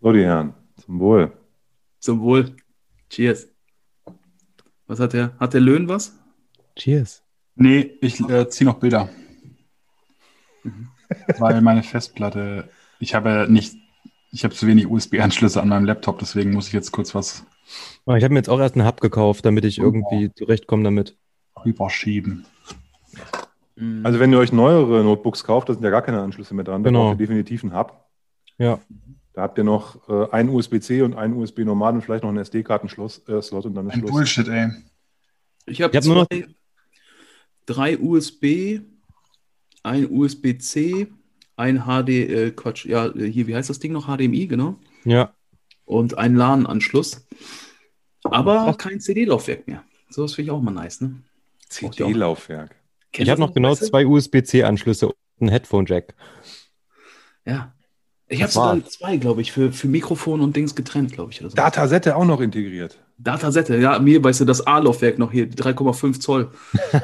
So, die Herren, zum Wohl. Zum Wohl. Cheers. Was hat der? Hat der Löhn was? Cheers. Nee, ich äh, ziehe noch Bilder. Weil meine Festplatte, ich habe nicht, ich habe zu wenig USB-Anschlüsse an meinem Laptop, deswegen muss ich jetzt kurz was Oh, ich habe mir jetzt auch erst einen Hub gekauft, damit ich irgendwie zurechtkomme damit. rüberschieben. Mhm. Also, wenn ihr euch neuere Notebooks kauft, da sind ja gar keine Anschlüsse mehr dran. Da Genau. braucht ihr definitiv einen Hub. Ja. Da habt ihr noch äh, einen USB-C und einen USB-Normal und vielleicht noch einen SD-Kartenschloss äh, Slot und dann ist Ein Schluss. Bullshit, ey. ich habe hab nur noch- drei USB, ein USB-C, ein HD, äh, Quatsch, ja, hier, wie heißt das Ding noch? HDMI, genau. Ja. Und ein LAN-Anschluss. Aber Was? kein CD-Laufwerk mehr. So was finde ich auch mal nice, ne? CD-Laufwerk. Ich habe noch genau weißt du? zwei USB-C-Anschlüsse und einen Headphone-Jack. Ja. Ich habe sogar zwei, glaube ich, für, für Mikrofon und Dings getrennt, glaube ich. Oder so. Datasette auch noch integriert. Datasette, ja, mir, weißt du, das A-Laufwerk noch hier, die 3,5 Zoll.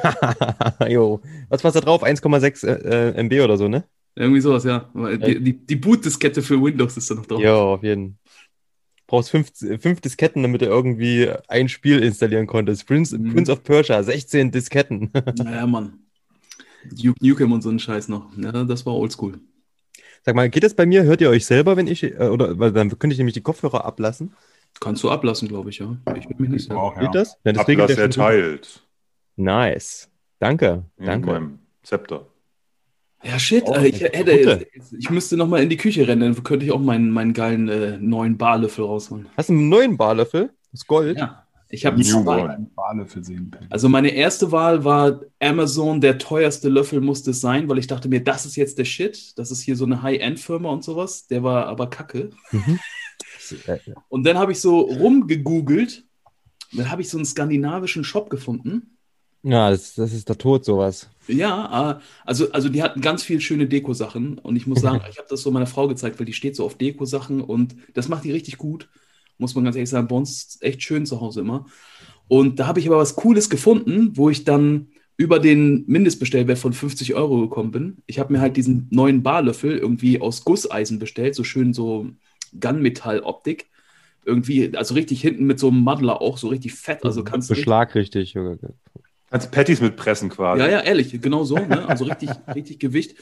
jo. Was war's da drauf? 1,6 äh, äh, MB oder so, ne? Irgendwie sowas, ja. Die, die, die Boot-Diskette für Windows ist da noch drauf. Ja, auf jeden Brauchst fünf, fünf Disketten, damit du irgendwie ein Spiel installieren konntest. Prince, Mhm. Prince of Persia, 16 Disketten. Ja, Mann. Duke Nukem und so einen Scheiß noch. Ja, das war oldschool. Sag mal, geht das bei mir? Hört ihr euch selber, wenn ich, äh, oder, weil dann könnte ich nämlich die Kopfhörer ablassen. Kannst du ablassen, glaube ich, ja. Ich bin mir nicht sicher. Ja. Geht das? Ja, das der schon- erteilt. Nice. Danke, In danke. meinem Zepter. Ja, shit, Oh, ich, hätte, ich müsste noch mal in die Küche rennen, dann könnte ich auch meinen, meinen geilen äh, neuen Barlöffel rausholen. Hast du einen neuen Barlöffel? Das ist Gold. Ja, ich habe zwei. World. Einen Barlöffel sehen. Paddy. Also meine erste Wahl war Amazon, der teuerste Löffel musste es sein, weil ich dachte mir, das ist jetzt der Shit. Das ist hier so eine High-End-Firma und sowas. Der war aber kacke. Mhm. Und dann habe ich so rumgegoogelt. Dann habe ich so einen skandinavischen Shop gefunden. Ja, das, das ist der Tod, sowas. Ja, äh, also, also die hatten ganz viel schöne Deko-Sachen. Und ich muss sagen, ich habe das so meiner Frau gezeigt, weil die steht so auf Deko-Sachen und das macht die richtig gut. Muss man ganz ehrlich sagen, bei uns echt schön zu Hause immer. Und da habe ich aber was Cooles gefunden, wo ich dann über den Mindestbestellwert von 50 Euro gekommen bin. Ich habe mir halt diesen neuen Barlöffel irgendwie aus Gusseisen bestellt, so schön so Gunmetall-Optik. Irgendwie, also richtig hinten mit so einem Muddler auch, so richtig fett. Also kannst du. richtig- Beschlag richtig. Kannst Patties mitpressen quasi. ja, ja, ehrlich, genau so. Ne? Also richtig, richtig Gewicht.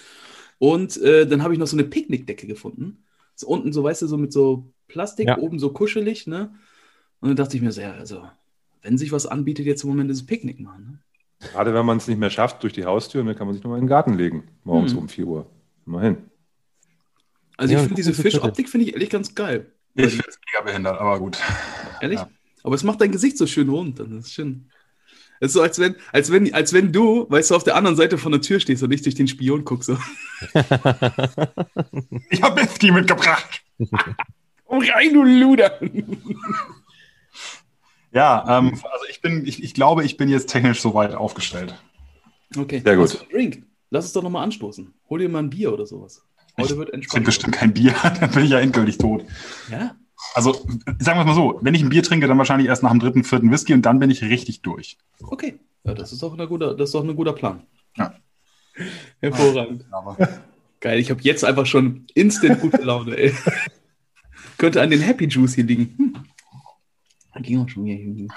Und äh, dann habe ich noch so eine Picknickdecke gefunden. So unten, so weißt du, so mit so Plastik, Ja. oben so kuschelig, ne? Und dann dachte ich mir so, ja, also, wenn sich was anbietet, jetzt im Moment ist es Picknick machen. Ne? Gerade wenn man es nicht mehr schafft durch die Haustür, dann kann man sich nochmal in den Garten legen. Morgens Hm. um 4 Uhr. Immerhin. Also Ja, ich finde diese. Fischoptik finde ich ehrlich ganz geil. Ich bin mega behindert, aber gut. Ehrlich? Ja. Aber es macht dein Gesicht so schön rund. Das ist schön. Es ist so, als wenn, als, wenn, als wenn du, weißt du, auf der anderen Seite von der Tür stehst und nicht durch den Spion guckst. So. Ich habe Whisky mitgebracht. Rein, du Luder! Ja, ähm, also ich bin, ich, ich glaube, ich bin jetzt technisch soweit aufgestellt. Okay. Sehr gut. Einen Drink. Lass es doch nochmal anstoßen. Hol dir mal ein Bier oder sowas. Heute wird Ich trinke entspannt. bestimmt kein Bier, dann bin ich ja endgültig tot. Ja? Also, sagen wir es mal so, wenn ich ein Bier trinke, dann wahrscheinlich erst nach dem dritten, vierten Whisky und dann bin ich richtig durch. Okay. Ja, das ist doch ein guter, das ist doch ein guter Plan. Ja. Hervorragend. Aber Geil, ich habe jetzt einfach schon instant gute Laune, ey. Könnte an den Happy Juice hier liegen. Hm. Da ging auch schon wieder hin.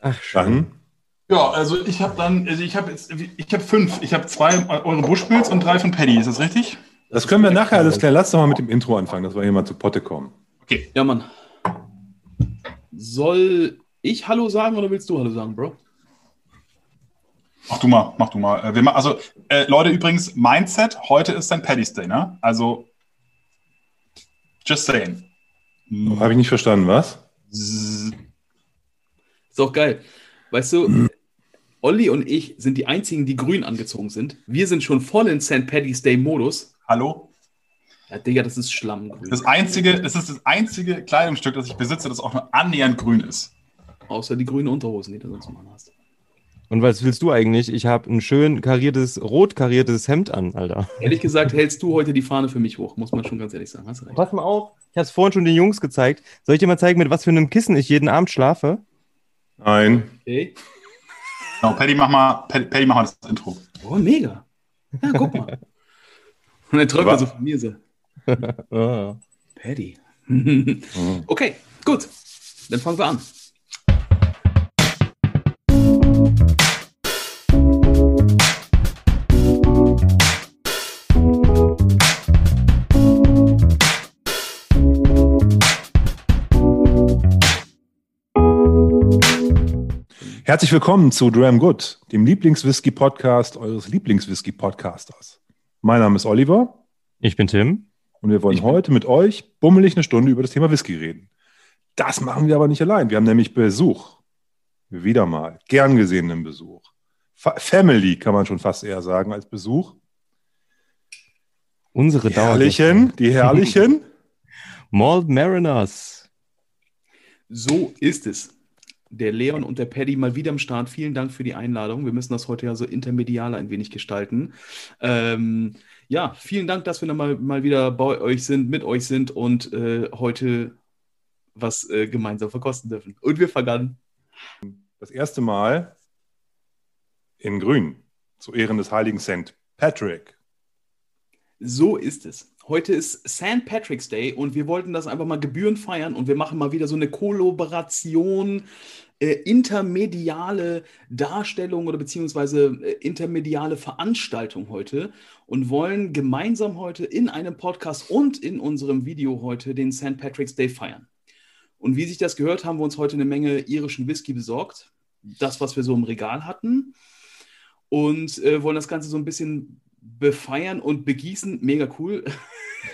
Ach, schön. Ja, also ich habe dann, also ich habe jetzt, ich habe fünf. Ich habe zwei eure Bushmills und drei von Paddy. Ist das richtig? Das können wir nachher alles klären. Lass doch mal mit dem Intro anfangen, dass wir hier mal zu Potte kommen. Okay. Ja, Mann. Soll ich Hallo sagen oder willst du Hallo sagen, Bro? Mach du mal, mach du mal. Äh, also, äh, Leute, übrigens, Mindset, heute ist dein Paddy's Day, ne? Also, just saying. Habe ich nicht verstanden, was? Ist auch geil. Weißt du, Olli und ich sind die einzigen, die grün angezogen sind. Wir sind schon voll in St. Paddy's Day Modus. Hallo? Ja, Digga, das ist Schlammgrün. Das einzige, das ist das einzige Kleidungsstück, das ich besitze, das auch nur annähernd grün ist. Außer die grünen Unterhosen, die du sonst immer hast. Und was willst du eigentlich? Ich habe ein schön kariertes, rot kariertes Hemd an, Alter. Ehrlich gesagt, hältst du heute die Fahne für mich hoch, muss man schon ganz ehrlich sagen. Hast du recht. Pass mal auf. Ich habe es vorhin schon den Jungs gezeigt. Soll ich dir mal zeigen, mit was für einem Kissen ich jeden Abend schlafe? Nein. Okay. Genau, Paddy, mach mal, Paddy, Paddy, mach mal das Intro. Oh, mega. Ja, guck mal. Und dann träumt Aber- man so von mir so. Ah. Paddy. Okay, gut. Dann fangen wir an. Herzlich willkommen zu Dram Good, dem Lieblingswhisky-Podcast eures Lieblingswhisky-Podcasters. Mein Name ist Oliver Ich bin Tim. und wir wollen Ich heute mit euch bummelig eine Stunde über das Thema Whisky reden. Das machen wir aber nicht allein. Wir haben nämlich Besuch. Wieder mal. Gern gesehenen Besuch. Fa Family kann man schon fast eher sagen als Besuch. Unsere Die Dauer. herrlichen, die herrlichen. Malt Mariners. So ist es. Der Leon und der Paddy mal wieder am Start. Vielen Dank für die Einladung. Wir müssen das heute ja so intermedial ein wenig gestalten. Ähm, ja, vielen Dank, dass wir noch mal, wieder bei euch sind, mit euch sind und äh, heute was äh, gemeinsam verkosten dürfen. Und wir an. Das erste Mal in Grün zu Ehren des heiligen St. Patrick. So ist es. Heute ist St. Patrick's Day und wir wollten das einfach mal gebührend feiern und wir machen mal wieder so eine Kollaboration, äh, intermediale Darstellung oder beziehungsweise äh, intermediale Veranstaltung heute und wollen gemeinsam heute in einem Podcast und in unserem Video heute den St. Patrick's Day feiern. Und wie sich das gehört, haben wir uns heute eine Menge irischen Whisky besorgt. Das, was wir so im Regal hatten. Und äh, wollen das Ganze so ein bisschen befeiern und begießen. Mega cool.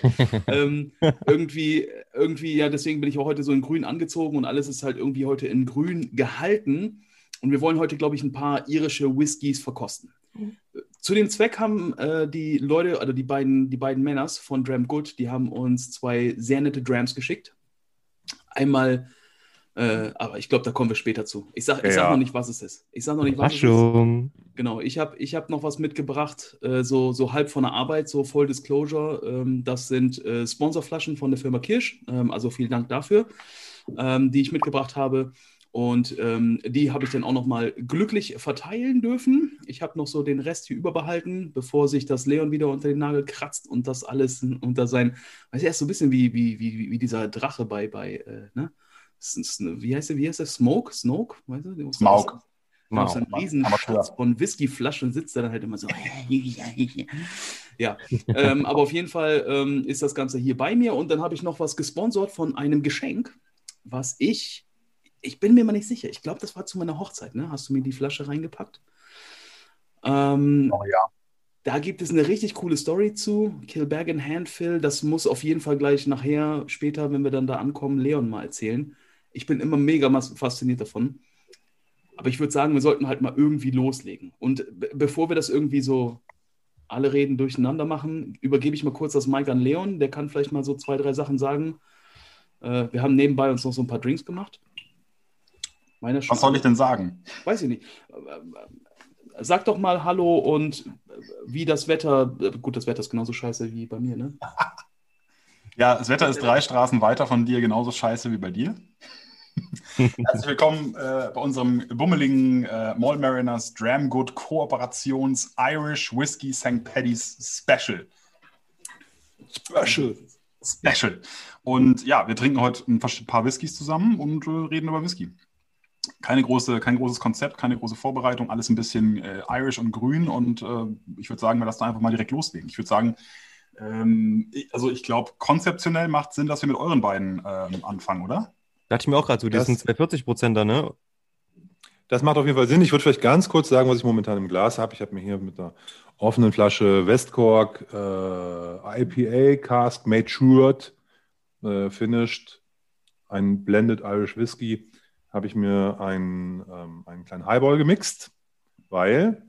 ähm, irgendwie, irgendwie, ja, deswegen bin ich auch heute so in grün angezogen und alles ist halt irgendwie heute in grün gehalten. Und wir wollen heute, glaube ich, ein paar irische Whiskys verkosten. Zu dem Zweck haben äh, die Leute, also die beiden, die beiden Männers von Dram Good, die haben uns zwei sehr nette Drams geschickt. Einmal, äh, aber ich glaube, da kommen wir später zu. Ich sage ich sag Ja. noch nicht, was es ist. Ich sage noch nicht, was es ist. Genau, ich habe ich hab noch was mitgebracht, äh, so, so halb von der Arbeit, so Full Disclosure. Ähm, das sind äh, Sponsorflaschen von der Firma Kirsch, ähm, also vielen Dank dafür, ähm, die ich mitgebracht habe. Und ähm, die habe ich dann auch noch mal glücklich verteilen dürfen. Ich habe noch so den Rest hier überbehalten, bevor sich das Leon wieder unter den Nagel kratzt und das alles unter sein, weiß ich, er ist so ein bisschen wie, wie, wie, wie dieser Drache bei, bei äh, ne? Wie heißt der, wie heißt der? Smoke? Snoke? Weißt du? Smaug. Ja, auf so einem Mau. riesen. Schatz von Whiskyflaschen sitzt er dann halt immer so. ja, ähm, aber auf jeden Fall ähm, ist das Ganze hier bei mir und dann habe ich noch was gesponsert von einem Geschenk, was ich, ich bin mir mal nicht sicher. Ich glaube, das war zu meiner Hochzeit, ne? Hast du mir die Flasche reingepackt? Ähm, Oh ja. da gibt es eine richtig coole Story zu. Kilbergen Handfill. Das muss auf jeden Fall gleich nachher, später, wenn wir dann da ankommen, Leon mal erzählen. Ich bin immer mega fasziniert davon. Aber ich würde sagen, wir sollten halt mal irgendwie loslegen. Und be bevor wir das irgendwie so alle Reden durcheinander machen, übergebe ich mal kurz das Mike an Leon. Der kann vielleicht mal so zwei, drei Sachen sagen. Äh, wir haben nebenbei uns noch so ein paar Drinks gemacht. Meiner Was soll ich denn sagen? Weiß ich nicht. Sag doch mal Hallo und wie das Wetter. Gut, das Wetter ist genauso scheiße wie bei mir, ne? Ja, das Wetter ist drei Straßen weiter von dir genauso scheiße wie bei dir. Herzlich willkommen äh, bei unserem bummeligen äh, Mall Mariners Dram Good Kooperations Irish Whiskey St. Paddy's Special. Special. Special. Und ja, wir trinken heute ein paar Whiskys zusammen und äh, reden über Whisky. Keine große, kein großes Konzept, keine große Vorbereitung, alles ein bisschen äh, Irish und grün. Und äh, ich würde sagen, wir lassen einfach mal direkt loslegen. Ich würde sagen, ähm, also ich glaube, konzeptionell macht Sinn, dass wir mit euren beiden ähm, anfangen, oder? Dachte ich mir auch gerade so, die Das- sind 240 Prozent da, ne? Das macht auf jeden Fall Sinn. Ich würde vielleicht ganz kurz sagen, was ich momentan im Glas habe. Ich habe mir hier mit einer offenen Flasche Westcork äh, IPA Cask Matured äh, Finished, ein Blended Irish Whisky, habe ich mir einen, ähm, einen kleinen Highball gemixt, weil,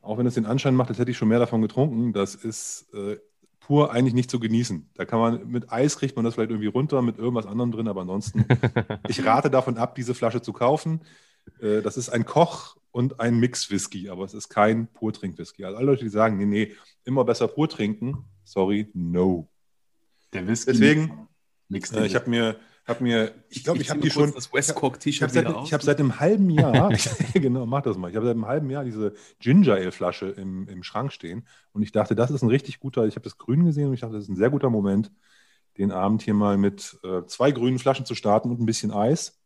auch wenn es den Anschein macht, als hätte ich schon mehr davon getrunken, das ist äh, pur eigentlich nicht zu genießen. Da kann man mit Eis kriegt man das vielleicht irgendwie runter, mit irgendwas anderem drin, aber ansonsten ich rate davon ab, diese Flasche zu kaufen. Äh, Das ist ein Koch- und ein Mix-Whisky, aber es ist kein Purtrink-Whisky. Also alle Leute, die sagen, nee, nee, immer besser pur trinken, sorry, no. Der Whisky. Deswegen, Äh, Ich habe mir habe mir, ich glaube, ich, habe die schon. Das Westcock Ich habe seit, ich hab seit einem halben Jahr, genau, mach das mal. Ich habe seit einem halben Jahr diese Ginger Ale Flasche im, im Schrank stehen und ich dachte, das ist ein richtig guter, ich habe das Grün gesehen und ich dachte, das ist ein sehr guter Moment, den Abend hier mal mit äh, zwei grünen Flaschen zu starten und ein bisschen Eis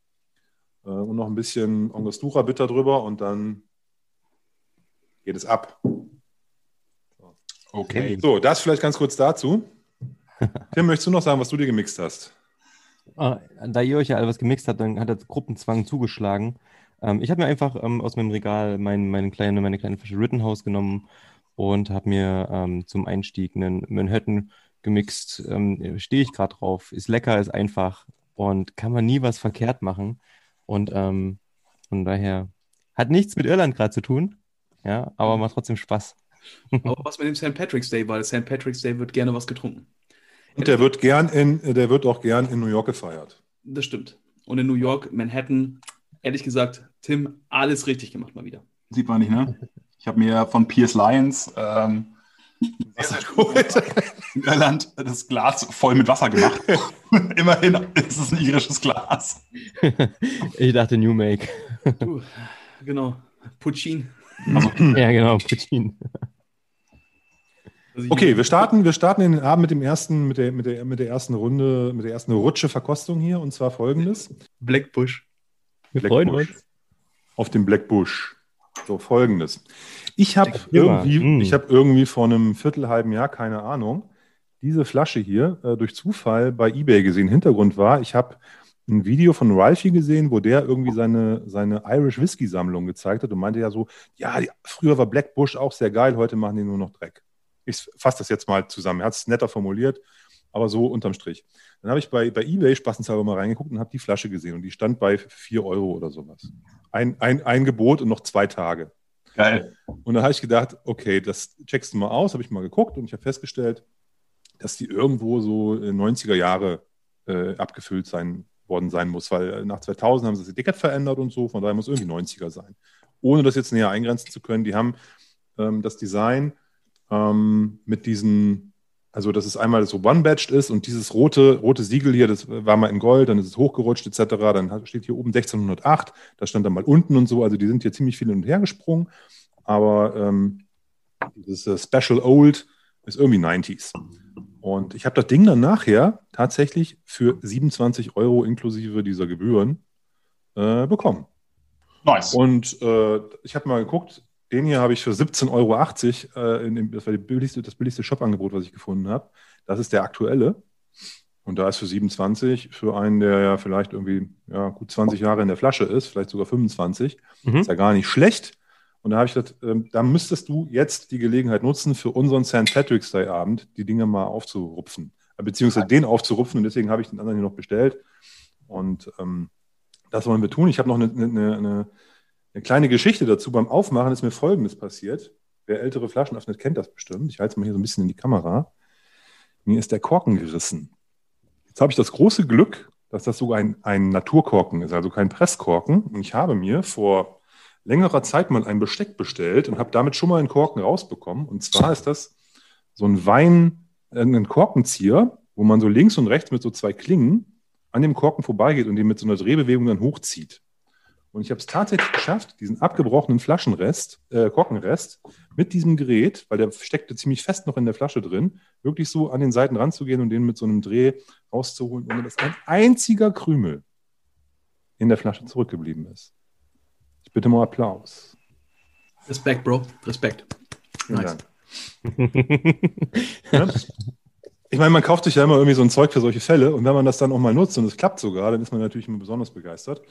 äh, und noch ein bisschen Angostura Bitter drüber und dann geht es ab. Okay. So, das vielleicht ganz kurz dazu. Tim, möchtest du noch sagen, was du dir gemixt hast? Ah, da ihr euch ja alle was gemixt habt, dann hat der Gruppenzwang zugeschlagen. Ähm, ich habe mir einfach ähm, aus meinem Regal mein, meine, kleine, meine kleine Flasche Rittenhouse genommen und habe mir ähm, zum Einstieg einen Manhattan gemixt. Ähm, Stehe ich gerade drauf. Ist lecker, ist einfach und kann man nie was verkehrt machen. Und ähm, von daher hat nichts mit Irland gerade zu tun, ja, aber macht trotzdem Spaß. Aber was mit dem St. Patrick's Day, weil St. Patrick's Day wird gerne was getrunken. Und der wird gern in, der wird auch gern in New York gefeiert. Das stimmt. Und in New York, Manhattan, ehrlich gesagt, Tim, alles richtig gemacht mal wieder. Sieht man nicht, ne? Ich habe mir von Piers Lions ähm, Wasser geholt. in Irland das Glas voll mit Wasser gemacht. Immerhin ist es ein irisches Glas. ich dachte New Make. Genau. Puccin. ja, genau, Putin. Also Okay, wir starten, wir starten in den Abend mit dem ersten, mit der, mit der, mit der ersten Runde, mit der ersten Rutsche Verkostung hier und zwar folgendes. Blackbush. Wir Black freuen Bush. uns. Auf dem Black Bush. So, folgendes. Ich habe irgendwie, Mm. ich habe irgendwie vor einem Viertelhalben Jahr, keine Ahnung, diese Flasche hier äh, durch Zufall bei eBay gesehen. Hintergrund war, ich habe ein Video von Ralphie gesehen, wo der irgendwie seine, seine Irish Whisky Sammlung gezeigt hat und meinte ja so, ja, die, früher war Black Bush auch sehr geil, heute machen die nur noch Dreck. Ich fasse das jetzt mal zusammen. Er hat es netter formuliert, aber so unterm Strich. Dann habe ich bei, bei eBay spaßenshalber mal reingeguckt und habe die Flasche gesehen und die stand bei 4 Euro oder sowas. Ein, ein, ein Gebot und noch zwei Tage. Geil. Und da habe ich gedacht, okay, das checkst du mal aus, habe ich mal geguckt und ich habe festgestellt, dass die irgendwo so äh, 90er Jahre äh, abgefüllt sein worden sein muss, weil äh, nach 2000 haben sie das Etikett verändert und so, von daher muss irgendwie 90er sein. Ohne das jetzt näher eingrenzen zu können, die haben ähm, das Design ähm, mit diesen, also dass es einmal so one-batched ist und dieses rote, rote Siegel hier, das war mal in Gold, dann ist es hochgerutscht etc., dann steht hier oben 1608, das stand dann mal unten und so, also die sind hier ziemlich viel hin und her gesprungen, aber ähm, dieses äh, Special Old ist irgendwie 90s. Und ich habe das Ding dann nachher tatsächlich für 27 Euro inklusive dieser Gebühren äh, bekommen. Nice. Und äh, ich habe mal geguckt, den hier habe ich für 17,80 Euro, äh, in dem, das war billigste, das billigste Shop-Angebot, was ich gefunden habe. Das ist der aktuelle. Und da ist für 27 für einen, der ja vielleicht irgendwie ja, gut 20 Jahre in der Flasche ist, vielleicht sogar 25, Mhm. ist ja gar nicht schlecht. Und da habe ich gedacht, ähm, da müsstest du jetzt die Gelegenheit nutzen, für unseren St. Patrick's Day Abend die Dinge mal aufzurupfen, äh, beziehungsweise den aufzurupfen. Und deswegen habe ich den anderen hier noch bestellt. Und ähm, das wollen wir tun. Ich habe noch eine, eine, eine, eine kleine Geschichte dazu. Beim Aufmachen ist mir Folgendes passiert. Wer ältere Flaschen öffnet, kennt das bestimmt. Ich halte es mal hier so ein bisschen in die Kamera. Mir ist der Korken gerissen. Jetzt habe ich das große Glück, dass das sogar ein, ein Naturkorken ist, also kein Presskorken. Und ich habe mir vor längerer Zeit mal ein Besteck bestellt und habe damit schon mal einen Korken rausbekommen. Und zwar ist das so ein Wein, äh, ein Korkenzieher, wo man so links und rechts mit so zwei Klingen an dem Korken vorbeigeht und den mit so einer Drehbewegung dann hochzieht. Und ich habe es tatsächlich geschafft, diesen abgebrochenen Flaschenrest, äh, Korkenrest mit diesem Gerät, weil der steckte ziemlich fest noch in der Flasche drin, wirklich so an den Seiten ranzugehen und den mit so einem Dreh rauszuholen, ohne dass ein einziger Krümel in der Flasche zurückgeblieben ist. Ich bitte mal Applaus. Respekt, Bro. Respekt. Vielen Nice. Ja? Ich meine, man kauft sich ja immer irgendwie so ein Zeug für solche Fälle und wenn man das dann auch mal nutzt und es klappt sogar, dann ist man natürlich immer besonders begeistert.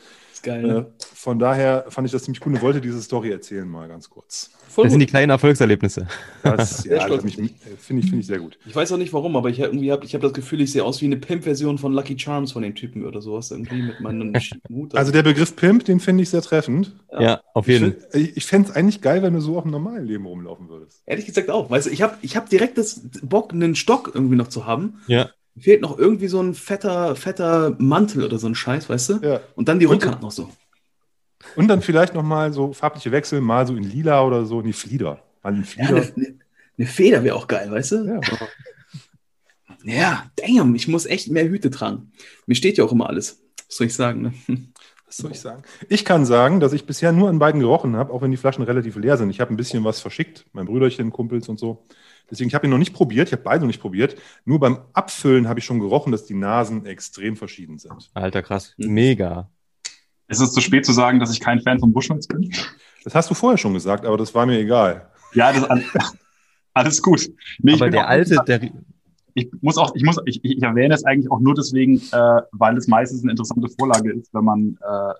Geil. Äh, Ne? von daher fand ich das ziemlich cool und wollte diese Story erzählen mal ganz kurz. Voll Das sind die gut. kleinen Erfolgserlebnisse. Das ja, das mich- finde ich, finde ich sehr gut. Ich weiß auch nicht warum, aber ich habe irgendwie hab, ich hab das Gefühl, ich sehe aus wie eine Pimp-Version von Lucky Charms von dem Typen oder sowas. Irgendwie mit meinem Hut. Also der Begriff Pimp, den finde ich sehr treffend. Ja. Ja, auf Ich, jeden find- ich, ich fände es eigentlich geil, wenn du so auch im normalen Leben rumlaufen würdest. Ehrlich gesagt auch. Weißt du, ich habe ich hab direkt das Bock, einen Stock irgendwie noch zu haben. Ja. Fehlt noch irgendwie so ein fetter, fetter Mantel oder so ein Scheiß, weißt du? Ja. Und dann die Rückhand noch so. Und dann vielleicht nochmal so farbliche Wechsel, mal so in lila oder so, in die Flieder. Mal in Ja, Flieder. eine, eine, eine Feder wäre auch geil, weißt du? Ja. Ja, damn, ich muss echt mehr Hüte tragen. Mir steht ja auch immer alles. Was soll ich sagen, ne? Was soll ich sagen? Ich kann sagen, dass ich bisher nur an beiden gerochen habe, auch wenn die Flaschen relativ leer sind. Ich habe ein bisschen was verschickt, mein Brüderchen, Kumpels und so. Deswegen, ich habe ihn noch nicht probiert, ich habe beide noch nicht probiert. Nur beim Abfüllen habe ich schon gerochen, dass die Nasen extrem verschieden sind. Alter, krass. Mega. Ist es zu spät zu sagen, dass ich kein Fan von Bushmills bin? Das hast du vorher schon gesagt, aber das war mir egal. Ja, das alles, alles gut. Nee, ich Aber der auch- alte, der, ich muss auch, ich muss, ich, ich erwähne es eigentlich auch nur deswegen, äh, weil es meistens eine interessante Vorlage ist, wenn man äh,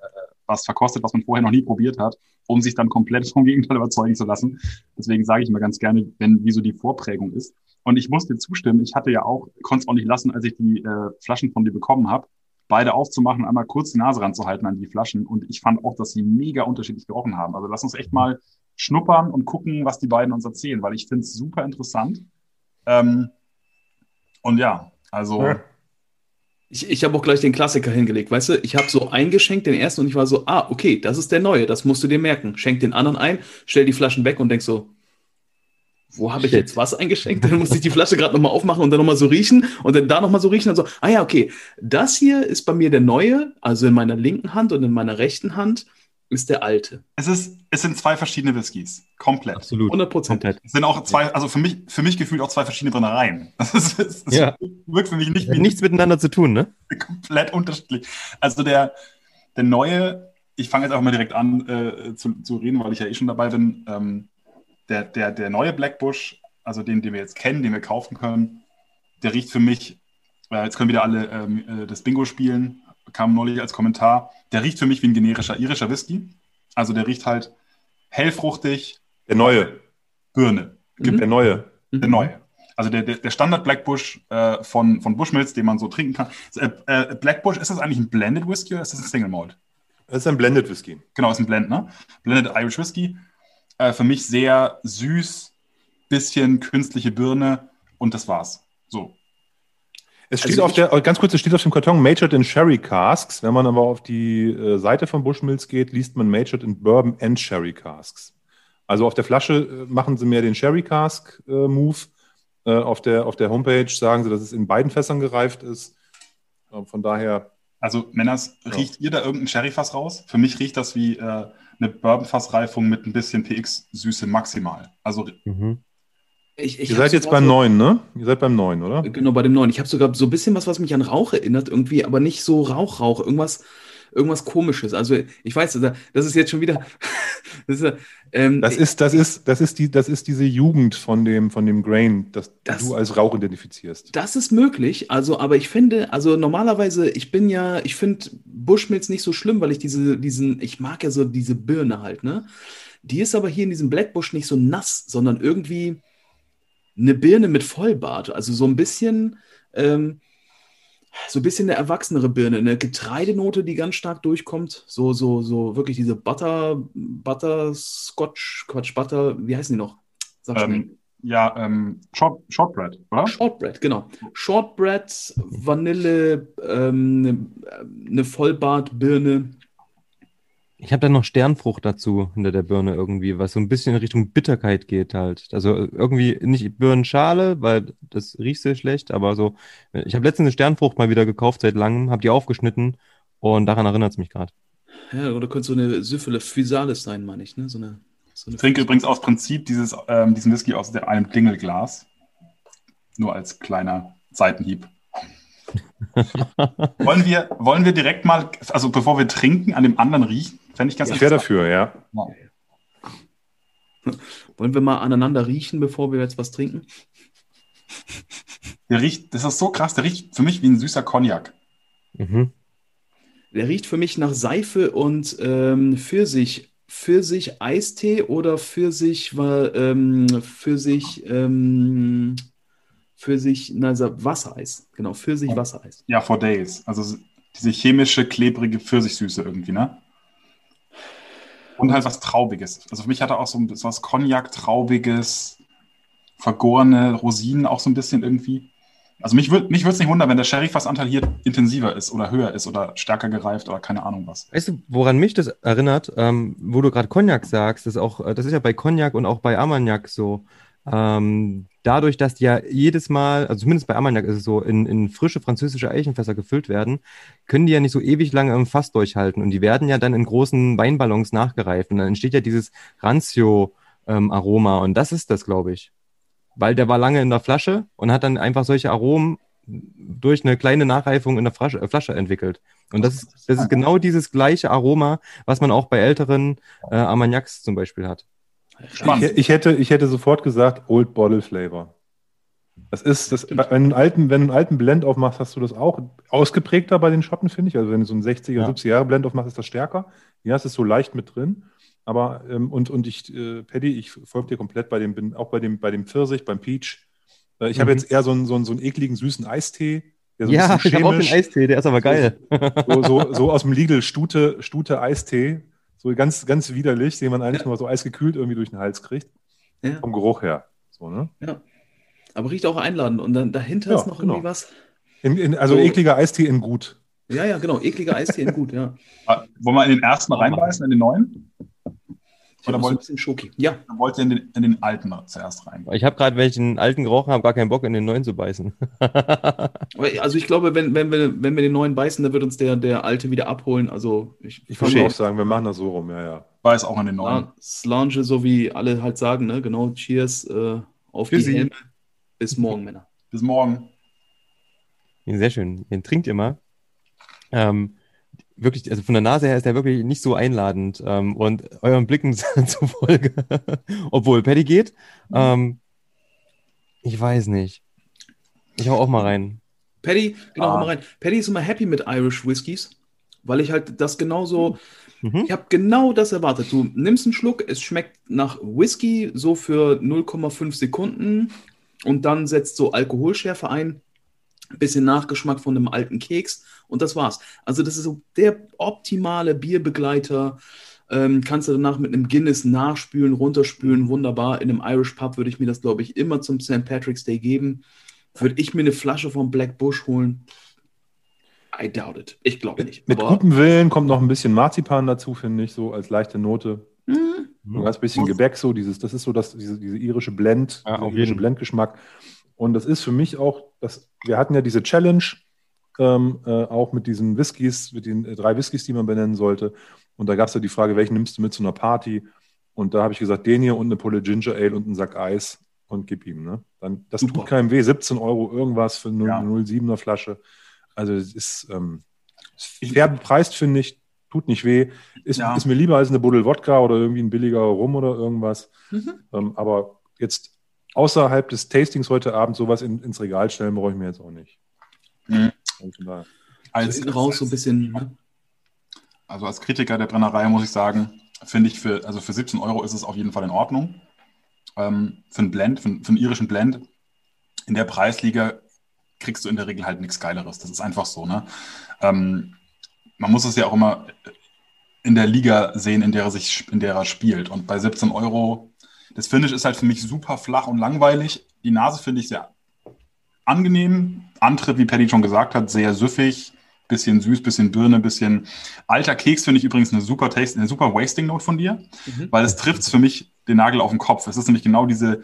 was verkostet, was man vorher noch nie probiert hat, um sich dann komplett vom Gegenteil überzeugen zu lassen. Deswegen sage ich immer ganz gerne, wenn wie so die Vorprägung ist. Und ich muss dir zustimmen, ich hatte ja auch, konnte es auch nicht lassen, als ich die äh, Flaschen von dir bekommen habe, beide aufzumachen, einmal kurz die Nase ranzuhalten an die Flaschen. Und ich fand auch, dass sie mega unterschiedlich gerochen haben. Also lass uns echt mal schnuppern und gucken, was die beiden uns erzählen, weil ich finde es super interessant. Ähm, und ja, also Ja. Ich, ich habe auch gleich den Klassiker hingelegt, weißt du? Ich habe so eingeschenkt, den ersten, und ich war so, ah, okay, das ist der neue, das musst du dir merken. Schenk den anderen ein, stell die Flaschen weg und denk so, wo habe ich Shit. jetzt was eingeschenkt? Dann muss ich die Flasche gerade nochmal aufmachen und dann nochmal so riechen und dann da nochmal so riechen und so, ah ja, okay, das hier ist bei mir der neue, also in meiner linken Hand und in meiner rechten Hand ist der alte. es ist, es sind zwei verschiedene Whiskys. Komplett. absolut. 100 Prozent. Es sind auch zwei, also für mich, für mich gefühlt auch zwei verschiedene Brennereien. Das, ist, es ist, Ja. wirkt für mich nicht Hat wie nichts miteinander zu tun, ne? komplett unterschiedlich. Also der, der neue, ich fange jetzt auch mal direkt an äh, zu, zu reden, weil ich ja eh schon dabei bin. Ähm, der, der, der neue Blackbush, also den, den wir jetzt kennen, den wir kaufen können, der riecht für mich, äh, jetzt können wieder alle ähm, äh, das Bingo spielen, kam neulich als Kommentar, der riecht für mich wie ein generischer irischer Whisky. Also der riecht halt hellfruchtig, Der neue. Birne, Mhm. Der neue. der neue. Also der, der, der Standard Blackbush äh, von, von Bushmills, den man so trinken kann. Äh, äh, Blackbush, ist das eigentlich ein Blended Whisky oder ist das ein Single Malt? Das ist ein Blended Whisky. Genau, ist ein Blend, ne? Blended Irish Whisky. Äh, für mich sehr süß, bisschen künstliche Birne und das war's. So. Es steht Also auf der, ganz kurz, es steht auf dem Karton Matured in Sherry Casks. Wenn man aber auf die äh, Seite von Bushmills geht, liest man Matured in Bourbon and Sherry Casks. Also auf der Flasche äh, machen sie mehr den Sherry Cask äh, Move. Äh, auf, der, auf der Homepage sagen sie, dass es in beiden Fässern gereift ist. Äh, von daher, Also, Männers, Ja. riecht ihr da irgendein Sherryfass raus? Für mich riecht das wie äh, eine Bourbonfassreifung mit ein bisschen PX-Süße maximal. Also, Mhm. Ich, ich ihr seid jetzt beim so- ne? Ihr seid beim neuen, oder? Genau, bei dem neuen. Ich habe sogar so ein bisschen was, was mich an Rauch erinnert, irgendwie, aber nicht so Rauch-Rauch, irgendwas, irgendwas komisches. Also ich weiß, das das ist jetzt schon wieder. das ist, ähm, Das ist, das ist, das ist die, das ist diese Jugend von dem, von dem Grain, das, Das- du als Rauch identifizierst. Das ist möglich, also, aber ich finde, also normalerweise, ich bin ja, ich finde Bushmills nicht so schlimm, weil ich diese, diesen, ich mag ja so diese Birne halt, ne? Die ist aber hier in diesem Blackbush nicht so nass, sondern irgendwie eine Birne mit Vollbart, also so ein bisschen, ähm, so ein bisschen eine erwachsenere Birne, eine Getreidenote, die ganz stark durchkommt, so, so, so wirklich diese Butter, Butterscotch, Quatsch, Butter, wie heißen die noch? Sag schnell. ähm, ja, ähm, Short, Shortbread, oder? Shortbread, genau. Shortbread, Vanille, ähm, eine Vollbart-Birne. Ich habe dann noch Sternfrucht dazu hinter der Birne irgendwie, was so ein bisschen in Richtung Bitterkeit geht halt. Also irgendwie nicht Birnenschale, weil das riecht sehr schlecht, aber so. Ich habe letztens eine Sternfrucht mal wieder gekauft seit langem, habe die aufgeschnitten und daran erinnert es mich gerade. Ja, oder könnte so eine Syphile Physalis sein, meine ich, ne? So eine, so eine Ich trinke übrigens aus Prinzip dieses, ähm, diesen Whisky aus einem Dingelglas. Nur als kleiner Seitenhieb. wollen, wir, wollen wir direkt mal, also bevor wir trinken, an dem anderen riechen? Fände ich ganz Ich wäre dafür, ja. Wollen wir mal aneinander riechen, bevor wir jetzt was trinken? Der riecht, das ist so krass, der riecht für mich wie ein süßer Cognac. Mhm. Der riecht für mich nach Seife und ähm, Pfirsich. Pfirsich Eistee oder Pfirsich, ähm, Pfirsich, ähm, Pfirsich, na, Wassereis. Genau, Pfirsich Wassereis. Ja, for days. Also diese chemische, klebrige Pfirsichsüße irgendwie, ne? Und halt was Traubiges. Also für mich hat er auch so was Cognac-Traubiges, vergorene Rosinen auch so ein bisschen irgendwie. Also mich würde mich es nicht wundern, wenn der Sherry-Fassanteil hier intensiver ist oder höher ist oder stärker gereift oder keine Ahnung was. Weißt du, woran mich das erinnert, ähm, wo du gerade Cognac sagst, das ist auch, äh, das ist ja bei Cognac und auch bei Armagnac so. Ähm, dadurch, dass die ja jedes Mal, also zumindest bei Armagnac ist es so, in, in frische französische Eichenfässer gefüllt werden, können die ja nicht so ewig lange im Fass durchhalten. Und die werden ja dann in großen Weinballons nachgereift. Und dann entsteht ja dieses Rancio-Aroma. und das ist das, glaube ich. Weil der war lange in der Flasche und hat dann einfach solche Aromen durch eine kleine Nachreifung in der Flasche, äh, Flasche entwickelt. Und das ist, das ist genau dieses gleiche Aroma, was man auch bei älteren äh, Armagnacs zum Beispiel hat. Spannend. Ich, ich, hätte, ich hätte sofort gesagt Old Bottle Flavor. Das ist, das, wenn, du einen alten, wenn du einen alten Blend aufmachst, hast du das auch ausgeprägter bei den Schotten, finde ich. Also wenn du so einen 60er, ja. 70er Jahre Blend aufmachst, ist das stärker. Ja, es ist so leicht mit drin. Aber, ähm, und, und ich, äh, Paddy, ich folge dir komplett bei dem, bin auch bei dem, bei dem Pfirsich, beim Peach. Äh, ich mhm. habe jetzt eher so einen, so, einen, so einen ekligen, süßen Eistee. So ja, ich habe auch den Eistee, der ist aber geil. So, so, so aus dem Lidl Stute, Stute Eistee. So ganz, ganz widerlich, den man eigentlich ja. nur so eisgekühlt irgendwie durch den Hals kriegt. Ja. Vom Geruch her. So, ne? Ja. Aber riecht auch einladend. Und dann dahinter ja, ist noch genau. irgendwie was. In, in, also so. ekliger Eistee in gut. Ja, ja, genau. Ekliger Eistee in gut, ja. Wollen wir in den ersten reinbeißen, in den neuen? Oder wollt, ein bisschen Schoki. Ja. Wollt ihr in den, in den alten zuerst rein? Ich habe gerade, wenn ich den alten gerochen habe, gar keinen Bock, in den neuen zu beißen. also ich glaube, wenn, wenn, wir, wenn wir den neuen beißen, dann wird uns der, der alte wieder abholen. Also ich, ich würde auch sagen, wir machen das so rum, ja, ja. Beiß auch an den neuen. Slange, so wie alle halt sagen, ne? Genau, Cheers äh, auf Für die Sie. Helme. Bis morgen, Männer. Bis morgen. Sehr schön. Den trinkt ihr mal. Ähm, wirklich, also von der Nase her ist der wirklich nicht so einladend ähm, und euren Blicken zufolge, obwohl Paddy geht. Mhm. Ähm, ich weiß nicht. Ich hau auch mal rein. Paddy, genau, ah. mal rein. Paddy ist immer happy mit Irish Whiskys, weil ich halt das genauso, mhm. ich habe genau das erwartet. Du nimmst einen Schluck, es schmeckt nach Whisky so für 0,5 Sekunden und dann setzt so Alkoholschärfe ein bisschen Nachgeschmack von einem alten Keks und das war's. Also das ist so der optimale Bierbegleiter. Ähm, kannst du danach mit einem Guinness nachspülen, runterspülen, wunderbar. In einem Irish Pub würde ich mir das, glaube ich, immer zum St. Patrick's Day geben. Würde ich mir eine Flasche von Black Bush holen? I doubt it. Ich glaube nicht. Mit, mit gutem Willen kommt noch ein bisschen Marzipan dazu, finde ich, so als leichte Note. Mhm. Ein bisschen Gebäck, so dieses, das ist so das, diese, diese irische Blend, ja, irische Blendgeschmack. Und das ist für mich auch, das, wir hatten ja diese Challenge, ähm, äh, auch mit diesen Whiskys, mit den äh, drei Whiskys, die man benennen sollte. Und da gab es ja die Frage, welchen nimmst du mit zu einer Party? Und da habe ich gesagt, den hier und eine Pulle Ginger Ale und einen Sack Eis und gib ihm. Ne? Dann, das Super. tut keinem weh. 17 Euro irgendwas für eine ja. 07er Flasche. Also es ist ähm, fair bepreist, finde ich. Tut nicht weh. Ist, ja. ist mir lieber als eine Buddel Wodka oder irgendwie ein billiger Rum oder irgendwas. Mhm. Ähm, aber jetzt außerhalb des Tastings heute Abend sowas in, ins Regal stellen, brauche ich mir jetzt auch nicht. Mhm. Also als, so raus so ein bisschen. Ne? Also als Kritiker der Brennerei muss ich sagen, finde ich für, also für 17 Euro ist es auf jeden Fall in Ordnung. Ähm, für einen Blend, für, für einen irischen Blend in der Preisliga kriegst du in der Regel halt nichts Geileres. Das ist einfach so. Ne? Ähm, man muss es ja auch immer in der Liga sehen, in der er sich, in der er spielt. Und bei 17 Euro das Finish ist halt für mich super flach und langweilig. Die Nase finde ich sehr angenehm. Antritt, wie Paddy schon gesagt hat, sehr süffig, bisschen süß, bisschen Birne, bisschen alter Keks finde ich übrigens eine super Taste, eine super Wasting Note von dir, mhm. weil es trifft für mich den Nagel auf den Kopf. Es ist nämlich genau diese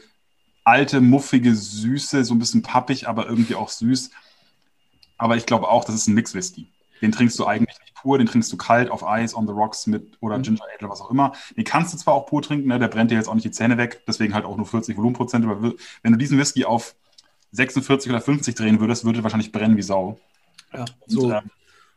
alte, muffige Süße, so ein bisschen pappig, aber irgendwie auch süß. Aber ich glaube auch, das ist ein Mix-Whisky. Den trinkst du eigentlich nicht pur, den trinkst du kalt auf Eis, on the rocks mit oder mhm. Ginger Ale oder was auch immer. Den kannst du zwar auch pur trinken, ne, der brennt dir jetzt auch nicht die Zähne weg, deswegen halt auch nur 40 Volumenprozent. Aber wenn du diesen Whisky auf 46 oder 50 drehen würdest, würde wahrscheinlich brennen wie Sau. Ja, so Und, ähm,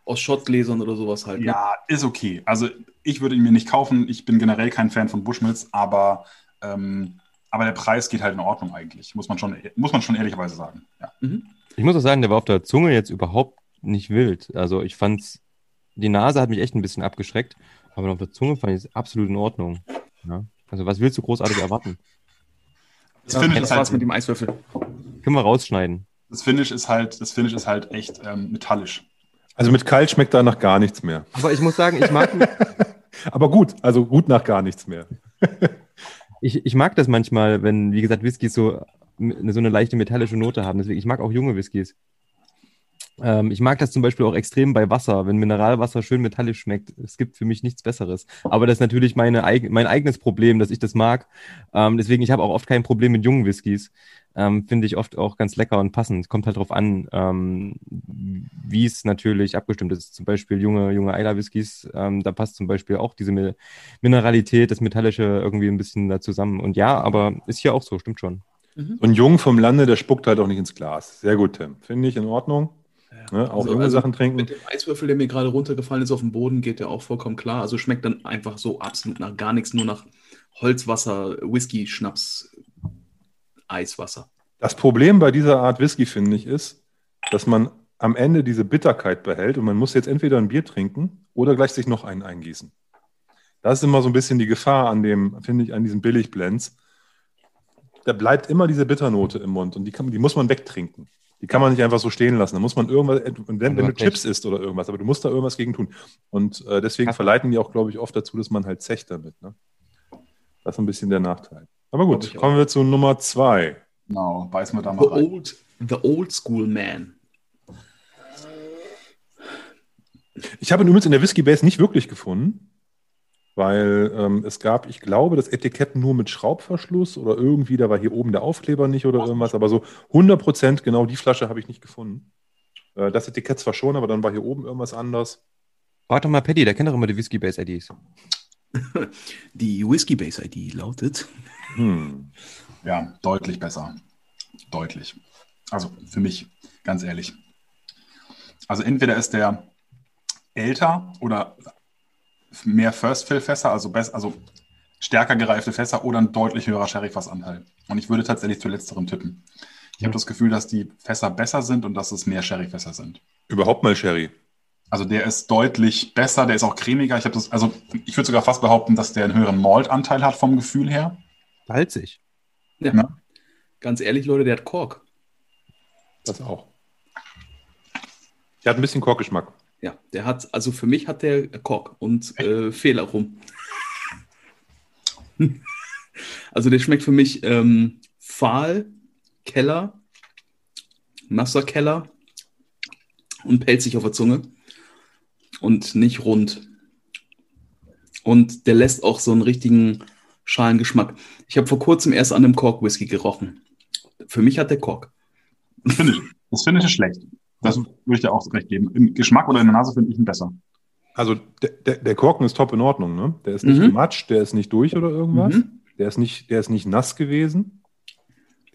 aus Schottgläsern oder sowas halt. Ne? Ja, ist okay. Also ich würde ihn mir nicht kaufen. Ich bin generell kein Fan von Bushmills, aber, ähm, aber der Preis geht halt in Ordnung eigentlich, muss man schon, muss man schon ehrlicherweise sagen. Ja. Mhm. Ich muss auch sagen, der war auf der Zunge jetzt überhaupt nicht wild. Also ich fand's, die Nase hat mich echt ein bisschen abgeschreckt, aber auf der Zunge fand ich es absolut in Ordnung. Ja? Also was willst du großartig erwarten? Das, Finish ist halt mit dem Eiswürfel. Können wir rausschneiden. Das Finish ist halt, das Finish ist halt echt ähm, metallisch. Also mit kalt schmeckt da nach gar nichts mehr. Aber ich muss sagen, ich mag. aber gut, also gut nach gar nichts mehr. ich, ich mag das manchmal, wenn, wie gesagt, Whiskys so, so eine leichte metallische Note haben. Deswegen, ich mag auch junge Whiskys. Ähm, ich mag das zum Beispiel auch extrem bei Wasser, wenn Mineralwasser schön metallisch schmeckt. Es gibt für mich nichts Besseres. Aber das ist natürlich meine, eig mein eigenes Problem, dass ich das mag. Ähm, deswegen, ich habe auch oft kein Problem mit jungen Whiskys. Ähm, Finde ich oft auch ganz lecker und passend. Kommt halt drauf an, ähm, wie es natürlich abgestimmt ist. Zum Beispiel junge, junge Eiler-Whiskys, ähm, da passt zum Beispiel auch diese Mi Mineralität, das Metallische irgendwie ein bisschen da zusammen. Und ja, aber ist hier auch so, stimmt schon. Mhm. Ein Jung vom Lande, der spuckt halt auch nicht ins Glas. Sehr gut, Tim. Finde ich in Ordnung. Ne? Auch also, junge also Sachen trinken. Mit dem Eiswürfel, der mir gerade runtergefallen ist auf dem Boden, geht der auch vollkommen klar. Also schmeckt dann einfach so absolut nach gar nichts, nur nach Holzwasser, Whisky, Schnaps, Eiswasser. Das Problem bei dieser Art Whisky, finde ich, ist, dass man am Ende diese Bitterkeit behält und man muss jetzt entweder ein Bier trinken oder gleich sich noch einen eingießen. Das ist immer so ein bisschen die Gefahr an dem, finde ich, an diesen Billigblends. Da bleibt immer diese Bitternote im Mund und die, kann, die muss man wegtrinken. Die kann man nicht einfach so stehen lassen. Da muss man irgendwas, wenn, wenn du Chips isst oder irgendwas, aber du musst da irgendwas gegen tun. Und äh, deswegen verleiten die auch, glaube ich, oft dazu, dass man halt zecht damit. Ne? Das ist ein bisschen der Nachteil. Aber gut, kommen wir zu Nummer zwei. Genau, beißen wir da mal the rein. Old, the Old School Man. Ich habe ihn übrigens in der Whiskey Base nicht wirklich gefunden, weil ähm, es gab, ich glaube, das Etikett nur mit Schraubverschluss oder irgendwie, da war hier oben der Aufkleber nicht oder irgendwas, aber so 100 Prozent genau die Flasche habe ich nicht gefunden. Äh, das Etikett zwar schon, aber dann war hier oben irgendwas anders. Warte mal, Paddy, der kennt doch immer die Whiskey Base IDs. Die Whiskey Base ID lautet. Hm. Ja, deutlich besser. Deutlich. Also für mich, ganz ehrlich. Also entweder ist der älter oder mehr First-Fill-Fässer, also, also stärker gereifte Fässer oder ein deutlich höherer Sherry-Fassanteil. Und ich würde tatsächlich zu letzterem tippen. Ich habe das Gefühl, dass die Fässer besser sind und dass es mehr Sherry-Fässer sind. Überhaupt mal Sherry. Also der ist deutlich besser, der ist auch cremiger. Ich das, also ich würde sogar fast behaupten, dass der einen höheren Malt-Anteil hat vom Gefühl her. Salzig. Ja. ja. Ganz ehrlich, Leute, der hat Kork. Das auch. Der hat ein bisschen Korkgeschmack. Ja, der hat, also für mich hat der Kork und äh, Fehler rum. also der schmeckt für mich ähm, fahl, Keller, nasser Keller und pelzig auf der Zunge und nicht rund. Und der lässt auch so einen richtigen Schalengeschmack. Ich habe vor kurzem erst an einem Kork-Whisky gerochen. Für mich hat der Kork. Finde ich. Das finde ich schlecht. Das würde ich dir auch recht geben. Im Geschmack oder in der Nase finde ich ihn besser. Also der, der, der, Korken ist top in Ordnung, ne? Der ist nicht mhm. gematscht, der ist nicht durch oder irgendwas. Mhm. Der, ist nicht, der ist nicht nass gewesen.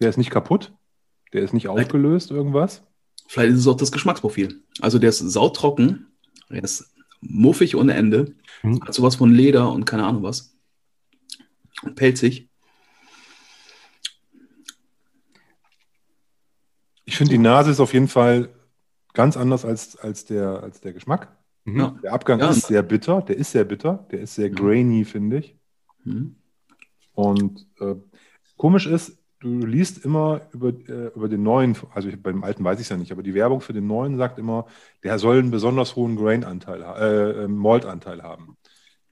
Der ist nicht kaputt. Der ist nicht aufgelöst, irgendwas. Vielleicht ist es auch das Geschmacksprofil. Also der ist sautrocken, der ist muffig ohne Ende, mhm. hat sowas von Leder und keine Ahnung was pelzig. Ich finde, die Nase ist auf jeden Fall ganz anders als, als, der, als der Geschmack. Mhm. Der Abgang ja. ist sehr bitter, der ist sehr bitter, der ist sehr grainy, finde ich. Mhm. Und äh, komisch ist, du liest immer über, äh, über den neuen, also ich, beim alten weiß ich es ja nicht, aber die Werbung für den neuen sagt immer, der soll einen besonders hohen Grain-Anteil, äh, äh Malt-Anteil haben.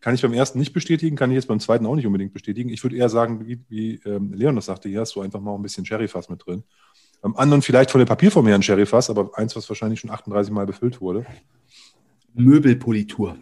Kann ich beim ersten nicht bestätigen, kann ich jetzt beim zweiten auch nicht unbedingt bestätigen. Ich würde eher sagen, wie, wie ähm, Leon das sagte, hier hast du einfach mal ein bisschen Sherryfass mit drin. Beim anderen vielleicht von der Papierform her ein Sherryfass, aber eins, was wahrscheinlich schon 38 Mal befüllt wurde. Möbelpolitur.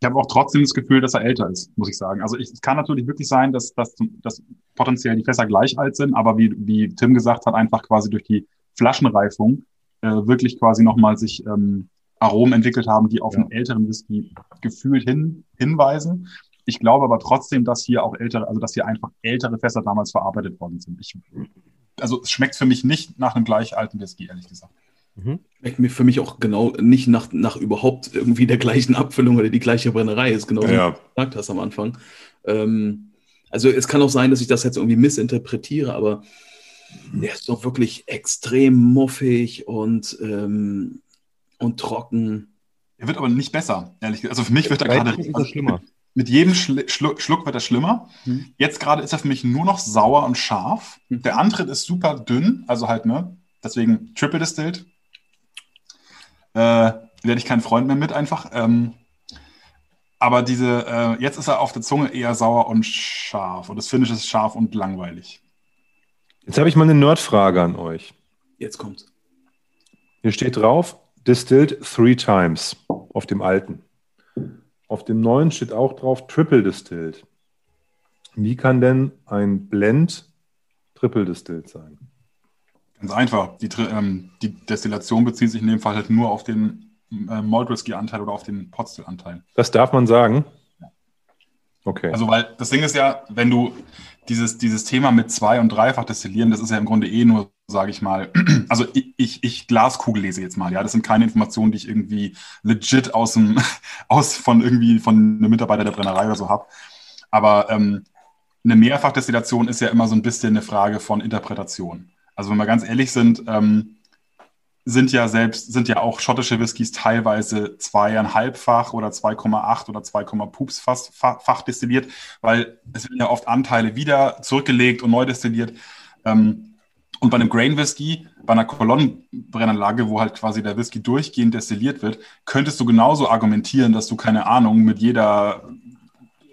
Ich habe auch trotzdem das Gefühl, dass er älter ist, muss ich sagen. Also ich, es kann natürlich wirklich sein, dass, dass, dass potenziell die Fässer gleich alt sind, aber wie, wie Tim gesagt hat, einfach quasi durch die Flaschenreifung äh, wirklich quasi nochmal sich ähm, Aromen entwickelt haben, die auf ja. einen älteren Whisky gefühlt hin, hinweisen. Ich glaube aber trotzdem, dass hier auch ältere, also dass hier einfach ältere Fässer damals verarbeitet worden sind. Ich, also es schmeckt für mich nicht nach einem gleich alten Whisky, ehrlich gesagt. Mhm. Schmeckt mir für mich auch genau nicht nach, nach überhaupt irgendwie der gleichen Abfüllung oder die gleiche Brennerei. Ist genau ja. wie du gesagt hast am Anfang. Ähm, also es kann auch sein, dass ich das jetzt irgendwie missinterpretiere, aber der ist doch wirklich extrem muffig und ähm, und trocken. Er wird aber nicht besser, ehrlich gesagt. Also für mich wird er gerade also schlimmer. Mit jedem Schlu Schluck wird er schlimmer. Hm. Jetzt gerade ist er für mich nur noch sauer und scharf. Hm. Der Antritt ist super dünn, also halt, ne? Deswegen Triple Distilled. Äh, werde ich kein Freund mehr mit einfach. Ähm, aber diese, äh, jetzt ist er auf der Zunge eher sauer und scharf. Und das Finish ist scharf und langweilig. Jetzt habe ich mal eine Nerdfrage an euch. Jetzt kommt's. Hier steht drauf, distilled three times auf dem alten. Auf dem neuen steht auch drauf, triple distilled. Wie kann denn ein Blend triple distilled sein? Ganz einfach. Die, ähm, die Destillation bezieht sich in dem Fall halt nur auf den äh, Malt Whisky Anteil oder auf den Pot Still Anteil. Das darf man sagen? Okay. Also, weil das Ding ist ja, wenn du dieses, dieses Thema mit zwei- und dreifach destillieren, das ist ja im Grunde eh nur, sage ich mal, also ich, ich, ich Glaskugel lese jetzt mal, ja, das sind keine Informationen, die ich irgendwie legit aus dem, aus von irgendwie von einem Mitarbeiter der Brennerei oder so habe. Aber ähm, eine Mehrfachdestillation ist ja immer so ein bisschen eine Frage von Interpretation. Also wenn wir ganz ehrlich sind, ähm, sind ja selbst, sind ja auch schottische Whiskys teilweise zweieinhalbfach oder 2,8 oder 2, Pups fast fa- fach destilliert, weil es werden ja oft Anteile wieder zurückgelegt und neu destilliert. Ähm, und bei einem Grain Whisky, bei einer Kolonnenbrennanlage, wo halt quasi der Whisky durchgehend destilliert wird, könntest du genauso argumentieren, dass du keine Ahnung mit jeder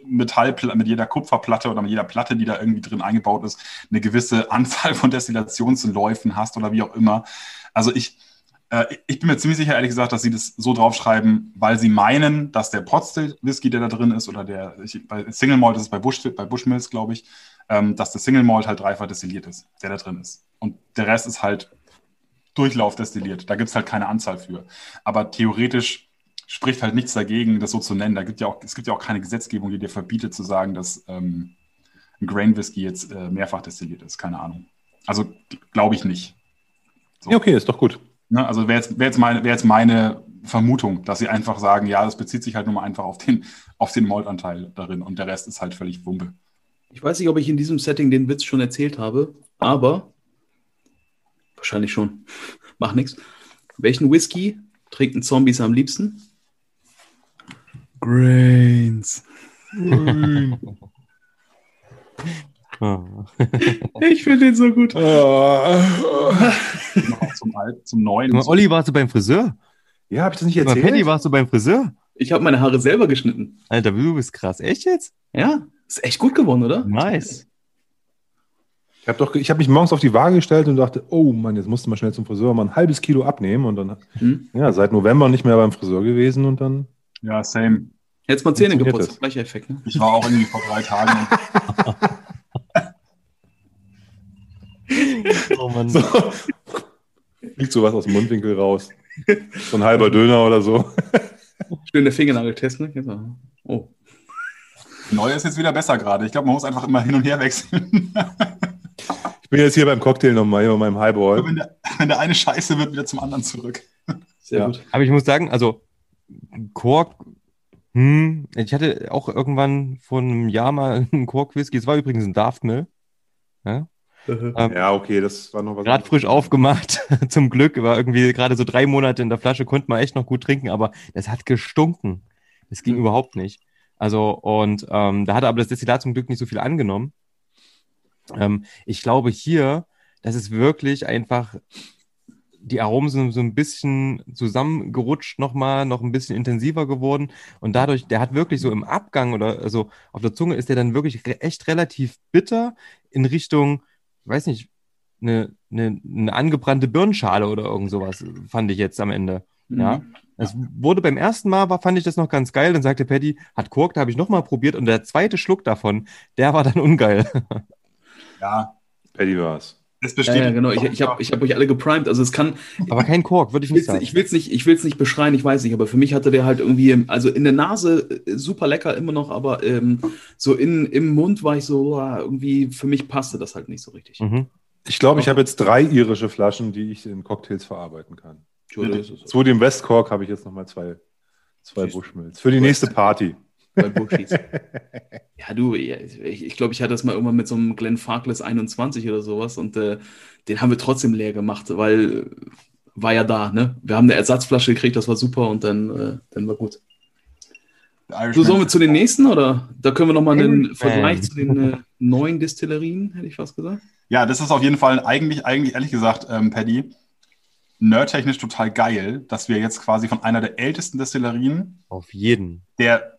Metallplatte, mit jeder Kupferplatte oder mit jeder Platte, die da irgendwie drin eingebaut ist, eine gewisse Anzahl von Destillationsläufen hast oder wie auch immer. Also ich, ich bin mir ziemlich sicher, ehrlich gesagt, dass sie das so draufschreiben, weil sie meinen, dass der Potstill Whisky, der da drin ist, oder der ich, bei Single Malt ist es bei, Bush, bei Bushmills, glaube ich, ähm, dass der Single Malt halt dreifach destilliert ist, der da drin ist. Und der Rest ist halt Durchlauf destilliert. Da gibt es halt keine Anzahl für. Aber theoretisch spricht halt nichts dagegen, das so zu nennen. Da gibt ja auch, es gibt ja auch keine Gesetzgebung, die dir verbietet zu sagen, dass ähm, ein Grain Whisky jetzt äh, mehrfach destilliert ist. Keine Ahnung. Also glaube ich nicht. So. Ja, okay, ist doch gut. Ne? Also wäre jetzt, wär jetzt, meine, wär jetzt meine Vermutung, dass sie einfach sagen, ja, das bezieht sich halt nur mal einfach auf den, auf den Maltanteil darin und der Rest ist halt völlig Wumpe. Ich weiß nicht, ob ich in diesem Setting den Witz schon erzählt habe, aber wahrscheinlich schon. Mach nichts. Welchen Whisky trinken Zombies am liebsten? Grains. Ah. Ich finde den so gut. Noch zum, Alt, zum Neuen. Mal, Olli, warst du beim Friseur? Ja, habe ich das nicht Sag mal, erzählt? Paddy, warst du beim Friseur? Ich habe meine Haare selber geschnitten. Alter, du bist krass. Echt jetzt? Ja, ist echt gut geworden, oder? Nice. Ich habe doch, ich habe mich morgens auf die Waage gestellt und dachte, oh Mann, jetzt musst du mal schnell zum Friseur mal ein halbes Kilo abnehmen und dann, Hm? ja, seit November nicht mehr beim Friseur gewesen und dann, Ja, same. Jetzt mal Zähne geputzt. Gleicher Effekt, ne? Ich war auch irgendwie vor drei Tagen. Oh Mann. so, fliegt sowas aus dem Mundwinkel raus. So ein halber Döner oder so. Schön der Fingernageltest, ne? Genau. Oh. Neue ist jetzt wieder besser gerade. Ich glaube, man muss einfach immer hin und her wechseln. Ich bin jetzt hier beim Cocktail nochmal, hier bei meinem Highball. wenn, der, wenn der eine scheiße wird, wieder zum anderen zurück. Sehr Ja. gut. Aber ich muss sagen, also Kork, hm, ich hatte auch irgendwann vor einem Jahr mal einen Kork-Whisky. Es war übrigens ein Daftmill. Ja? Ähm, Ja, okay, das war noch was. Gerade frisch aufgemacht, zum Glück. War irgendwie gerade so drei Monate in der Flasche, konnte man echt noch gut trinken, aber es hat gestunken. Das ging überhaupt nicht. Also, und ähm, da hatte aber das Destillat zum Glück nicht so viel angenommen. Ähm, ich glaube hier, das ist wirklich einfach, die Aromen sind so ein bisschen zusammengerutscht nochmal, noch ein bisschen intensiver geworden. Und dadurch, der hat wirklich so im Abgang oder also auf der Zunge ist der dann wirklich re echt relativ bitter in Richtung, weiß nicht, eine, eine, eine angebrannte Birnenschale oder irgend sowas, fand ich jetzt am Ende. Ja. Mhm. Es wurde beim ersten Mal, war, fand ich das noch ganz geil. Dann sagte Paddy, hat Kork, da habe ich nochmal probiert und der zweite Schluck davon, der war dann ungeil. Ja, Paddy war's. es Ja, besteht. ja, genau. Ich, ich habe ich hab euch alle geprimed. Also es kann, Aber kein Kork, würde ich ich nicht will sagen. es ich will's nicht, ich will's nicht beschreien, ich weiß nicht, aber für mich hatte der halt irgendwie, also in der Nase äh, super lecker immer noch, aber ähm, so in, im Mund war ich so, ah, irgendwie, für mich passte das halt nicht so richtig. Mhm. Ich glaube, ich habe jetzt drei irische Flaschen, die ich in Cocktails verarbeiten kann. Zu dem West Cork habe ich jetzt nochmal zwei, zwei. Bushmills. Für die nächste Party. Bei Bushis. ja, du, ich, ich glaube, ich hatte das mal irgendwann mit so einem Glenn Farkless 21 oder sowas und äh, den haben wir trotzdem leer gemacht, weil war ja da, ne? Wir haben eine Ersatzflasche gekriegt, das war super und dann, äh, dann war gut. So, sollen wir zu den nächsten oder? Da können wir nochmal einen. Vergleich zu den äh, neuen Destillerien, hätte ich fast gesagt. Ja, das ist auf jeden Fall eigentlich, eigentlich ehrlich gesagt, ähm, Paddy, nerdtechnisch total geil, dass wir jetzt quasi von einer der ältesten Destillerien Auf jeden. der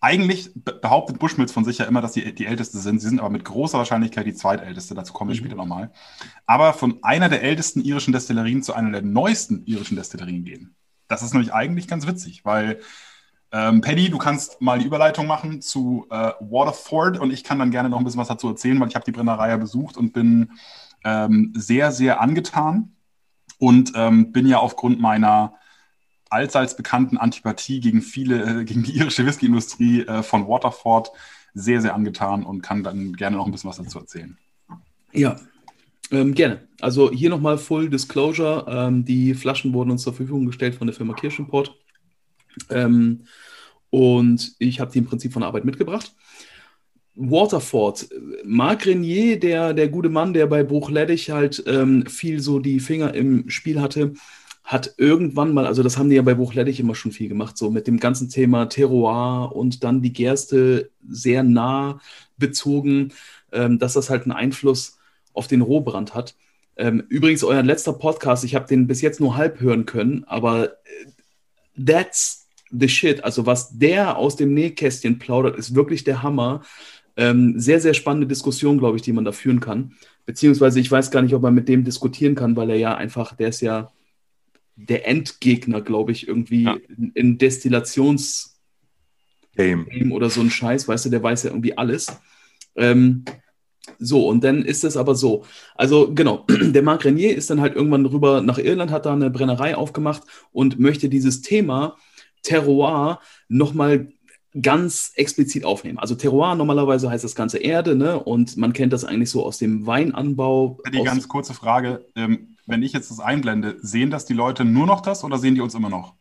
eigentlich behauptet Bushmills von sich ja immer, dass sie die älteste sind. Sie sind aber mit großer Wahrscheinlichkeit die zweitälteste. Dazu kommen wir mhm. später nochmal. Aber von einer der ältesten irischen Destillerien zu einer der neuesten irischen Destillerien gehen. Das ist nämlich eigentlich ganz witzig, weil ähm, Paddy, du kannst mal die Überleitung machen zu äh, Waterford und ich kann dann gerne noch ein bisschen was dazu erzählen, weil ich habe die Brennerei ja besucht und bin ähm, sehr, sehr angetan und ähm, bin ja aufgrund meiner allseits bekannten Antipathie gegen viele, äh, gegen die irische Whiskyindustrie äh, von Waterford sehr, sehr angetan und kann dann gerne noch ein bisschen was dazu erzählen. Ja, ähm, gerne. Also hier nochmal Full Disclosure. Ähm, die Flaschen wurden uns zur Verfügung gestellt von der Firma Kirschenport. Ähm, und ich habe die im Prinzip von der Arbeit mitgebracht. Waterford, Marc Renier, der, der gute Mann, der bei Bruchleddich halt ähm, viel so die Finger im Spiel hatte, hat irgendwann mal, also das haben die ja bei Buchleddich immer schon viel gemacht, so mit dem ganzen Thema Terroir und dann die Gerste sehr nah bezogen, ähm, dass das halt einen Einfluss auf den Rohbrand hat. Ähm, übrigens, euer letzter Podcast, ich habe den bis jetzt nur halb hören können, aber äh, that's the shit. Also was der aus dem Nähkästchen plaudert, ist wirklich der Hammer. Ähm, sehr, sehr spannende Diskussion, glaube ich, die man da führen kann. Beziehungsweise ich weiß gar nicht, ob man mit dem diskutieren kann, weil er ja einfach, der ist ja der Endgegner, glaube ich, irgendwie ja. in, in Destillations Game. oder so ein Scheiß, weißt du, der weiß ja irgendwie alles. Ähm, so, und dann ist es aber so. Also, genau, der Marc Renier ist dann halt irgendwann rüber nach Irland, hat da eine Brennerei aufgemacht und möchte dieses Thema Terroir nochmal ganz explizit aufnehmen. Also Terroir normalerweise heißt das ganze Erde, ne? Und man kennt das eigentlich so aus dem Weinanbau. Die ganz kurze Frage: ähm, wenn ich jetzt das einblende, sehen das die Leute nur noch das oder sehen die uns immer noch?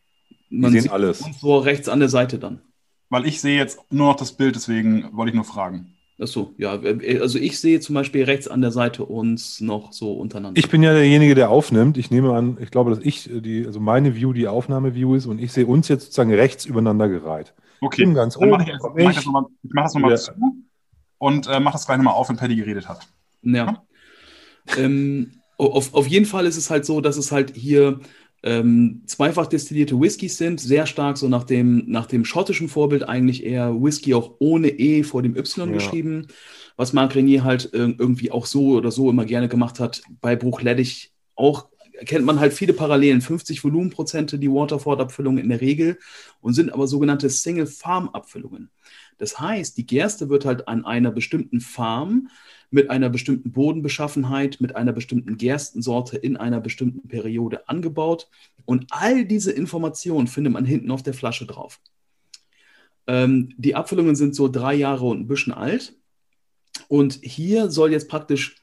Man sehen alles. Und so rechts an der Seite dann. Weil ich sehe jetzt nur noch das Bild, deswegen wollte ich nur fragen. Ach so, ja. Also ich sehe zum Beispiel rechts an der Seite uns noch so untereinander. Ich bin ja derjenige, der aufnimmt. Ich nehme an, ich glaube, dass ich die, also meine View die Aufnahme-View ist und ich sehe uns jetzt sozusagen rechts übereinander gereiht. Okay, ich ganz oben. Mach ich, mach ich, ich mache das nochmal ja. zu und äh, mache das gleich nochmal auf, wenn Paddy geredet hat. Ja. ja? ähm, auf, auf jeden Fall ist es halt so, dass es halt hier ähm, zweifach destillierte Whiskys sind, sehr stark so nach dem, nach dem schottischen Vorbild eigentlich eher Whisky auch ohne E vor dem Y ja. geschrieben, was Marc Renier halt äh, irgendwie auch so oder so immer gerne gemacht hat. Bei Bruchleddich auch kennt man halt viele Parallelen, 50 Volumenprozente die Waterford-Abfüllungen in der Regel und sind aber sogenannte Single-Farm-Abfüllungen. Das heißt, die Gerste wird halt an einer bestimmten Farm mit einer bestimmten Bodenbeschaffenheit, mit einer bestimmten Gerstensorte in einer bestimmten Periode angebaut. Und all diese Informationen findet man hinten auf der Flasche drauf. Ähm, die Abfüllungen sind so drei Jahre und ein bisschen alt. Und hier soll jetzt praktisch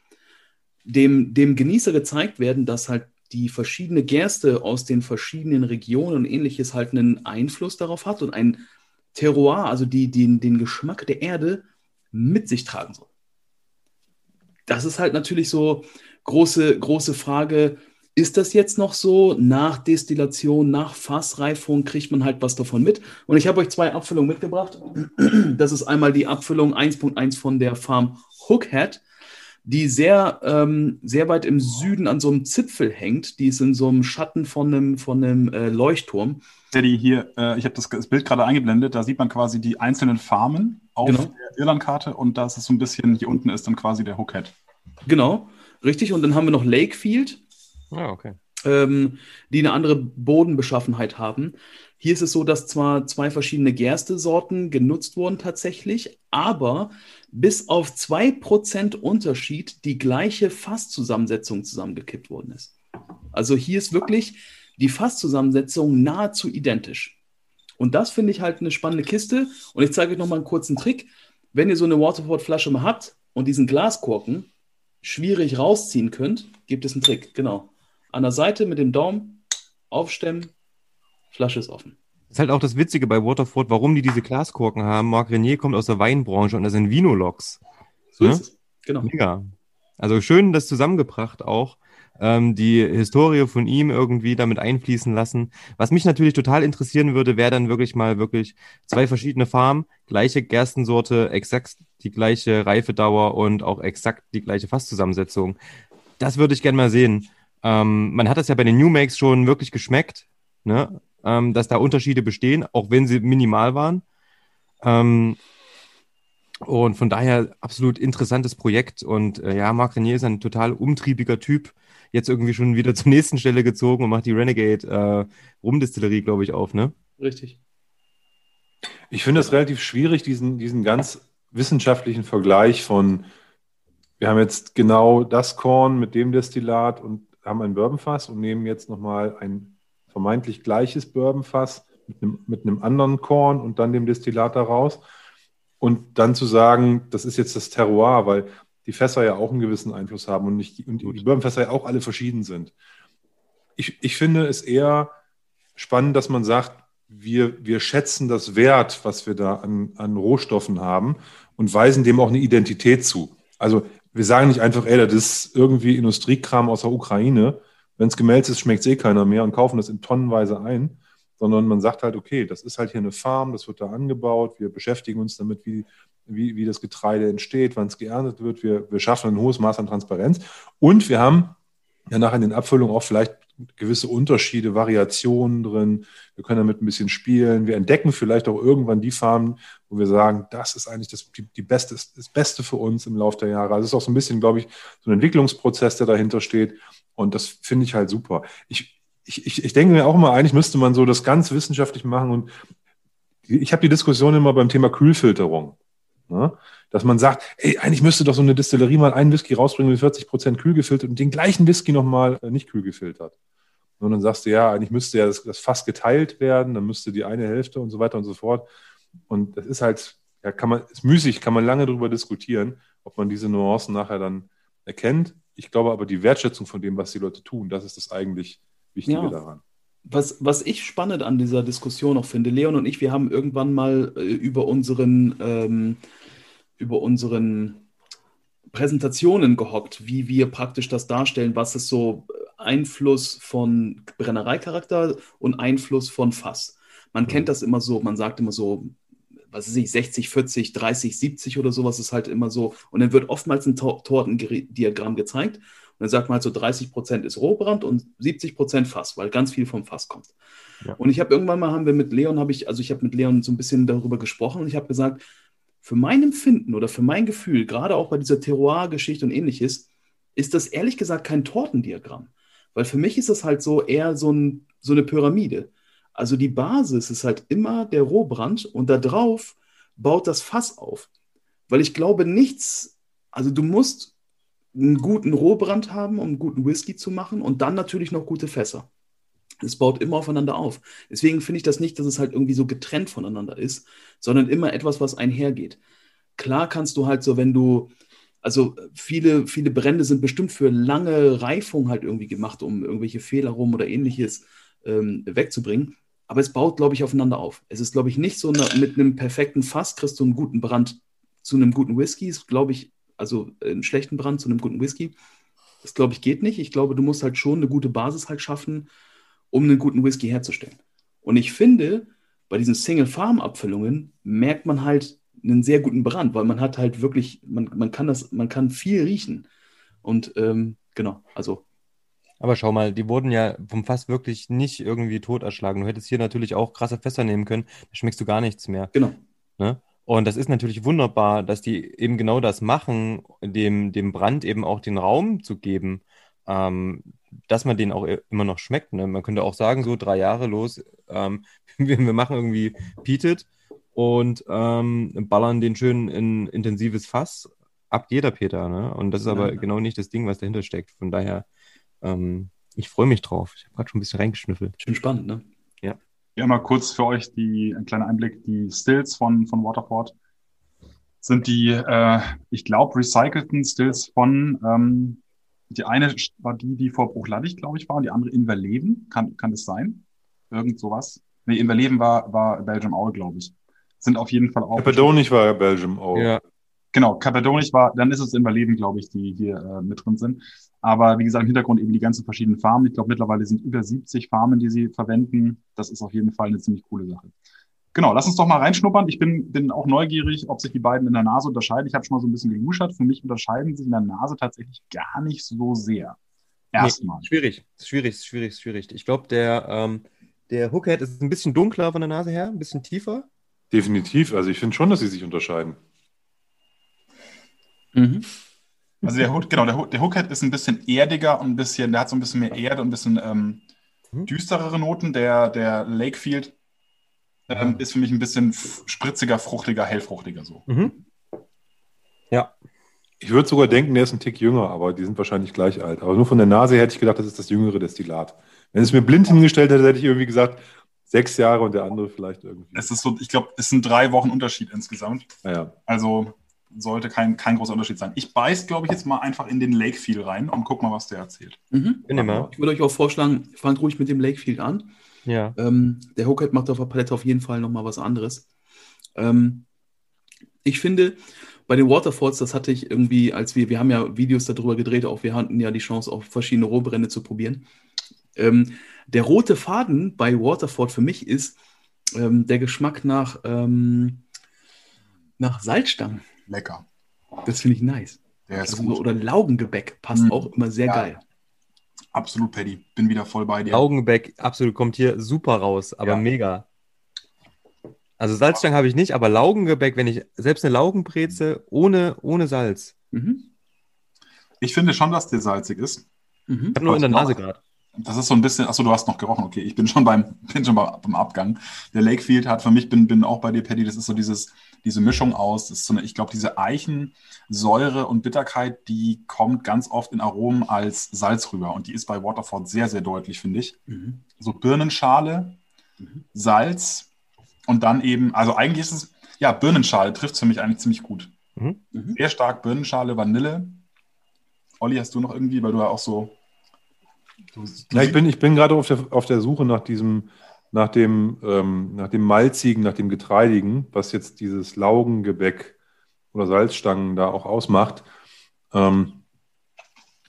dem, dem Genießer gezeigt werden, dass halt die verschiedene Gerste aus den verschiedenen Regionen und ähnliches halt einen Einfluss darauf hat und ein Terroir, also die, die, den Geschmack der Erde mit sich tragen soll das ist halt natürlich so große, große Frage. Ist das jetzt noch so? Nach Destillation, nach Fassreifung kriegt man halt was davon mit. Und ich habe euch zwei Abfüllungen mitgebracht. Das ist einmal die Abfüllung 1.1 von der Farm Hookhead, die sehr, ähm, sehr weit im Süden an so einem Zipfel hängt. Die ist in so einem Schatten von einem, von einem äh, Leuchtturm. Daddy, hier, äh, ich habe das, das, Bild gerade eingeblendet, da sieht man quasi die einzelnen Farmen auf genau. der Irlandkarte und da ist es so ein bisschen, hier unten ist dann quasi der Hookhead. Genau, richtig. Und dann haben wir noch Lakefield. Ah, okay. Ähm, die eine andere Bodenbeschaffenheit haben. Hier ist es so, dass zwar zwei verschiedene Gerstesorten genutzt wurden tatsächlich, aber bis auf 2% Unterschied die gleiche Fasszusammensetzung zusammengekippt worden ist. Also hier ist wirklich die Fasszusammensetzung nahezu identisch. Und das finde ich halt eine spannende Kiste. Und ich zeige euch nochmal einen kurzen Trick. Wenn ihr so eine Waterford-Flasche mal habt und diesen Glaskorken schwierig rausziehen könnt, gibt es einen Trick. Genau. An der Seite mit dem Daumen aufstemmen, Flasche ist offen. Das ist halt auch das Witzige bei Waterford, warum die diese Glaskorken haben. Marc Renier kommt aus der Weinbranche und das sind Vinologs. So ne? ist es. Genau. Mega. Also schön das zusammengebracht auch ähm, die Historie von ihm irgendwie damit einfließen lassen. Was mich natürlich total interessieren würde, wäre dann wirklich mal wirklich zwei verschiedene Farmen, gleiche Gerstensorte, exakt die gleiche Reifedauer und auch exakt die gleiche Fasszusammensetzung. Das würde ich gerne mal sehen. Ähm, man hat das ja bei den New Makes schon wirklich geschmeckt, ne? Ähm, dass da Unterschiede bestehen, auch wenn sie minimal waren. Ähm, und von daher absolut interessantes Projekt. Und äh, ja, Marc Renier ist ein total umtriebiger Typ. Jetzt irgendwie schon wieder zur nächsten Stelle gezogen und macht die Renegade äh, Rumdistillerie, glaube ich, auf, ne? Richtig. Ich finde es relativ schwierig, diesen, diesen ganz wissenschaftlichen Vergleich von, wir haben jetzt genau das Korn mit dem Destillat und haben ein Bourbonfass und nehmen jetzt nochmal ein vermeintlich gleiches Bourbonfass mit einem, mit einem anderen Korn und dann dem Destillat daraus. Und dann zu sagen, das ist jetzt das Terroir, weil die Fässer ja auch einen gewissen Einfluss haben und, nicht, und die Bourbonfässer ja auch alle verschieden sind. Ich, ich finde es eher spannend, dass man sagt, wir, wir schätzen das Wert, was wir da an, an Rohstoffen haben und weisen dem auch eine Identität zu. Also wir sagen nicht einfach, ey, das ist irgendwie Industriekram aus der Ukraine. Wenn es gemälzt ist, schmeckt es eh keiner mehr und kaufen das in tonnenweise ein, sondern man sagt halt, okay, das ist halt hier eine Farm, das wird da angebaut, wir beschäftigen uns damit, wie, wie, wie das Getreide entsteht, wann es geerntet wird, wir, wir schaffen ein hohes Maß an Transparenz und wir haben ja nachher in den Abfüllungen auch vielleicht gewisse Unterschiede, Variationen drin. Wir können damit ein bisschen spielen. Wir entdecken vielleicht auch irgendwann die Farmen, wo wir sagen, das ist eigentlich das, die, die beste, das Beste für uns im Laufe der Jahre. Also es ist auch so ein bisschen, glaube ich, so ein Entwicklungsprozess, der dahinter steht. Und das finde ich halt super. Ich, ich, ich, ich denke mir auch mal, eigentlich müsste man so das ganz wissenschaftlich machen. Und ich habe die Diskussion immer beim Thema Kühlfilterung. Ne? Dass man sagt, ey, eigentlich müsste doch so eine Distillerie mal einen Whisky rausbringen mit 40 Prozent kühl gefiltert und den gleichen Whisky nochmal äh, nicht kühl gefiltert. Und dann sagst du, ja, eigentlich müsste ja das, das Fass geteilt werden, dann müsste die eine Hälfte und so weiter und so fort. Und das ist halt, ja, kann man, ist müßig, kann man lange darüber diskutieren, ob man diese Nuancen nachher dann erkennt. Ich glaube aber, die Wertschätzung von dem, was die Leute tun, das ist das eigentlich Wichtige ja. daran. Was, was ich spannend an dieser Diskussion auch finde, Leon und ich, wir haben irgendwann mal äh, über unseren, ähm, über unseren Präsentationen gehockt, wie wir praktisch das darstellen, was ist so Einfluss von Brennereicharakter und Einfluss von Fass. Man mhm. kennt das immer so, man sagt immer so, was weiß ich, 60, 40, 30, 70 oder sowas ist halt immer so. Und dann wird oftmals ein Tortendiagramm gezeigt. Und dann sagt man halt so, 30 Prozent ist Rohbrand und 70 Prozent Fass, weil ganz viel vom Fass kommt. Ja. Und ich habe irgendwann mal, haben wir mit Leon, habe ich, also ich habe mit Leon so ein bisschen darüber gesprochen und ich habe gesagt, für mein Empfinden oder für mein Gefühl, gerade auch bei dieser Terroir-Geschichte und ähnliches, ist das ehrlich gesagt kein Tortendiagramm. Weil für mich ist das halt so eher so, ein, so eine Pyramide. Also die Basis ist halt immer der Rohbrand und da drauf baut das Fass auf. Weil ich glaube, nichts, also du musst einen guten Rohbrand haben, um einen guten Whisky zu machen und dann natürlich noch gute Fässer. Es baut immer aufeinander auf. Deswegen finde ich das nicht, dass es halt irgendwie so getrennt voneinander ist, sondern immer etwas, was einhergeht. Klar kannst du halt so, wenn du also viele, viele Brände sind bestimmt für lange Reifung halt irgendwie gemacht, um irgendwelche Fehler rum oder ähnliches ähm, wegzubringen. Aber es baut, glaube ich, aufeinander auf. Es ist, glaube ich, nicht so eine, mit einem perfekten Fass kriegst du einen guten Brand zu einem guten Whisky. Ist, glaube ich, also einen schlechten Brand zu einem guten Whisky. Das, glaube ich, geht nicht. Ich glaube, du musst halt schon eine gute Basis halt schaffen, um einen guten Whisky herzustellen. Und ich finde, bei diesen Single-Farm-Abfüllungen merkt man halt, einen sehr guten Brand, weil man hat halt wirklich, man, man kann das, man kann viel riechen. Und ähm, genau, also. Aber schau mal, die wurden ja vom Fass wirklich nicht irgendwie tot erschlagen. Du hättest hier natürlich auch krasse Fässer nehmen können, da schmeckst du gar nichts mehr. Genau. Ne? Und das ist natürlich wunderbar, dass die eben genau das machen, dem, dem Brand eben auch den Raum zu geben, ähm, dass man den auch immer noch schmeckt. Ne? Man könnte auch sagen, so drei Jahre los, ähm, wir, wir, machen irgendwie Peated und ähm, ballern den schön in intensives Fass. Ab jeder Peter, ne? Und das ist aber ja. genau nicht das Ding, was dahinter steckt. Von daher, ähm, ich freue mich drauf. Ich habe gerade schon ein bisschen reingeschnüffelt. Schön spannend, ne? Ja. Ja, mal kurz für euch die, ein kleiner Einblick. Die Stills von, von Waterport sind die, äh, ich glaube, recycelten Stills von, ähm, die eine war die, die vor Bruchladdig, glaube ich, war, und die andere in Verleben. Kann, kann das sein? Irgend sowas? Nee, in Verleben war, war Belgium Owl, glaube ich sind auf jeden Fall auch. Cappadonic war ja Belgium auch. Ja. Genau, Cappadonic war, dann ist es im Überleben, glaube ich, die hier äh, mit drin sind. Aber wie gesagt, im Hintergrund eben die ganzen verschiedenen Farmen. Ich glaube, mittlerweile sind über 70 Farmen, die sie verwenden. Das ist auf jeden Fall eine ziemlich coole Sache. Genau, lass uns doch mal reinschnuppern. Ich bin, bin auch neugierig, ob sich die beiden in der Nase unterscheiden. Ich habe schon mal so ein bisschen geluschert. Für mich unterscheiden sich in der Nase tatsächlich gar nicht so sehr. Erstmal. Nee, schwierig, schwierig, schwierig, schwierig. Ich glaube, der, ähm, der Hookhead ist ein bisschen dunkler von der Nase her, ein bisschen tiefer. Definitiv. Also ich finde schon, dass sie sich unterscheiden. Mhm. Also der Hook, genau, der, der Hookhead ist ein bisschen erdiger und ein bisschen, der hat so ein bisschen mehr Erde und ein bisschen ähm, Mhm. düsterere Noten. Der, der Lakefield ähm, ist für mich ein bisschen spritziger, fruchtiger, hellfruchtiger so. Mhm. Ja. Ich würde sogar denken, der ist ein Tick jünger, aber die sind wahrscheinlich gleich alt. Aber nur von der Nase her hätte ich gedacht, das ist das jüngere Destillat. Wenn es mir blind hingestellt hätte, hätte ich irgendwie gesagt, sechs Jahre und der andere vielleicht irgendwie. Es ist so, ich glaube, es sind drei Wochen Unterschied insgesamt. Naja. Also sollte kein, kein großer Unterschied sein. Ich beiß, glaube ich, jetzt mal einfach in den Lakefield rein und guck mal, was der erzählt. Mhm. Ich würde euch auch vorschlagen, fangt ruhig mit dem Lakefield an. Ja. Ähm, der Hookhead macht auf der Palette auf jeden Fall nochmal was anderes. Ähm, ich finde, bei den Waterfalls, das hatte ich irgendwie, als wir, wir haben ja Videos darüber gedreht, auch wir hatten ja die Chance, auch verschiedene Rohbrände zu probieren. Ähm, der rote Faden bei Waterfall für mich ist ähm, der Geschmack nach, ähm, nach Salzstangen. Lecker. Das finde ich nice. Der ist gut. oder Laugengebäck passt Mhm. auch immer sehr Ja. geil. Absolut, Paddy. Bin wieder voll bei dir. Laugengebäck, absolut, kommt hier super raus, aber Ja. mega. Also Salzstangen habe ich nicht, aber Laugengebäck, wenn ich selbst eine Laugenbreze ohne, ohne Salz. Mhm. Ich finde schon, dass der salzig ist. Mhm. Ich habe nur in der Nase gerade. Das ist so ein bisschen, achso, du hast noch gerochen, okay. Ich bin schon beim, bin schon beim, beim Abgang. Der Lakefield hat für mich, bin, bin auch bei dir, Paddy, das ist so dieses, diese Mischung aus, das ist so eine, ich glaube, diese Eichensäure und Bitterkeit, die kommt ganz oft in Aromen als Salz rüber. Und die ist bei Waterford sehr, sehr deutlich, finde ich. Mhm. So Birnenschale, Mhm. Salz und dann eben, also eigentlich ist es, ja, Birnenschale trifft es für mich eigentlich ziemlich gut. Mhm. Mhm. Sehr stark Birnenschale, Vanille. Olli, hast du noch irgendwie, weil du ja auch so. Du, du Ja, ich bin, ich bin gerade auf der, auf der Suche nach diesem, nach dem, ähm, nach dem Malzigen, nach dem Getreidigen, was jetzt dieses Laugengebäck oder Salzstangen da auch ausmacht. Ähm,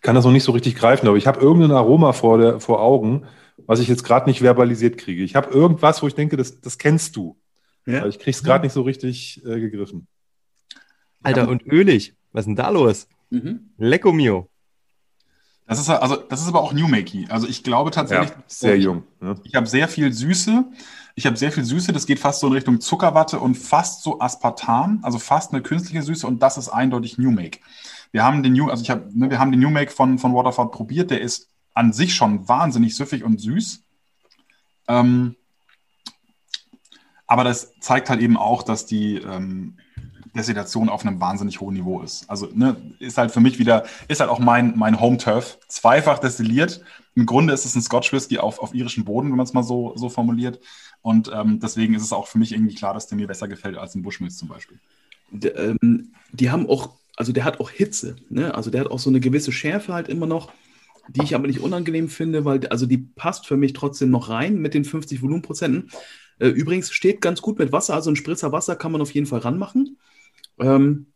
kann das noch nicht so richtig greifen, aber ich habe irgendein Aroma vor, der, vor Augen, was ich jetzt gerade nicht verbalisiert kriege. Ich habe irgendwas, wo ich denke, das, das kennst du. Ja. Aber ich kriege es gerade nicht so richtig äh, gegriffen. Alter, und ölig. Was ist denn da los? Mhm. Lecco mio. Das ist, also, das ist aber auch New Makey. Also ich glaube tatsächlich, sehr jung. Ne? ich habe sehr viel Süße. Ich habe sehr viel Süße, das geht fast so in Richtung Zuckerwatte und fast so Aspartam, also fast eine künstliche Süße und das ist eindeutig New Make. Wir haben den New, also ich habe, ne, wir haben den New Make von, von Waterford probiert, der ist an sich schon wahnsinnig süffig und süß. Ähm, aber das zeigt halt eben auch, dass die ähm, Destillation auf einem wahnsinnig hohen Niveau ist. Also ne, ist halt für mich wieder, ist halt auch mein, mein Home-Turf. Zweifach destilliert. Im Grunde ist es ein Scotch Whisky auf, auf irischem Boden, wenn man es mal so, so formuliert. Und ähm, deswegen ist es auch für mich irgendwie klar, dass der mir besser gefällt als ein Bushmills zum Beispiel. D- ähm, die haben auch, also der hat auch Hitze, ne? Also der hat auch so eine gewisse Schärfe halt immer noch, die ich aber nicht unangenehm finde, weil also die passt für mich trotzdem noch rein mit den 50 Volumenprozenten. Äh, übrigens steht ganz gut mit Wasser, also ein Spritzer Wasser kann man auf jeden Fall ranmachen. Ähm,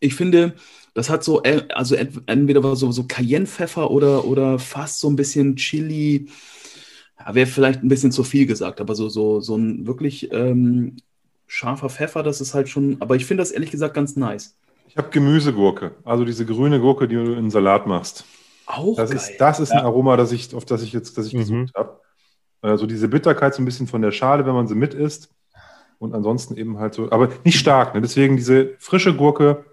ich finde, das hat so, äh, also ent- entweder so, so Cayenne-Pfeffer oder, oder fast so ein bisschen Chili. Ja, Wäre vielleicht ein bisschen zu viel gesagt, aber so, so, so ein wirklich ähm, scharfer Pfeffer, das ist halt schon, aber ich finde das ehrlich gesagt ganz nice. Ich habe Gemüsegurke, also diese grüne Gurke, die du in einen Salat machst. Auch Das geil. ist, das ist ein Ja. Aroma, das ich, auf das ich jetzt das ich Mhm. gesucht habe. Also diese Bitterkeit so ein bisschen von der Schale, wenn man sie mit isst. Und ansonsten eben halt so, aber nicht stark. Ne? Deswegen diese frische Gurke.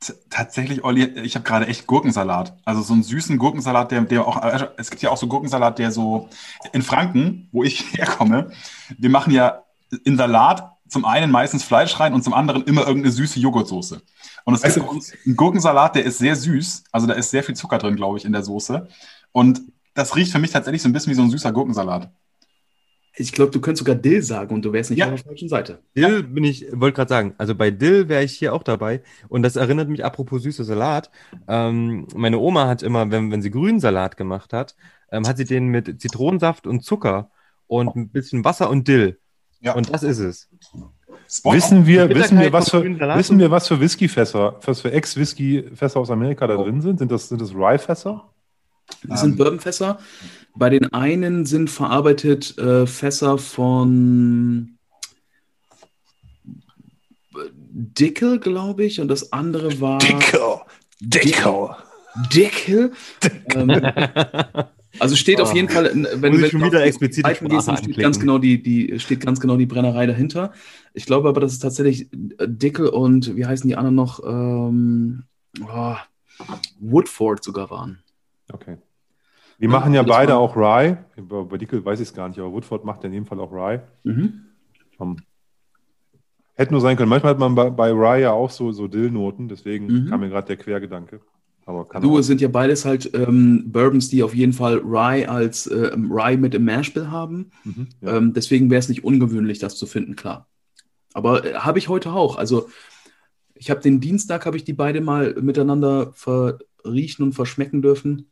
T tatsächlich, Olli, ich habe gerade echt Gurkensalat. Also so einen süßen Gurkensalat, der, der auch, also es gibt ja auch so Gurkensalat, der so in Franken, wo ich herkomme, wir machen ja in Salat zum einen meistens Fleisch rein und zum anderen immer irgendeine süße Joghurtsoße. Und es gibt Also- bei uns einen Gurkensalat, der ist sehr süß. Also da ist sehr viel Zucker drin, glaube ich, in der Soße. Und das riecht für mich tatsächlich so ein bisschen wie so ein süßer Gurkensalat. Ich glaube, du könntest sogar Dill sagen und du wärst nicht Ja. auf der falschen Seite. Dill bin ich, wollte gerade sagen, also bei Dill wäre ich hier auch dabei. Und das erinnert mich, apropos süßer Salat. Ähm, meine Oma hat immer, wenn, wenn sie grünen Salat gemacht hat, ähm, hat sie den mit Zitronensaft und Zucker und ein bisschen Wasser und Dill. Ja. Und das ist es. Spot Wissen wir, wissen wir, was für, wissen wir, was für Whiskyfässer, was für Ex-Whisky-Fässer aus Amerika da Oh. drin sind? Sind das, sind das Rye-Fässer? Das sind Ähm. Bourbonfässer. Bei den einen sind verarbeitet äh, Fässer von Dickel, glaube ich, und das andere war Dickel. Dickel. ähm, Also steht auf Oh. jeden Fall, wenn, wenn schon du wieder explizit die Seiten gehst, dann steht ganz genau die, die, steht ganz genau die Brennerei dahinter. Ich glaube aber, dass es tatsächlich äh, Dickel und wie heißen die anderen noch? Ähm, oh, Woodford sogar waren. Okay. Die Ja, machen ja beide auch Rye. Bei Dickel weiß ich es gar nicht, aber Woodford macht in jedem Fall auch Rye. Mhm. Um, hätte nur sein können. Manchmal hat man bei, bei Rye ja auch so, so Dill-Noten, deswegen Mhm. kam mir gerade der Quergedanke. Aber Du, es sind ja beides halt ähm, Bourbons, die auf jeden Fall Rye als äh, Rye mit im Mashbill haben. Mhm, ja. Ähm, deswegen wäre es nicht ungewöhnlich, das zu finden, klar. Aber äh, habe ich heute auch. Also ich habe den Dienstag, habe ich die beide mal miteinander verriechen und verschmecken dürfen.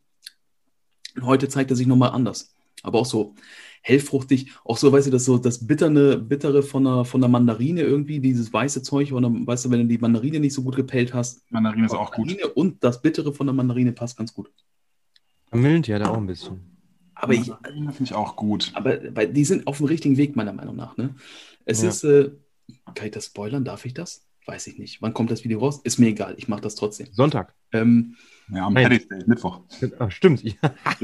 Heute zeigt er sich nochmal anders. Aber auch so hellfruchtig, auch so, weißt du, das so das bitterne, bittere von der, von der Mandarine irgendwie, dieses weiße Zeug, oder weißt du, wenn du die Mandarine nicht so gut gepellt hast. Mandarine ist auch gut. Mandarine und das Bittere von der Mandarine passt ganz gut. Kamillentee hat er auch ein bisschen. Aber ich, finde ich auch gut. Aber weil die sind auf dem richtigen Weg, meiner Meinung nach. Ne? Es Ja. ist, äh, kann ich das spoilern? Darf ich das? Weiß ich nicht. Wann kommt das Video raus? Ist mir egal, ich mache das trotzdem. Sonntag. Ähm, Ja, am. Paddy's Day, Mittwoch. Ach, stimmt. Ja.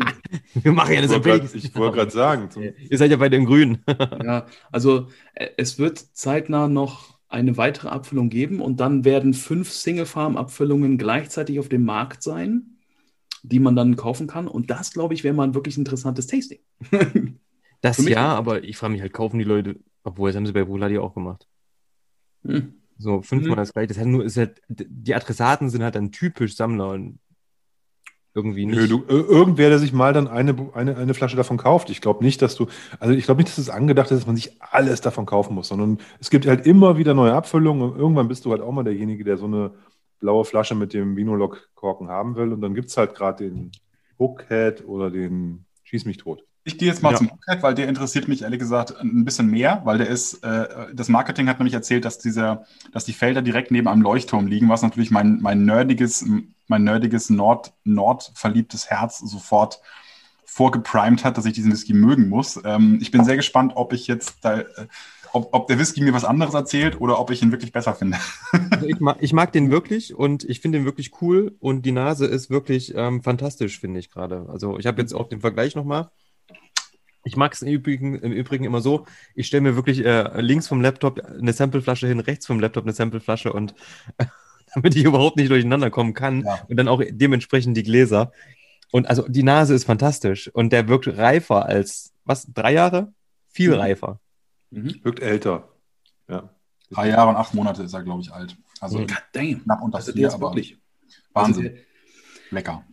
Wir machen ja das wollte grad- ich wollte gerade sagen, zum, Ihr seid ja beide in Grün. ja, also äh, es wird zeitnah noch eine weitere Abfüllung geben und dann werden fünf Single-Farm-Abfüllungen gleichzeitig auf dem Markt sein, die man dann kaufen kann. Und das, glaube ich, wäre mal ein wirklich interessantes Tasting. Das ja, nicht. aber ich frage mich halt, kaufen die Leute, obwohl, das haben sie bei Rouladi auch gemacht. Hm. So, fünfmal Mhm. das gleiche. Das heißt nur, ist halt, die Adressaten sind halt dann typisch Sammler und irgendwie nicht. Nö, du, ir- irgendwer, der sich mal dann eine, eine, eine Flasche davon kauft. Ich glaube nicht, dass du, also ich glaube nicht, dass es angedacht ist, dass man sich alles davon kaufen muss, sondern es gibt halt immer wieder neue Abfüllungen und irgendwann bist du halt auch mal derjenige, der so eine blaue Flasche mit dem Vinolog-Korken haben will und dann gibt es halt gerade den Hookhead oder den Schieß mich tot. Ich gehe jetzt mal Ja. zum Hookhead, weil der interessiert mich ehrlich gesagt ein bisschen mehr, weil der ist, äh, das Marketing hat nämlich erzählt, dass dieser, dass die Felder direkt neben einem Leuchtturm liegen, was natürlich mein, mein nerdiges, mein nerdiges Nord, Nord verliebtes Herz sofort vorgeprimed hat, dass ich diesen Whisky mögen muss. Ähm, ich bin sehr gespannt, ob ich jetzt da, äh, ob, ob der Whisky mir was anderes erzählt oder ob ich ihn wirklich besser finde. Also ich, mag, ich mag den wirklich und ich finde den wirklich cool und die Nase ist wirklich ähm, fantastisch, finde ich gerade. Also ich habe jetzt auch den Vergleich nochmal. Ich mag es im Übrigen, im Übrigen immer so, ich stelle mir wirklich äh, links vom Laptop eine Sampleflasche hin, rechts vom Laptop eine Sampleflasche und damit ich überhaupt nicht durcheinander kommen kann Ja. und dann auch dementsprechend die Gläser. Und also die Nase ist fantastisch und der wirkt reifer als, was, drei Jahre? Viel Mhm. reifer. Mhm. Wirkt älter. Ja. Drei Jahre und acht Monate ist er, glaube ich, alt. Also Mhm. Knapp unter Also vier, der ist aber wirklich. Also Wahnsinn. der, Lecker.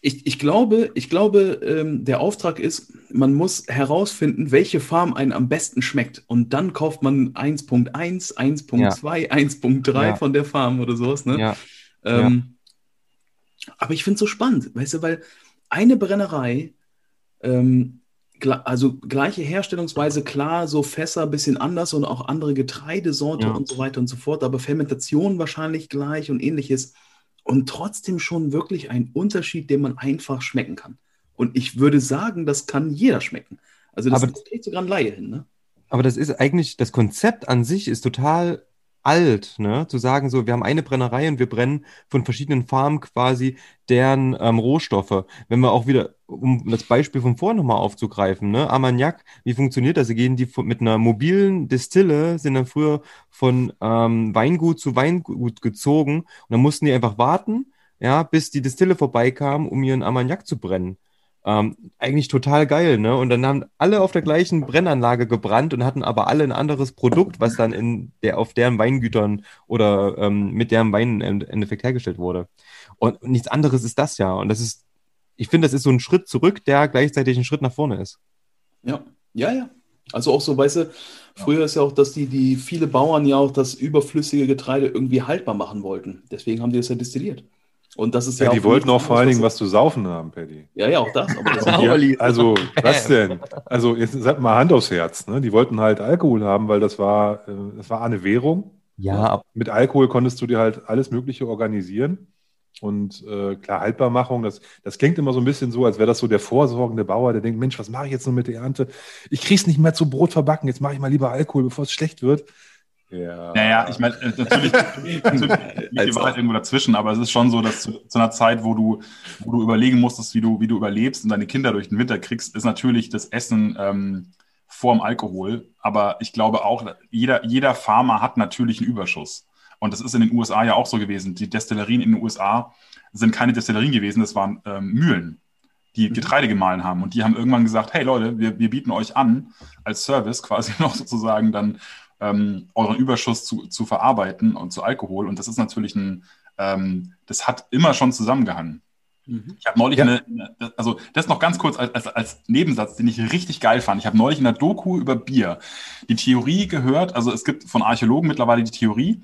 Ich, ich glaube, ich glaube ähm, der Auftrag ist, man muss herausfinden, welche Farm einen am besten schmeckt. Und dann kauft man 1.1, 1.2, 1.3 Ja. von der Farm oder sowas. Ne? Ja. Ähm, Aber ich finde es so spannend, weißt du, weil eine Brennerei, ähm, also gleiche Herstellungsweise, klar, so Fässer ein bisschen anders und auch andere Getreidesorte Ja. und so weiter und so fort, aber Fermentation wahrscheinlich gleich und ähnliches. Und trotzdem schon wirklich ein Unterschied, den man einfach schmecken kann. Und ich würde sagen, das kann jeder schmecken. Also das Aber- kriegt sogar ein Laie hin, ne? Aber das ist eigentlich, das Konzept an sich ist total alt, ne? Zu sagen, so, wir haben eine Brennerei und wir brennen von verschiedenen Farmen quasi deren ähm, Rohstoffe. Wenn wir auch wieder, um das Beispiel von vorhin nochmal aufzugreifen, ne? Armagnac, wie funktioniert das? Sie gehen die mit einer mobilen Distille, sind dann früher von ähm, Weingut zu Weingut gezogen und dann mussten die einfach warten, ja, bis die Distille vorbeikam, um ihren Armagnac zu brennen. Ähm, eigentlich total geil, ne? Und dann haben alle auf der gleichen Brennanlage gebrannt und hatten aber alle ein anderes Produkt, was dann in der, auf deren Weingütern oder ähm, mit deren Wein im Endeffekt hergestellt wurde. Und nichts anderes ist das ja. Und das ist, ich finde, das ist so ein Schritt zurück, der gleichzeitig ein Schritt nach vorne ist. Ja, ja, ja. Also auch so, weißt du, früher ist ja auch, dass die, die viele Bauern ja auch das überflüssige Getreide irgendwie haltbar machen wollten. Deswegen haben die das ja destilliert. Und das ist ja, Ja, die wollten auch vor allen Dingen was zu saufen haben, Paddy. Ja, ja, auch das. Aber das Ja. Also, was denn? Also, jetzt sag mal Hand aufs Herz. Ne? Die wollten halt Alkohol haben, weil das war, äh, das war eine Währung. Ja, Mit Alkohol konntest du dir halt alles Mögliche organisieren. Und äh, klar, Haltbarmachung, das, das klingt immer so ein bisschen so, als wäre das so der vorsorgende Bauer, der denkt, Mensch, was mache ich jetzt nur mit der Ernte? Ich krieg's nicht mehr zu Brot verbacken, jetzt mache ich mal lieber Alkohol, bevor es schlecht wird. Ja. Naja, ich meine, äh, natürlich, natürlich liegt die Wahrheit irgendwo dazwischen, aber es ist schon so, dass zu, zu, einer Zeit, wo du, wo du überlegen musstest, wie du, wie du überlebst und deine Kinder durch den Winter kriegst, ist natürlich das Essen ähm, vorm Alkohol. Aber ich glaube auch, jeder, jeder Farmer hat natürlich einen Überschuss. Und das ist in den USA ja auch so gewesen. Die Destillerien in den USA sind keine Destillerien gewesen, das waren ähm, Mühlen, die mhm. Getreide gemahlen haben. Und die haben irgendwann gesagt, hey Leute, wir, wir bieten euch an, als Service quasi noch sozusagen dann ähm, euren Überschuss zu, zu verarbeiten und zu Alkohol. Und das ist natürlich ein, ähm, das hat immer schon zusammengehangen. Mhm. Ich habe neulich ja. eine, also das noch ganz kurz als, als, als Nebensatz, den ich richtig geil fand. Ich habe neulich in der Doku über Bier die Theorie gehört, also es gibt von Archäologen mittlerweile die Theorie,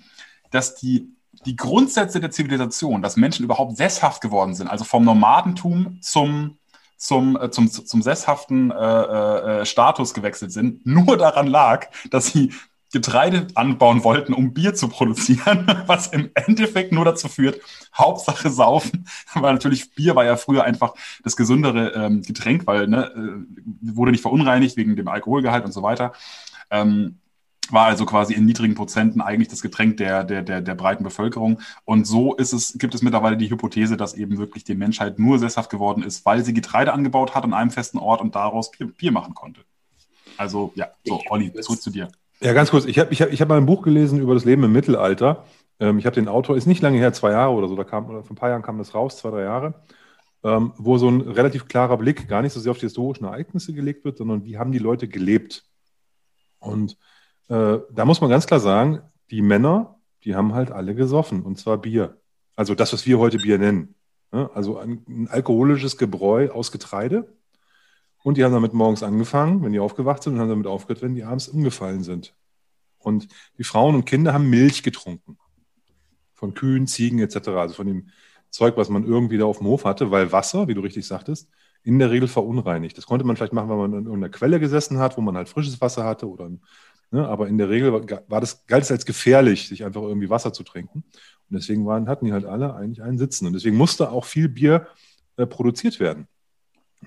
dass die, die Grundsätze der Zivilisation, dass Menschen überhaupt sesshaft geworden sind, also vom Nomadentum zum, zum, äh, zum, zum sesshaften äh, äh, Status gewechselt sind, nur daran lag, dass sie Getreide anbauen wollten, um Bier zu produzieren, was im Endeffekt nur dazu führt, Hauptsache saufen, weil natürlich Bier war ja früher einfach das gesündere ähm, Getränk, weil ne, äh, wurde nicht verunreinigt wegen dem Alkoholgehalt und so weiter. Ähm, war also quasi in niedrigen Prozenten eigentlich das Getränk der, der, der, der breiten Bevölkerung. Und so ist es, gibt es mittlerweile die Hypothese, dass eben wirklich die Menschheit nur sesshaft geworden ist, weil sie Getreide angebaut hat an einem festen Ort und daraus Bier, Bier machen konnte. Also ja, so, Olli, zurück zu dir. Ja, ganz kurz. Ich habe ich hab, ich hab mal ein Buch gelesen über das Leben im Mittelalter. Ähm, ich habe den Autor, ist nicht lange her, zwei Jahre oder so, da kam, oder vor ein paar Jahren kam das raus, zwei, drei Jahre, ähm, wo so ein relativ klarer Blick gar nicht so sehr auf die historischen Ereignisse gelegt wird, sondern wie haben die Leute gelebt. Und äh, da muss man ganz klar sagen, die Männer, die haben halt alle gesoffen, und zwar Bier. Also das, was wir heute Bier nennen. Ne? Also ein, ein alkoholisches Gebräu aus Getreide. Und die haben damit morgens angefangen, wenn die aufgewacht sind, und haben damit aufgehört, wenn die abends umgefallen sind. Und die Frauen und Kinder haben Milch getrunken. Von Kühen, Ziegen etc. Also von dem Zeug, was man irgendwie da auf dem Hof hatte, weil Wasser, wie du richtig sagtest, in der Regel verunreinigt. Das konnte man vielleicht machen, wenn man in irgendeiner Quelle gesessen hat, wo man halt frisches Wasser hatte oder Ne? Aber in der Regel war das, galt es als gefährlich, sich einfach irgendwie Wasser zu trinken. Und deswegen waren, hatten die halt alle eigentlich einen Sitzen. Und deswegen musste auch viel Bier äh, produziert werden.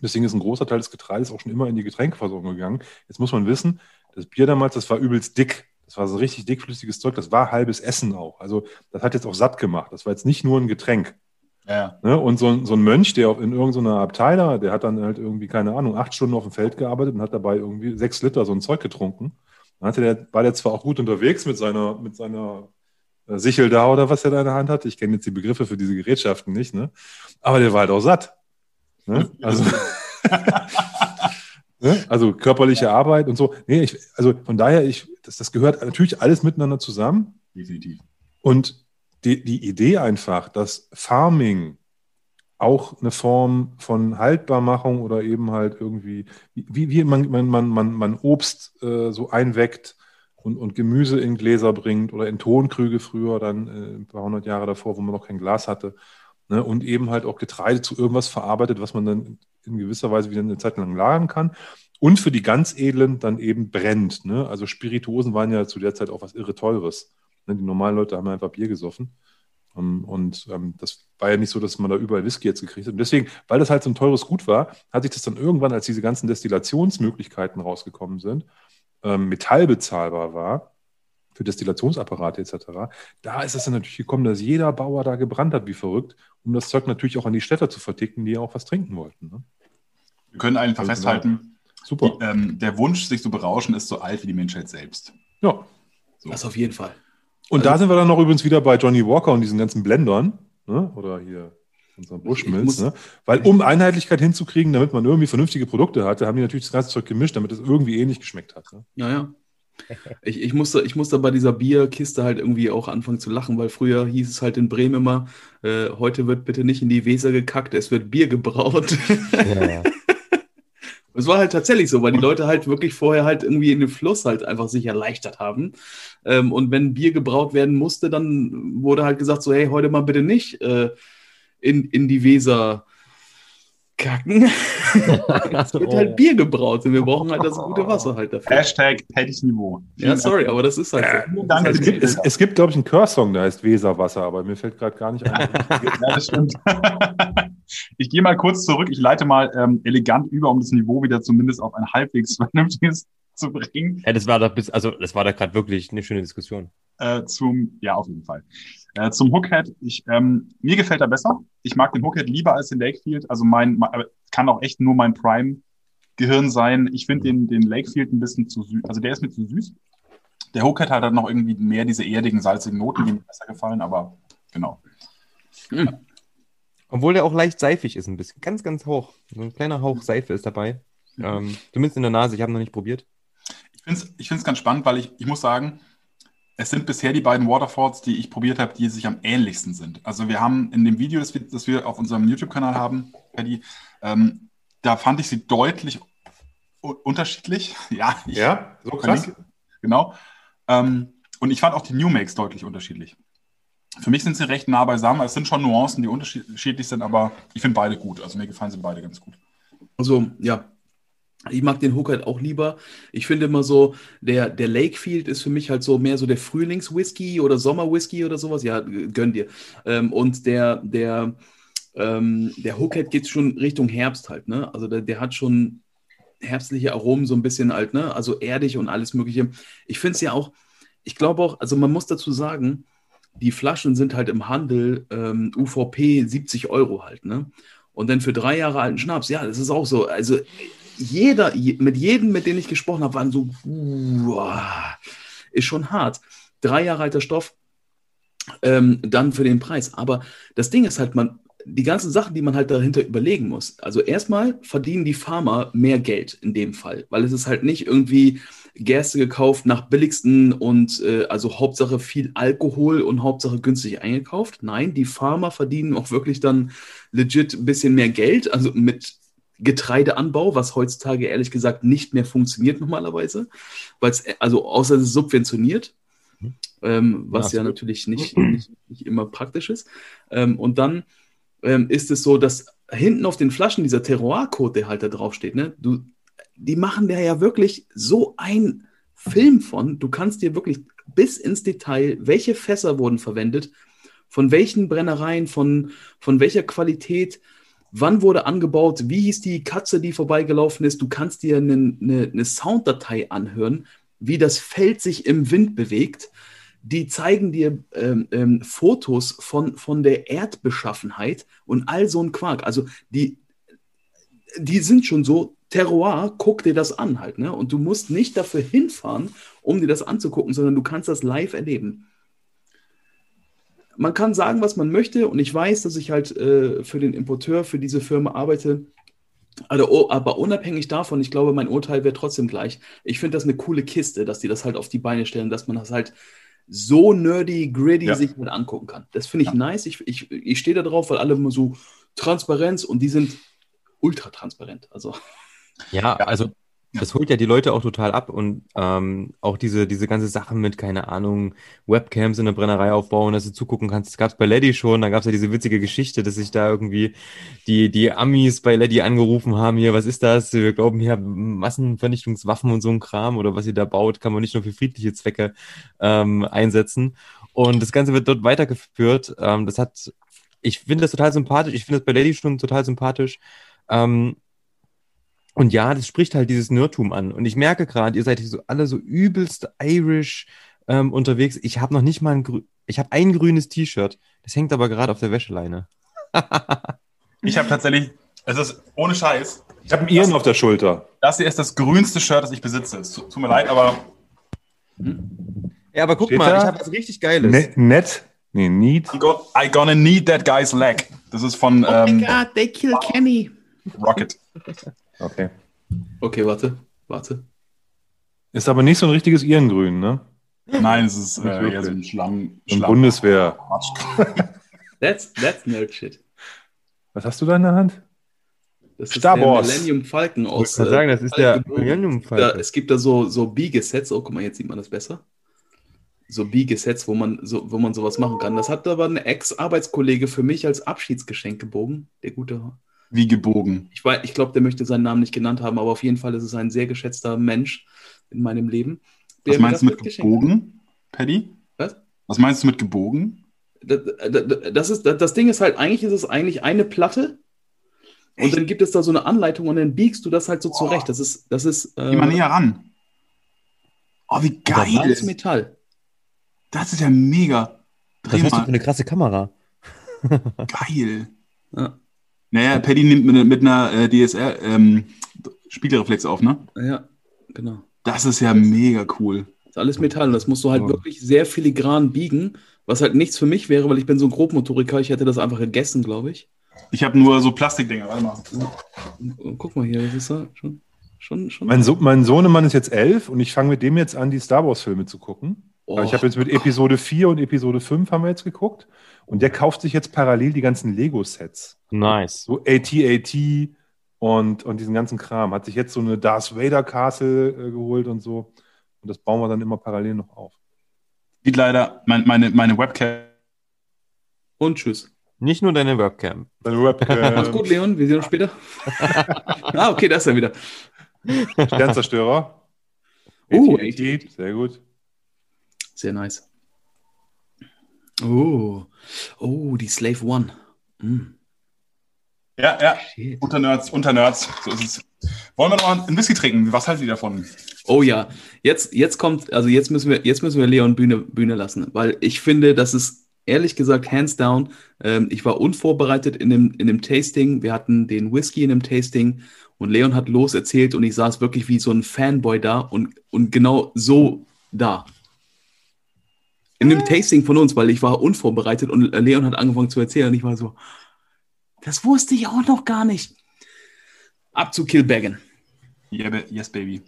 Deswegen ist ein großer Teil des Getreides auch schon immer in die Getränkeversorgung gegangen. Jetzt muss man wissen, das Bier damals, das war übelst dick. Das war so richtig dickflüssiges Zeug. Das war halbes Essen auch. Also das hat jetzt auch satt gemacht. Das war jetzt nicht nur ein Getränk. Ja. Ne? Und so, so, ein Mönch, der in irgendeiner Abteilung, der hat dann halt irgendwie, keine Ahnung, acht Stunden auf dem Feld gearbeitet und hat dabei irgendwie sechs Liter so ein Zeug getrunken. Dann hatte der, war der zwar auch gut unterwegs mit seiner, mit seiner äh, Sichel da oder was er da in der Hand hat. Ich kenne jetzt die Begriffe für diese Gerätschaften nicht, ne? Aber der war halt auch satt. Ne? Also, ne? also körperliche Arbeit und so. Nee, ich, also von daher, ich, das, das gehört natürlich alles miteinander zusammen. Definitiv. Und die, die Idee einfach, dass Farming auch eine Form von Haltbarmachung oder eben halt irgendwie, wie, wie man, man, man, man, Obst äh, so einweckt und, und Gemüse in Gläser bringt oder in Tonkrüge früher, dann äh, ein paar hundert Jahre davor, wo man noch kein Glas hatte. Ne, und eben halt auch Getreide zu irgendwas verarbeitet, was man dann in gewisser Weise wieder eine Zeit lang lagern kann. Und für die ganz Edlen dann eben brennt. Ne? Also Spirituosen waren ja zu der Zeit auch was irre Teures. Ne? Die normalen Leute haben einfach Bier gesoffen. Ähm, und ähm, das war ja nicht so, dass man da überall Whisky jetzt gekriegt hat. Und deswegen, weil das halt so ein teures Gut war, hat sich das dann irgendwann, als diese ganzen Destillationsmöglichkeiten rausgekommen sind, ähm, metallbezahlbar war für Destillationsapparate etc., da ist es dann natürlich gekommen, dass jeder Bauer da gebrannt hat wie verrückt, um das Zeug natürlich auch an die Städter zu verticken, die ja auch was trinken wollten. Ne? Wir können einfach also festhalten, super. Die, ähm, der Wunsch, sich zu berauschen, ist so alt wie die Menschheit selbst. Ja. So. Das auf jeden Fall. Und also, da sind wir dann noch übrigens wieder bei Johnny Walker und diesen ganzen Blendern, ne? oder hier unser Bushmills, ne? weil um Einheitlichkeit hinzukriegen, damit man irgendwie vernünftige Produkte hatte, haben die natürlich das ganze Zeug gemischt, damit es irgendwie ähnlich geschmeckt hat. Ne? Ja, ja. Ich, ich, musste, ich musste bei dieser Bierkiste halt irgendwie auch anfangen zu lachen, weil früher hieß es halt in Bremen immer, äh, heute wird bitte nicht in die Weser gekackt, es wird Bier gebraut. Ja. Es war halt tatsächlich so, weil die Leute halt wirklich vorher halt irgendwie in den Fluss halt einfach sich erleichtert haben. Ähm, und wenn Bier gebraut werden musste, dann wurde halt gesagt so, hey, heute mal bitte nicht äh, in, in die Weser kacken. es wird halt Bier gebraut und wir brauchen halt das gute Wasser halt dafür. Hashtag hätte Niveau. Ja, sorry, aber das ist halt so. Ja, es, gibt, es, es gibt, glaube ich, einen Chörsong, der heißt Weserwasser, aber mir fällt gerade gar nicht ein. ja, das stimmt. ich gehe mal kurz zurück. Ich leite mal ähm, elegant über, um das Niveau wieder zumindest auf ein halbwegs vernünftiges zu bringen. Ja, das war doch bis, also das war da gerade wirklich eine schöne Diskussion. Äh, zum, ja, auf jeden Fall. Äh, zum Hookhead, ich, ähm, mir gefällt er besser. Ich mag den Hookhead lieber als den Lakefield. Also mein, mein kann auch echt nur mein Prime-Gehirn sein. Ich finde den, den Lakefield ein bisschen zu süß. Also der ist mir zu süß. Der Hookhead hat halt noch irgendwie mehr diese erdigen, salzigen Noten, die mir besser gefallen, aber genau. Hm. Obwohl der auch leicht seifig ist, ein bisschen. Ganz, ganz hoch. So ein kleiner Hauch Seife ist dabei. Ähm, zumindest in der Nase. Ich habe noch nicht probiert. Ich finde es ich ganz spannend, weil ich, ich muss sagen, es sind bisher die beiden Waterfalls, die ich probiert habe, die sich am ähnlichsten sind. Also wir haben in dem Video, das wir, das wir auf unserem YouTube-Kanal haben, Paddy, ähm, da fand ich sie deutlich unterschiedlich. Ja, ich, ja so krass. Verlinke, genau. Ähm, und ich fand auch die New Makes deutlich unterschiedlich. Für mich sind sie recht nah beisammen. Es sind schon Nuancen, die unterschiedlich sind, aber ich finde beide gut. Also mir gefallen sie beide ganz gut. Also, ja, ich mag den Hook halt auch lieber. Ich finde immer so, der, der Lakefield ist für mich halt so mehr so der Frühlingswhisky oder Sommerwhisky oder sowas. Ja, gönn dir. Ähm, und der, der, ähm, der Hookhead geht schon Richtung Herbst halt, ne? Also der, der hat schon herbstliche Aromen, so ein bisschen halt, ne? Also erdig und alles Mögliche. Ich finde es ja auch, ich glaube auch, also man muss dazu sagen, die Flaschen sind halt im Handel ähm, UVP 70 Euro halt, ne? Und dann für drei Jahre alten Schnaps, ja, das ist auch so. Also jeder, mit jedem, mit dem ich gesprochen habe, waren so, uh, ist schon hart. Drei Jahre alter Stoff, ähm, dann für den Preis. Aber das Ding ist halt, man, die ganzen Sachen, die man halt dahinter überlegen muss. Also erstmal verdienen die Farmer mehr Geld in dem Fall, weil es ist halt nicht irgendwie Gerste gekauft nach billigsten und äh, also Hauptsache viel Alkohol und Hauptsache günstig eingekauft. Nein, die Farmer verdienen auch wirklich dann legit ein bisschen mehr Geld, also mit Getreideanbau, was heutzutage ehrlich gesagt nicht mehr funktioniert normalerweise, weil es also außer es ist subventioniert, mhm. ähm, was ja, ja natürlich nicht, nicht, nicht, immer praktisch ist. Ähm, und dann ähm, ist es so, dass hinten auf den Flaschen dieser Terroir-Code, der halt da draufsteht, ne, du, die machen da ja wirklich so ein Film von. Du kannst dir wirklich bis ins Detail, welche Fässer wurden verwendet, von welchen Brennereien, von, von welcher Qualität, wann wurde angebaut, wie hieß die Katze, die vorbeigelaufen ist. Du kannst dir eine, eine, eine Sounddatei anhören, wie das Feld sich im Wind bewegt. Die zeigen dir ähm, ähm, Fotos von, von der Erdbeschaffenheit und all so ein Quark. Also die, die sind schon so, Terroir, guck dir das an halt. Ne? Und du musst nicht dafür hinfahren, um dir das anzugucken, sondern du kannst das live erleben man kann sagen, was man möchte, und ich weiß, dass ich halt äh, für den Importeur, für diese Firma arbeite. Also, aber unabhängig davon, ich glaube, mein Urteil wäre trotzdem gleich. Ich finde das eine coole Kiste, dass die das halt auf die Beine stellen, dass man das halt so nerdy, gritty ja. sich halt angucken kann. Das finde ich ja. nice. Ich, ich, ich stehe da drauf, weil alle immer so Transparenz und die sind ultra transparent. Also. Ja, also das holt ja die Leute auch total ab und ähm, auch diese, diese ganze Sache mit, keine Ahnung, Webcams in der Brennerei aufbauen, dass du zugucken kannst. Das gab es bei Lady schon, da gab es ja diese witzige Geschichte, dass sich da irgendwie die, die Amis bei Lady angerufen haben, hier, was ist das? Wir glauben hier Massenvernichtungswaffen und so ein Kram oder was ihr da baut, kann man nicht nur für friedliche Zwecke ähm, einsetzen. Und das Ganze wird dort weitergeführt. Ähm, das hat, ich finde das total sympathisch, ich finde das bei Lady schon total sympathisch. Ähm, und ja, das spricht halt dieses Nerdtum an. Und ich merke gerade, ihr seid so alle so übelst Irish ähm, unterwegs. Ich habe noch nicht mal ein Grü ich habe ein grünes T-Shirt. Das hängt aber gerade auf der Wäscheleine. ich habe tatsächlich, es ist ohne Scheiß. Ich habe einen Iren auf der Schulter. Das hier ist das grünste Shirt, das ich besitze. Es tut mir leid, aber. Ja, aber guck Steht mal, da? ich habe was richtig Geiles. Ne nett? Nee, need. I, got, I gonna need that guy's leg. Das ist von. Oh ähm, my God, they kill Kenny. Rocket. Okay. Okay, warte, warte. Ist aber nicht so ein richtiges Irengrün, ne? Nein, es ist äh, eher so ein Schlamm. Ein Bundeswehr. that's, that's nerd shit. Was hast du da in der Hand? Das Star ist Wars. der Millennium Falcon aus. Ich kann sagen, das ist der Millennium Falcon. Da, es gibt da so, so Biegesets. Oh, guck mal, jetzt sieht man das besser. So Biegesets, wo man, so, wo man sowas machen kann. Das hat aber ein Ex-Arbeitskollege für mich als Abschiedsgeschenk gebogen. Der gute wie gebogen. Ich, ich glaube, der möchte seinen Namen nicht genannt haben, aber auf jeden Fall ist es ein sehr geschätzter Mensch in meinem Leben. Was meinst du mit gebogen, Paddy? Was? Was meinst du mit gebogen? Das, das, ist, das Ding ist halt, eigentlich ist es eigentlich eine Platte und dann gibt es da so eine Anleitung und dann biegst du das halt so zurecht. Das ist, das ist. Äh, Geh mal näher ran. Oh, wie geil. Alles Metall. Das ist ja mega. Dreh mal. für eine krasse Kamera? Geil. Ja, Naja, Paddy nimmt mit, mit einer äh, DSR ähm, Spiegelreflex auf, ne? ja, genau. Das ist ja mega cool. Das ist alles Metall und das musst du halt Ja. wirklich sehr filigran biegen, was halt nichts für mich wäre, weil ich bin so ein Grobmotoriker, ich hätte das einfach gegessen, glaube ich. Ich habe nur so Plastikdinger. Warte mal. Und guck mal hier, das ist ja schon, schon, schon. Mein, so mein Sohnemann ist jetzt elf und ich fange mit dem jetzt an, die Star Wars-Filme zu gucken. Oh, ich habe jetzt mit Episode 4 und Episode 5 haben wir jetzt geguckt. Und der kauft sich jetzt parallel die ganzen Lego-Sets. Nice. So AT-AT und, und diesen ganzen Kram. Hat sich jetzt so eine Darth Vader Castle äh, geholt und so. Und das bauen wir dann immer parallel noch auf. Sieht leider mein, meine, meine Webcam. und tschüss. Nicht nur deine Webcam. Deine Webcam. Mach's gut, Leon, wir sehen uns später. ah, okay, das ist er wieder. Sternzerstörer. Uh, AT-AT. Sehr gut. Sehr nice. Oh, oh, die Slave One. Mm. Ja, ja. Shit. Unter Nerds, unter Nerds. So ist es. Wollen wir noch einen Whisky trinken? Was halten Sie davon? Oh ja, jetzt, jetzt kommt, also jetzt müssen wir, jetzt müssen wir Leon Bühne, Bühne lassen, weil ich finde, das ist ehrlich gesagt hands down. Ähm, ich war unvorbereitet in dem, in dem Tasting. Wir hatten den Whisky in dem Tasting und Leon hat los erzählt und ich saß wirklich wie so ein Fanboy da und, und genau so da. In dem Tasting von uns, weil ich war unvorbereitet und Leon hat angefangen zu erzählen und ich war so, das wusste ich auch noch gar nicht. Ab zu Kilbaggen. Yeah, yes, baby.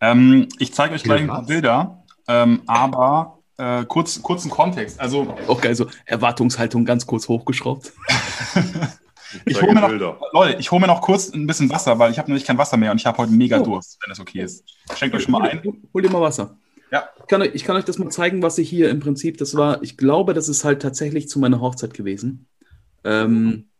Ähm, ich zeige euch gleich ein paar Bilder, ähm, aber äh, kurz, kurzen Kontext. Also, Auch geil, so Erwartungshaltung ganz kurz hochgeschraubt. ich hole mir noch. Leute, ich hole mir noch kurz ein bisschen Wasser, weil ich habe nämlich kein Wasser mehr und ich habe heute mega Oh. Durst, wenn das okay ist. Schenkt euch schon mal ein. Hol, hol dir mal Wasser. Ja. Ich kann, euch, ich kann euch das mal zeigen, was ich hier im Prinzip, das war, ich glaube, das ist halt tatsächlich zu meiner Hochzeit gewesen. Ähm,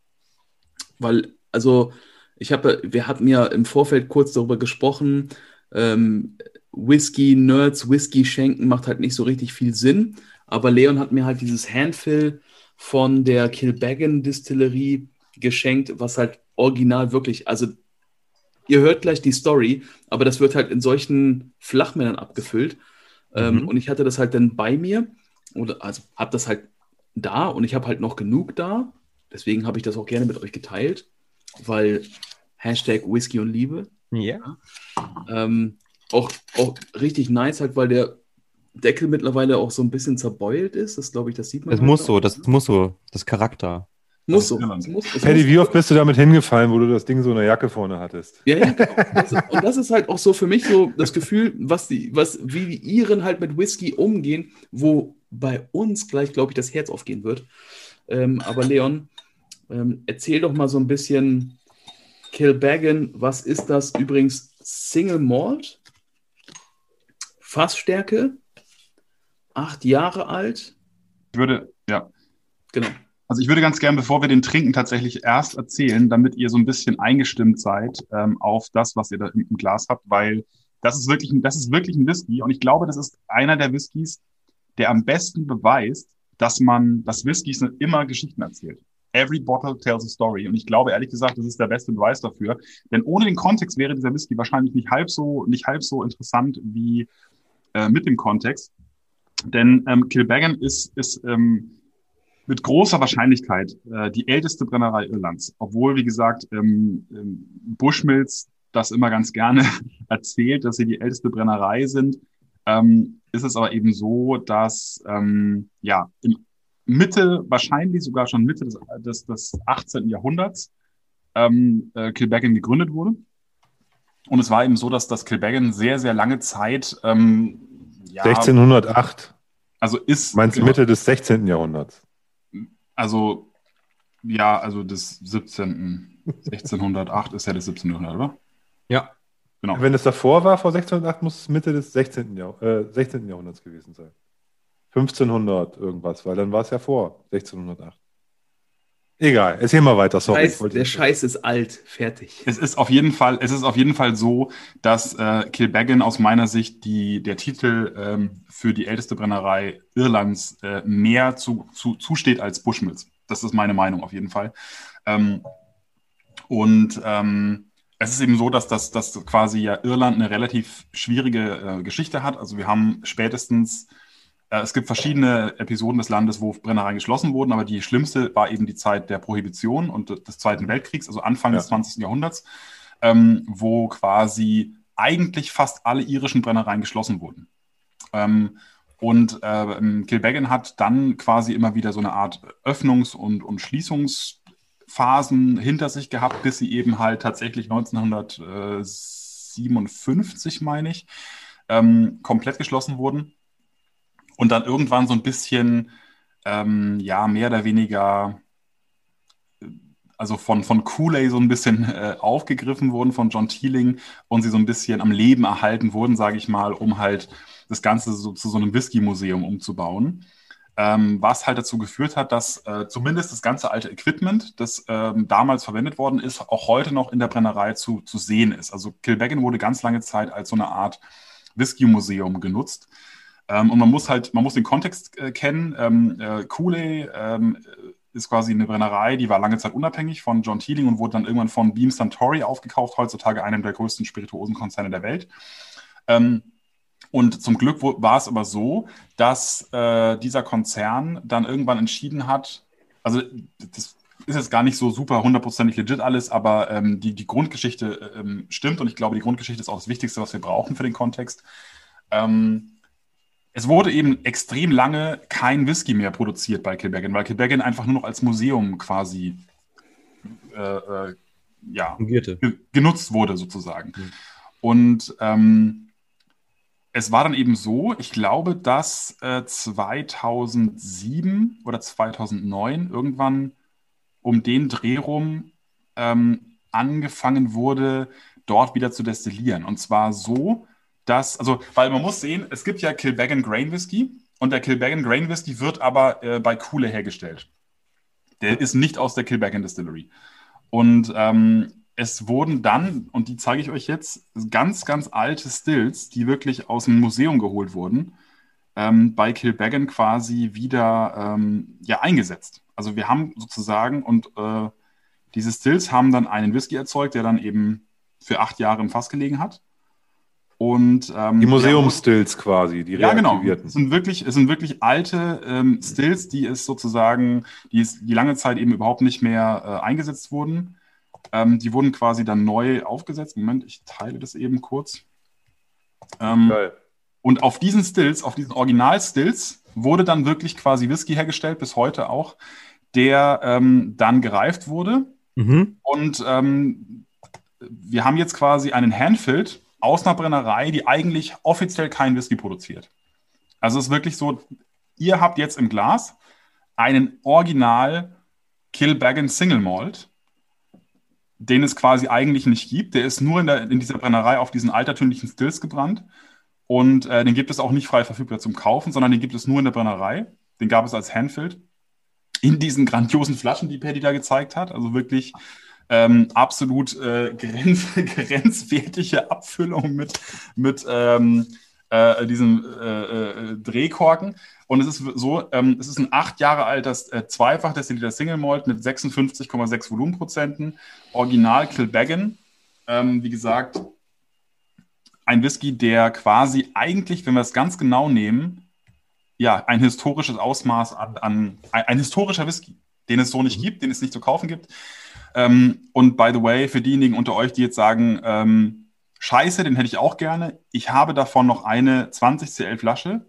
weil, also, ich habe, wir hatten ja im Vorfeld kurz darüber gesprochen, ähm, Whisky, Nerds, Whisky schenken macht halt nicht so richtig viel Sinn. Aber Leon hat mir halt dieses Handfill von der Kilbeggan Distillerie geschenkt, was halt original wirklich, also ihr hört gleich die Story, aber das wird halt in solchen Flachmännern abgefüllt. Ähm, Mhm. und ich hatte das halt dann bei mir, oder also habe das halt da und ich habe halt noch genug da. Deswegen habe ich das auch gerne mit euch geteilt, weil Hashtag Whisky und Liebe. Ja. Ähm, auch, auch richtig nice halt, weil der Deckel mittlerweile auch so ein bisschen zerbeult ist. Das glaube ich, das sieht man. Das halt muss auch. so, das muss so. Das Charakter. Muss so. Es muss, es Paddy, muss, wie oft bist du damit hingefallen, wo du das Ding so in der Jacke vorne hattest? Ja, ja, genau. Das ist, und das ist halt auch so für mich so das Gefühl, was die, was, wie die Iren halt mit Whisky umgehen, wo bei uns gleich, glaube ich, das Herz aufgehen wird. Ähm, aber Leon, ähm, erzähl doch mal so ein bisschen Kilbaggan, was ist das übrigens? Single Malt, Fassstärke, acht Jahre alt, Ich würde, ja. genau. Also ich würde ganz gern, bevor wir den trinken, tatsächlich erst erzählen, damit ihr so ein bisschen eingestimmt seid ähm, auf das, was ihr da im, Glas habt, weil das ist wirklich, das ist wirklich ein Whisky und ich glaube, das ist einer der Whiskys, der am besten beweist, dass man, dass Whiskys immer Geschichten erzählt. Every bottle tells a story. Und ich glaube, ehrlich gesagt, das ist der beste Beweis dafür. Denn ohne den Kontext wäre dieser Whisky wahrscheinlich nicht halb so, nicht halb so interessant wie äh, mit dem Kontext. Denn ähm, Kilbeggan ist, ist ähm, mit großer Wahrscheinlichkeit äh, die älteste Brennerei Irlands. Obwohl, wie gesagt, ähm, ähm, Bushmills das immer ganz gerne erzählt, dass sie die älteste Brennerei sind, ähm, ist es aber eben so, dass ähm, ja im Mitte, wahrscheinlich sogar schon Mitte des, des, des 18. Jahrhunderts, ähm, äh, Kilbeggan gegründet wurde. Und es war eben so, dass das Kilbeggan sehr, sehr lange Zeit ähm, ja, 1608. also ist Meinst du genau, Mitte des 16. Jahrhunderts? Also, ja, also des 17. 1608 ist ja das 17. Jahrhundert, oder? Ja. Genau. Wenn es davor war, vor 1608, muss es Mitte des 16. Jahr, äh, 16. Jahrhunderts gewesen sein. 1500 irgendwas, weil dann war es ja vor 1608. Egal, erzähl mal weiter, sorry. Scheiß, der Scheiß ist alt, fertig. Es ist auf jeden Fall, es ist auf jeden Fall so, dass äh, Kilbeggan aus meiner Sicht die, der Titel ähm, für die älteste Brennerei Irlands äh, mehr zu, zu, zusteht als Bushmills. Das ist meine Meinung auf jeden Fall. Ähm, und ähm, es ist eben so, dass das dass quasi ja Irland eine relativ schwierige äh, Geschichte hat. Also wir haben spätestens, äh, es gibt verschiedene Episoden des Landes, wo Brennereien geschlossen wurden, aber die schlimmste war eben die Zeit der Prohibition und des Zweiten Weltkriegs, also Anfang ja. des 20. Jahrhunderts, ähm, wo quasi eigentlich fast alle irischen Brennereien geschlossen wurden. Ähm, und äh, Kilbeggan hat dann quasi immer wieder so eine Art Öffnungs- und, und Schließungs- Phasen hinter sich gehabt, bis sie eben halt tatsächlich 1957, meine ich, ähm, komplett geschlossen wurden. Und dann irgendwann so ein bisschen, ähm, ja, mehr oder weniger, also von, von Kool-Aid so ein bisschen äh, aufgegriffen wurden von John Teeling und sie so ein bisschen am Leben erhalten wurden, sage ich mal, um halt das Ganze so, zu so einem Whisky-Museum umzubauen ähm, was halt dazu geführt hat, dass äh, zumindest das ganze alte Equipment, das ähm, damals verwendet worden ist, auch heute noch in der Brennerei zu, zu sehen ist. Also Kilbeggan wurde ganz lange Zeit als so eine Art Whisky-Museum genutzt. Ähm, und man muss halt, man muss den Kontext äh, kennen. Ähm, äh, Cooley ähm, ist quasi eine Brennerei, die war lange Zeit unabhängig von John Teeling und wurde dann irgendwann von Beam Suntory aufgekauft, heutzutage einem der größten Spirituosenkonzerne der Welt. Ähm, und zum Glück war es aber so, dass äh, dieser Konzern dann irgendwann entschieden hat, also das ist jetzt gar nicht so super hundertprozentig legit alles, aber ähm, die, die Grundgeschichte ähm, stimmt und ich glaube, die Grundgeschichte ist auch das Wichtigste, was wir brauchen für den Kontext. Ähm, es wurde eben extrem lange kein Whisky mehr produziert bei Kilbeggan, weil Kilbeggan einfach nur noch als Museum quasi äh, äh, ja, genutzt wurde sozusagen. Mhm. Und ähm, es war dann eben so, ich glaube, dass äh, 2007 oder 2009 irgendwann um den Dreh rum ähm, angefangen wurde, dort wieder zu destillieren. Und zwar so, dass, also, weil man muss sehen, es gibt ja Kilbeggan Grain Whisky und der Kilbeggan Grain Whisky wird aber äh, bei Kuhle hergestellt. Der ist nicht aus der Kilbeggan Distillery. Und ähm, es wurden dann, und die zeige ich euch jetzt, ganz, ganz alte Stills, die wirklich aus dem Museum geholt wurden, ähm, bei Kilbeggan quasi wieder ähm, ja, eingesetzt. Also wir haben sozusagen, und äh, diese Stills haben dann einen Whisky erzeugt, der dann eben für acht Jahre im Fass gelegen hat. Und, ähm, die Museumstills quasi, die Ja, genau. Es sind wirklich, es sind wirklich alte ähm, Stills, die es sozusagen, die, es, die lange Zeit eben überhaupt nicht mehr äh, eingesetzt wurden. Ähm, die wurden quasi dann neu aufgesetzt. Moment, ich teile das eben kurz. Ähm, Geil. Und auf diesen Stills, auf diesen Original-Stills, wurde dann wirklich quasi Whisky hergestellt, bis heute auch, der ähm, dann gereift wurde. Mhm. Und ähm, wir haben jetzt quasi einen Handfilled aus einer Brennerei, die eigentlich offiziell keinen Whisky produziert. Also es ist wirklich so, ihr habt jetzt im Glas einen Original Kilbeggan Single Malt den es quasi eigentlich nicht gibt. Der ist nur in, der, in dieser Brennerei auf diesen altertümlichen Stills gebrannt. Und äh, den gibt es auch nicht frei verfügbar zum Kaufen, sondern den gibt es nur in der Brennerei. Den gab es als Handfilled in diesen grandiosen Flaschen, die Paddy da gezeigt hat. Also wirklich ähm, absolut äh, grenz, grenzwertige Abfüllung mit, mit ähm, äh, diesem äh, äh, Drehkorken. Und es ist so, ähm, es ist ein acht Jahre altes äh, zweifach destillierter Single Malt mit 56,6 Volumenprozenten. Original Kilbeggan. Ähm, wie gesagt, ein Whisky, der quasi eigentlich, wenn wir es ganz genau nehmen, ja, ein historisches Ausmaß an, an ein, ein, historischer Whisky, den es so nicht mhm. gibt, den es nicht zu kaufen gibt. Ähm, und by the way, für diejenigen unter euch, die jetzt sagen, ähm, Scheiße, den hätte ich auch gerne. Ich habe davon noch eine 20 CL Flasche.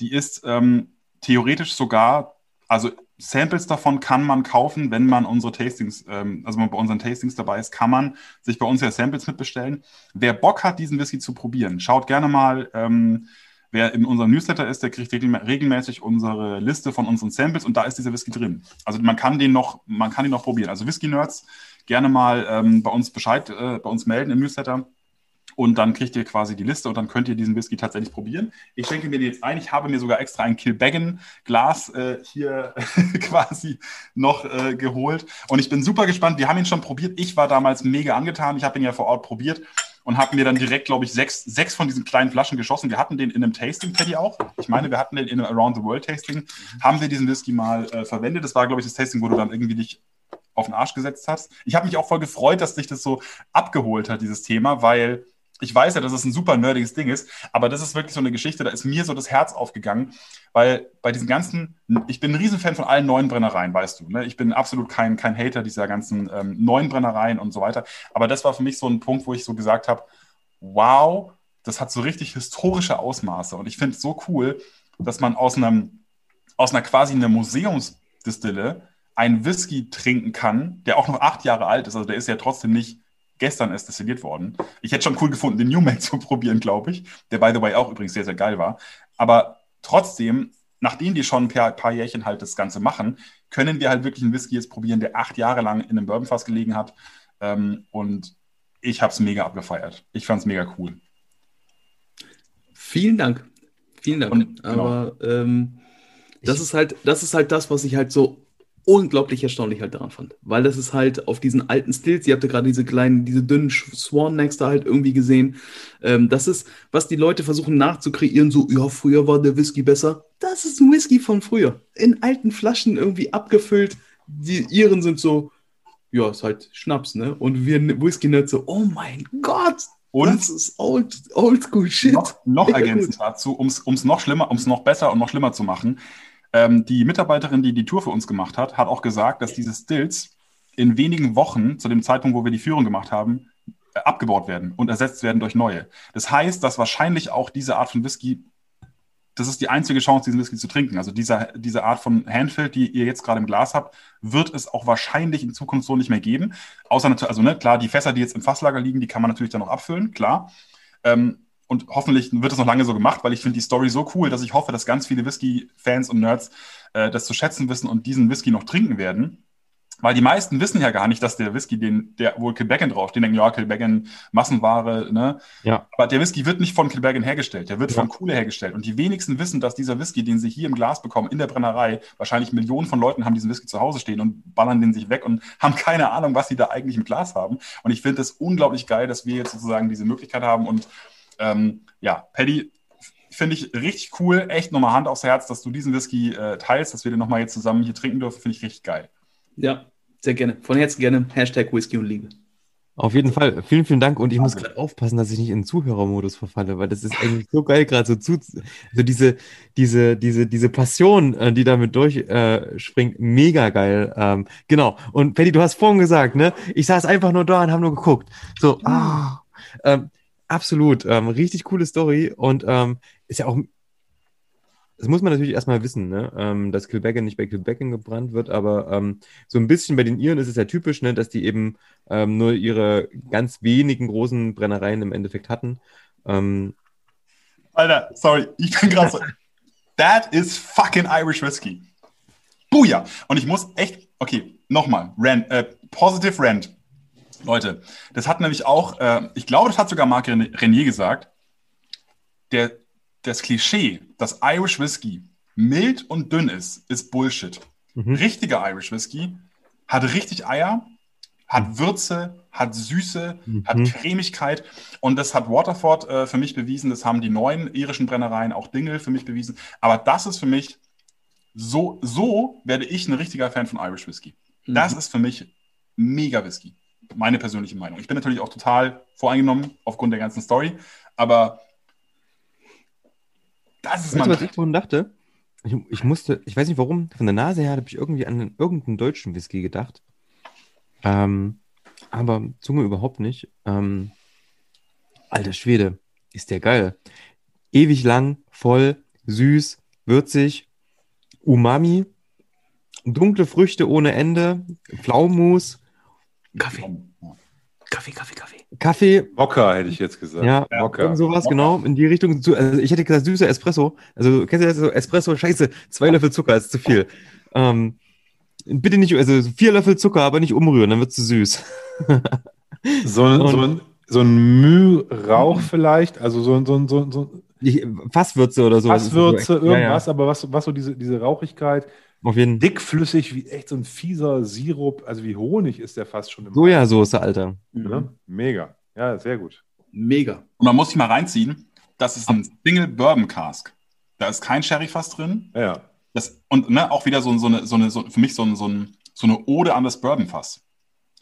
Die ist ähm, theoretisch sogar, also Samples davon kann man kaufen, wenn man unsere Tastings, ähm, also man bei unseren Tastings dabei ist, kann man sich bei uns ja Samples mitbestellen. Wer Bock hat, diesen Whisky zu probieren, schaut gerne mal. Ähm, wer in unserem Newsletter ist, der kriegt regelmäßig unsere Liste von unseren Samples und da ist dieser Whisky drin. Also man kann den noch, man kann den noch probieren. Also Whisky Nerds gerne mal ähm, bei uns Bescheid, äh, bei uns melden im Newsletter und dann kriegt ihr quasi die Liste und dann könnt ihr diesen Whisky tatsächlich probieren. Ich schenke mir den jetzt ein. Ich habe mir sogar extra ein Kilbeggan-Glas äh, hier quasi noch äh, geholt und ich bin super gespannt. Wir haben ihn schon probiert. Ich war damals mega angetan. Ich habe ihn ja vor Ort probiert und habe mir dann direkt, glaube ich, sechs, sechs von diesen kleinen Flaschen geschossen. Wir hatten den in einem Tasting, Teddy auch. Ich meine, wir hatten den in einem Around the World Tasting. Haben wir diesen Whisky mal äh, verwendet. Das war, glaube ich, das Tasting, wo du dann irgendwie dich auf den Arsch gesetzt hast. Ich habe mich auch voll gefreut, dass dich das so abgeholt hat, dieses Thema, weil ich weiß ja, dass es ein super nerdiges Ding ist, aber das ist wirklich so eine Geschichte, da ist mir so das Herz aufgegangen, weil bei diesen ganzen, ich bin ein Riesenfan von allen neuen Brennereien, weißt du. Ne? Ich bin absolut kein, kein Hater dieser ganzen ähm, neuen Brennereien und so weiter. Aber das war für mich so ein Punkt, wo ich so gesagt habe, wow, das hat so richtig historische Ausmaße. Und ich finde es so cool, dass man aus einem, aus einer quasi einer Museumsdistille einen Whisky trinken kann, der auch noch acht Jahre alt ist. Also der ist ja trotzdem nicht gestern erst destilliert worden. Ich hätte schon cool gefunden, den New Make zu probieren, glaube ich. Der, by the way, auch übrigens sehr, sehr geil war. Aber trotzdem, nachdem die schon ein paar, paar Jährchen halt das Ganze machen, können wir halt wirklich einen Whisky jetzt probieren, der acht Jahre lang in einem Bourbonfass gelegen hat. Ähm, und ich habe es mega abgefeiert. Ich fand es mega cool. Vielen Dank. Vielen Dank. Und, genau. Aber ähm, das ich, ist halt, das ist halt das, was ich halt so unglaublich erstaunlich halt daran fand. Weil das ist halt auf diesen alten Stills, ihr habt ja gerade diese kleinen, diese dünnen Swan-Necks da halt irgendwie gesehen. Ähm, das ist, was die Leute versuchen nachzukreieren, so, ja, früher war der Whisky besser. Das ist ein Whisky von früher. In alten Flaschen irgendwie abgefüllt. Die ihren sind so, ja, ist halt Schnaps, ne? Und wir Whisky-Nerds so, oh mein Gott, und das ist old, old school shit. Noch, noch ergänzend dazu, um es noch schlimmer, um es noch besser und noch schlimmer zu machen. Ähm, die Mitarbeiterin, die die Tour für uns gemacht hat, hat auch gesagt, dass diese Stills in wenigen Wochen, zu dem Zeitpunkt, wo wir die Führung gemacht haben, äh, abgebaut werden und ersetzt werden durch neue. Das heißt, dass wahrscheinlich auch diese Art von Whisky, das ist die einzige Chance, diesen Whisky zu trinken. Also dieser, diese Art von Handfill, die ihr jetzt gerade im Glas habt, wird es auch wahrscheinlich in Zukunft so nicht mehr geben. Außer natürlich, also ne, klar, die Fässer, die jetzt im Fasslager liegen, die kann man natürlich dann noch abfüllen, klar. Ähm, und hoffentlich wird es noch lange so gemacht, weil ich finde die Story so cool, dass ich hoffe, dass ganz viele Whisky-Fans und Nerds äh, das zu schätzen wissen und diesen Whisky noch trinken werden. Weil die meisten wissen ja gar nicht, dass der Whisky, den, der wohl Kilbeggan drauf, den denken, ja, Kilbeggan, Massenware, ne? Ja. Aber der Whisky wird nicht von Kilbeggan hergestellt, der wird ja. von Kuhle hergestellt. Und die wenigsten wissen, dass dieser Whisky, den sie hier im Glas bekommen, in der Brennerei, wahrscheinlich Millionen von Leuten haben diesen Whisky zu Hause stehen und ballern den sich weg und haben keine Ahnung, was sie da eigentlich im Glas haben. Und ich finde es unglaublich geil, dass wir jetzt sozusagen diese Möglichkeit haben und ähm, ja, Paddy, finde ich richtig cool. Echt nochmal Hand aufs Herz, dass du diesen Whisky äh, teilst, dass wir den nochmal jetzt zusammen hier trinken dürfen. Finde ich richtig geil. Ja, sehr gerne. Von Herzen gerne. Hashtag Whisky und Liebe. Auf jeden Fall. Vielen, vielen Dank. Und ich muss gerade aufpassen, dass ich nicht in den Zuhörermodus verfalle, weil das ist eigentlich so geil, gerade so zu, also diese, diese, diese, diese Passion, äh, die damit durchspringt, äh, mega geil. Ähm, genau. Und Patty, du hast vorhin gesagt, ne? Ich saß einfach nur da und habe nur geguckt. So, ah. Ähm, Absolut. Ähm, richtig coole Story und ähm, ist ja auch. Das muss man natürlich erstmal wissen, ne? ähm, dass Kilbecken nicht bei Kilbecken gebrannt wird, aber ähm, so ein bisschen bei den Iren ist es ja typisch, ne, dass die eben ähm, nur ihre ganz wenigen großen Brennereien im Endeffekt hatten. Ähm, Alter, sorry, ich bin gerade so. That is fucking Irish Whiskey. Buja! Und ich muss echt, okay, nochmal, äh, Positive Rant. Leute, das hat nämlich auch, äh, ich glaube, das hat sogar Marc Renier gesagt, der, das Klischee, dass Irish Whiskey mild und dünn ist, ist Bullshit. Mhm. Richtiger Irish Whiskey hat richtig Eier, hat mhm. Würze, hat Süße, mhm. hat Cremigkeit. Und das hat Waterford äh, für mich bewiesen. Das haben die neuen irischen Brennereien, auch Dingle, für mich bewiesen. Aber das ist für mich, so, so werde ich ein richtiger Fan von Irish Whiskey. Mhm. Das ist für mich mega Whisky meine persönliche Meinung. Ich bin natürlich auch total voreingenommen aufgrund der ganzen Story, aber das ist weißt mein. Was ich vorhin dachte? Ich, ich, musste, ich weiß nicht warum, von der Nase her habe ich irgendwie an irgendeinen deutschen Whisky gedacht. Ähm, aber Zunge überhaupt nicht. Ähm, alter Schwede, ist der geil. Ewig lang, voll, süß, würzig, Umami, dunkle Früchte ohne Ende, Pflaumenmus, Kaffee. Kaffee, Kaffee, Kaffee. Kaffee. Mokka hätte ich jetzt gesagt. Ja, Mokka. Irgend sowas, Mokka. genau, in die Richtung. Also ich hätte gesagt, süßer Espresso. Also, kennst du das so? Espresso, scheiße, zwei Löffel Zucker ist zu viel. Ähm, bitte nicht, also vier Löffel Zucker, aber nicht umrühren, dann wird es zu süß. so, ein, so ein, so ein Mührauch vielleicht, also so ein, so ein, so ein, so Fasswürze oder so. Fasswürze, irgendwas, ja, ja. aber was, was so diese, diese Rauchigkeit, auf jeden Dickflüssig, wie echt so ein fieser Sirup, also wie Honig ist der fast schon im Sojasauce, Alter. Mhm. Mega. Ja, sehr gut. Mega. Und man muss sich mal reinziehen, das ist ein Single Bourbon Cask. Da ist kein Sherry fast drin. Ja. Das, und ne, auch wieder so, so, eine, so eine, so, für mich so ein, so ein, So eine Ode an das Bourbonfass.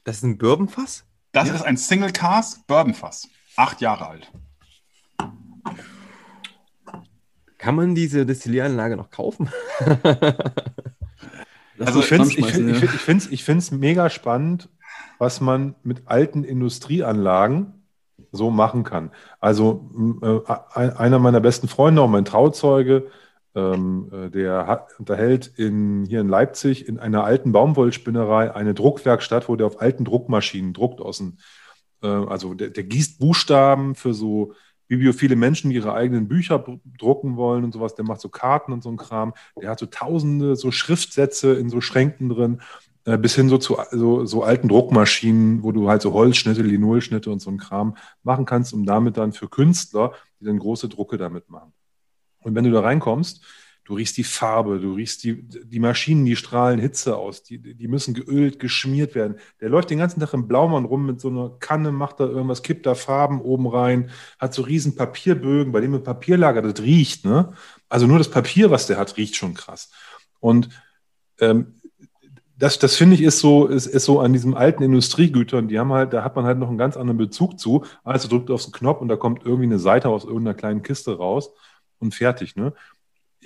Das ist ein Bourbonfass? Das ist ein Single Cask Bourbonfass. Acht Jahre alt. Kann man diese Destillieranlage noch kaufen? Also ich finde es ich find, ich find, ich find's, ich find's mega spannend, was man mit alten Industrieanlagen so machen kann. Also äh, ein- einer meiner besten Freunde, auch mein Trauzeuge, ähm, äh, der hat, unterhält in, hier in Leipzig in einer alten Baumwollspinnerei eine Druckwerkstatt, wo der auf alten Druckmaschinen druckt aus dem, äh, also der, der gießt Buchstaben für so bibliophile Menschen, die ihre eigenen Bücher drucken wollen und sowas. Der macht so Karten und so ein Kram. Der hat so tausende so Schriftsätze in so Schränken drin, äh, bis hin so zu so, so alten Druckmaschinen, wo du halt so Holzschnitte, Linolschnitte und so ein Kram machen kannst, um damit dann für Künstler, die dann große Drucke damit machen. Und wenn du da reinkommst, du riechst die Farbe, du riechst die, die Maschinen, die strahlen Hitze aus, die, die müssen geölt, geschmiert werden. Der läuft den ganzen Tag im Blaumann rum mit so einer Kanne, macht da irgendwas, kippt da Farben oben rein, hat so riesen Papierbögen, bei dem ein Papierlager, das riecht, ne? Also nur das Papier, was der hat, riecht schon krass. Und ähm, das, das finde ich ist so, ist, ist so an diesen alten Industriegütern, die haben halt, da hat man halt noch einen ganz anderen Bezug zu. Also drückt auf den Knopf und da kommt irgendwie eine Seite aus irgendeiner kleinen Kiste raus und fertig, ne?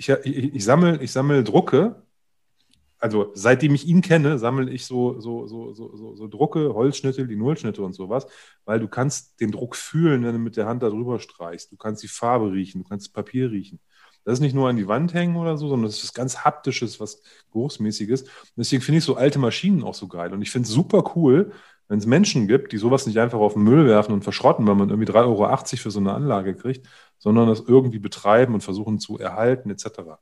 Ich, ich, ich sammle ich sammel Drucke, also seitdem ich ihn kenne, sammle ich so, so, so, so, so, Drucke, Holzschnitte, Linolschnitte und sowas, weil du kannst den Druck fühlen, wenn du mit der Hand da drüber streichst. Du kannst die Farbe riechen, du kannst das Papier riechen. Das ist nicht nur an die Wand hängen oder so, sondern das ist was ganz Haptisches, was Geruchsmäßiges. Deswegen finde ich so alte Maschinen auch so geil. Und ich finde es super cool, wenn es Menschen gibt, die sowas nicht einfach auf den Müll werfen und verschrotten, weil man irgendwie 3,80 Euro für so eine Anlage kriegt, sondern das irgendwie betreiben und versuchen zu erhalten, etc.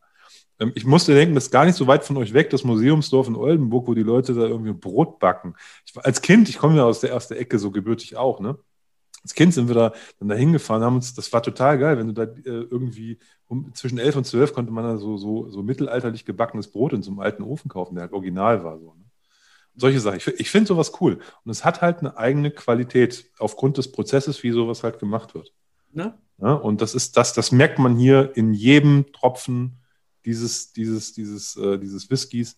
Ähm, Ich musste denken, das ist gar nicht so weit von euch weg, das Museumsdorf in Oldenburg, wo die Leute da irgendwie Brot backen. Ich, als Kind, ich komme ja aus der, der Ecke, so gebürtig auch, ne? Als Kind sind wir da dann da hingefahren, haben uns, das war total geil, wenn du da äh, irgendwie um, zwischen elf und zwölf konnte man da so, so, so mittelalterlich gebackenes Brot in so einem alten Ofen kaufen, der halt original war. So, ne? Solche Sachen. Ich, ich finde sowas cool. Und es hat halt eine eigene Qualität aufgrund des Prozesses, wie sowas halt gemacht wird. Ne? Ja, und das ist das, das merkt man hier in jedem Tropfen dieses, dieses, dieses, äh, dieses Whiskys,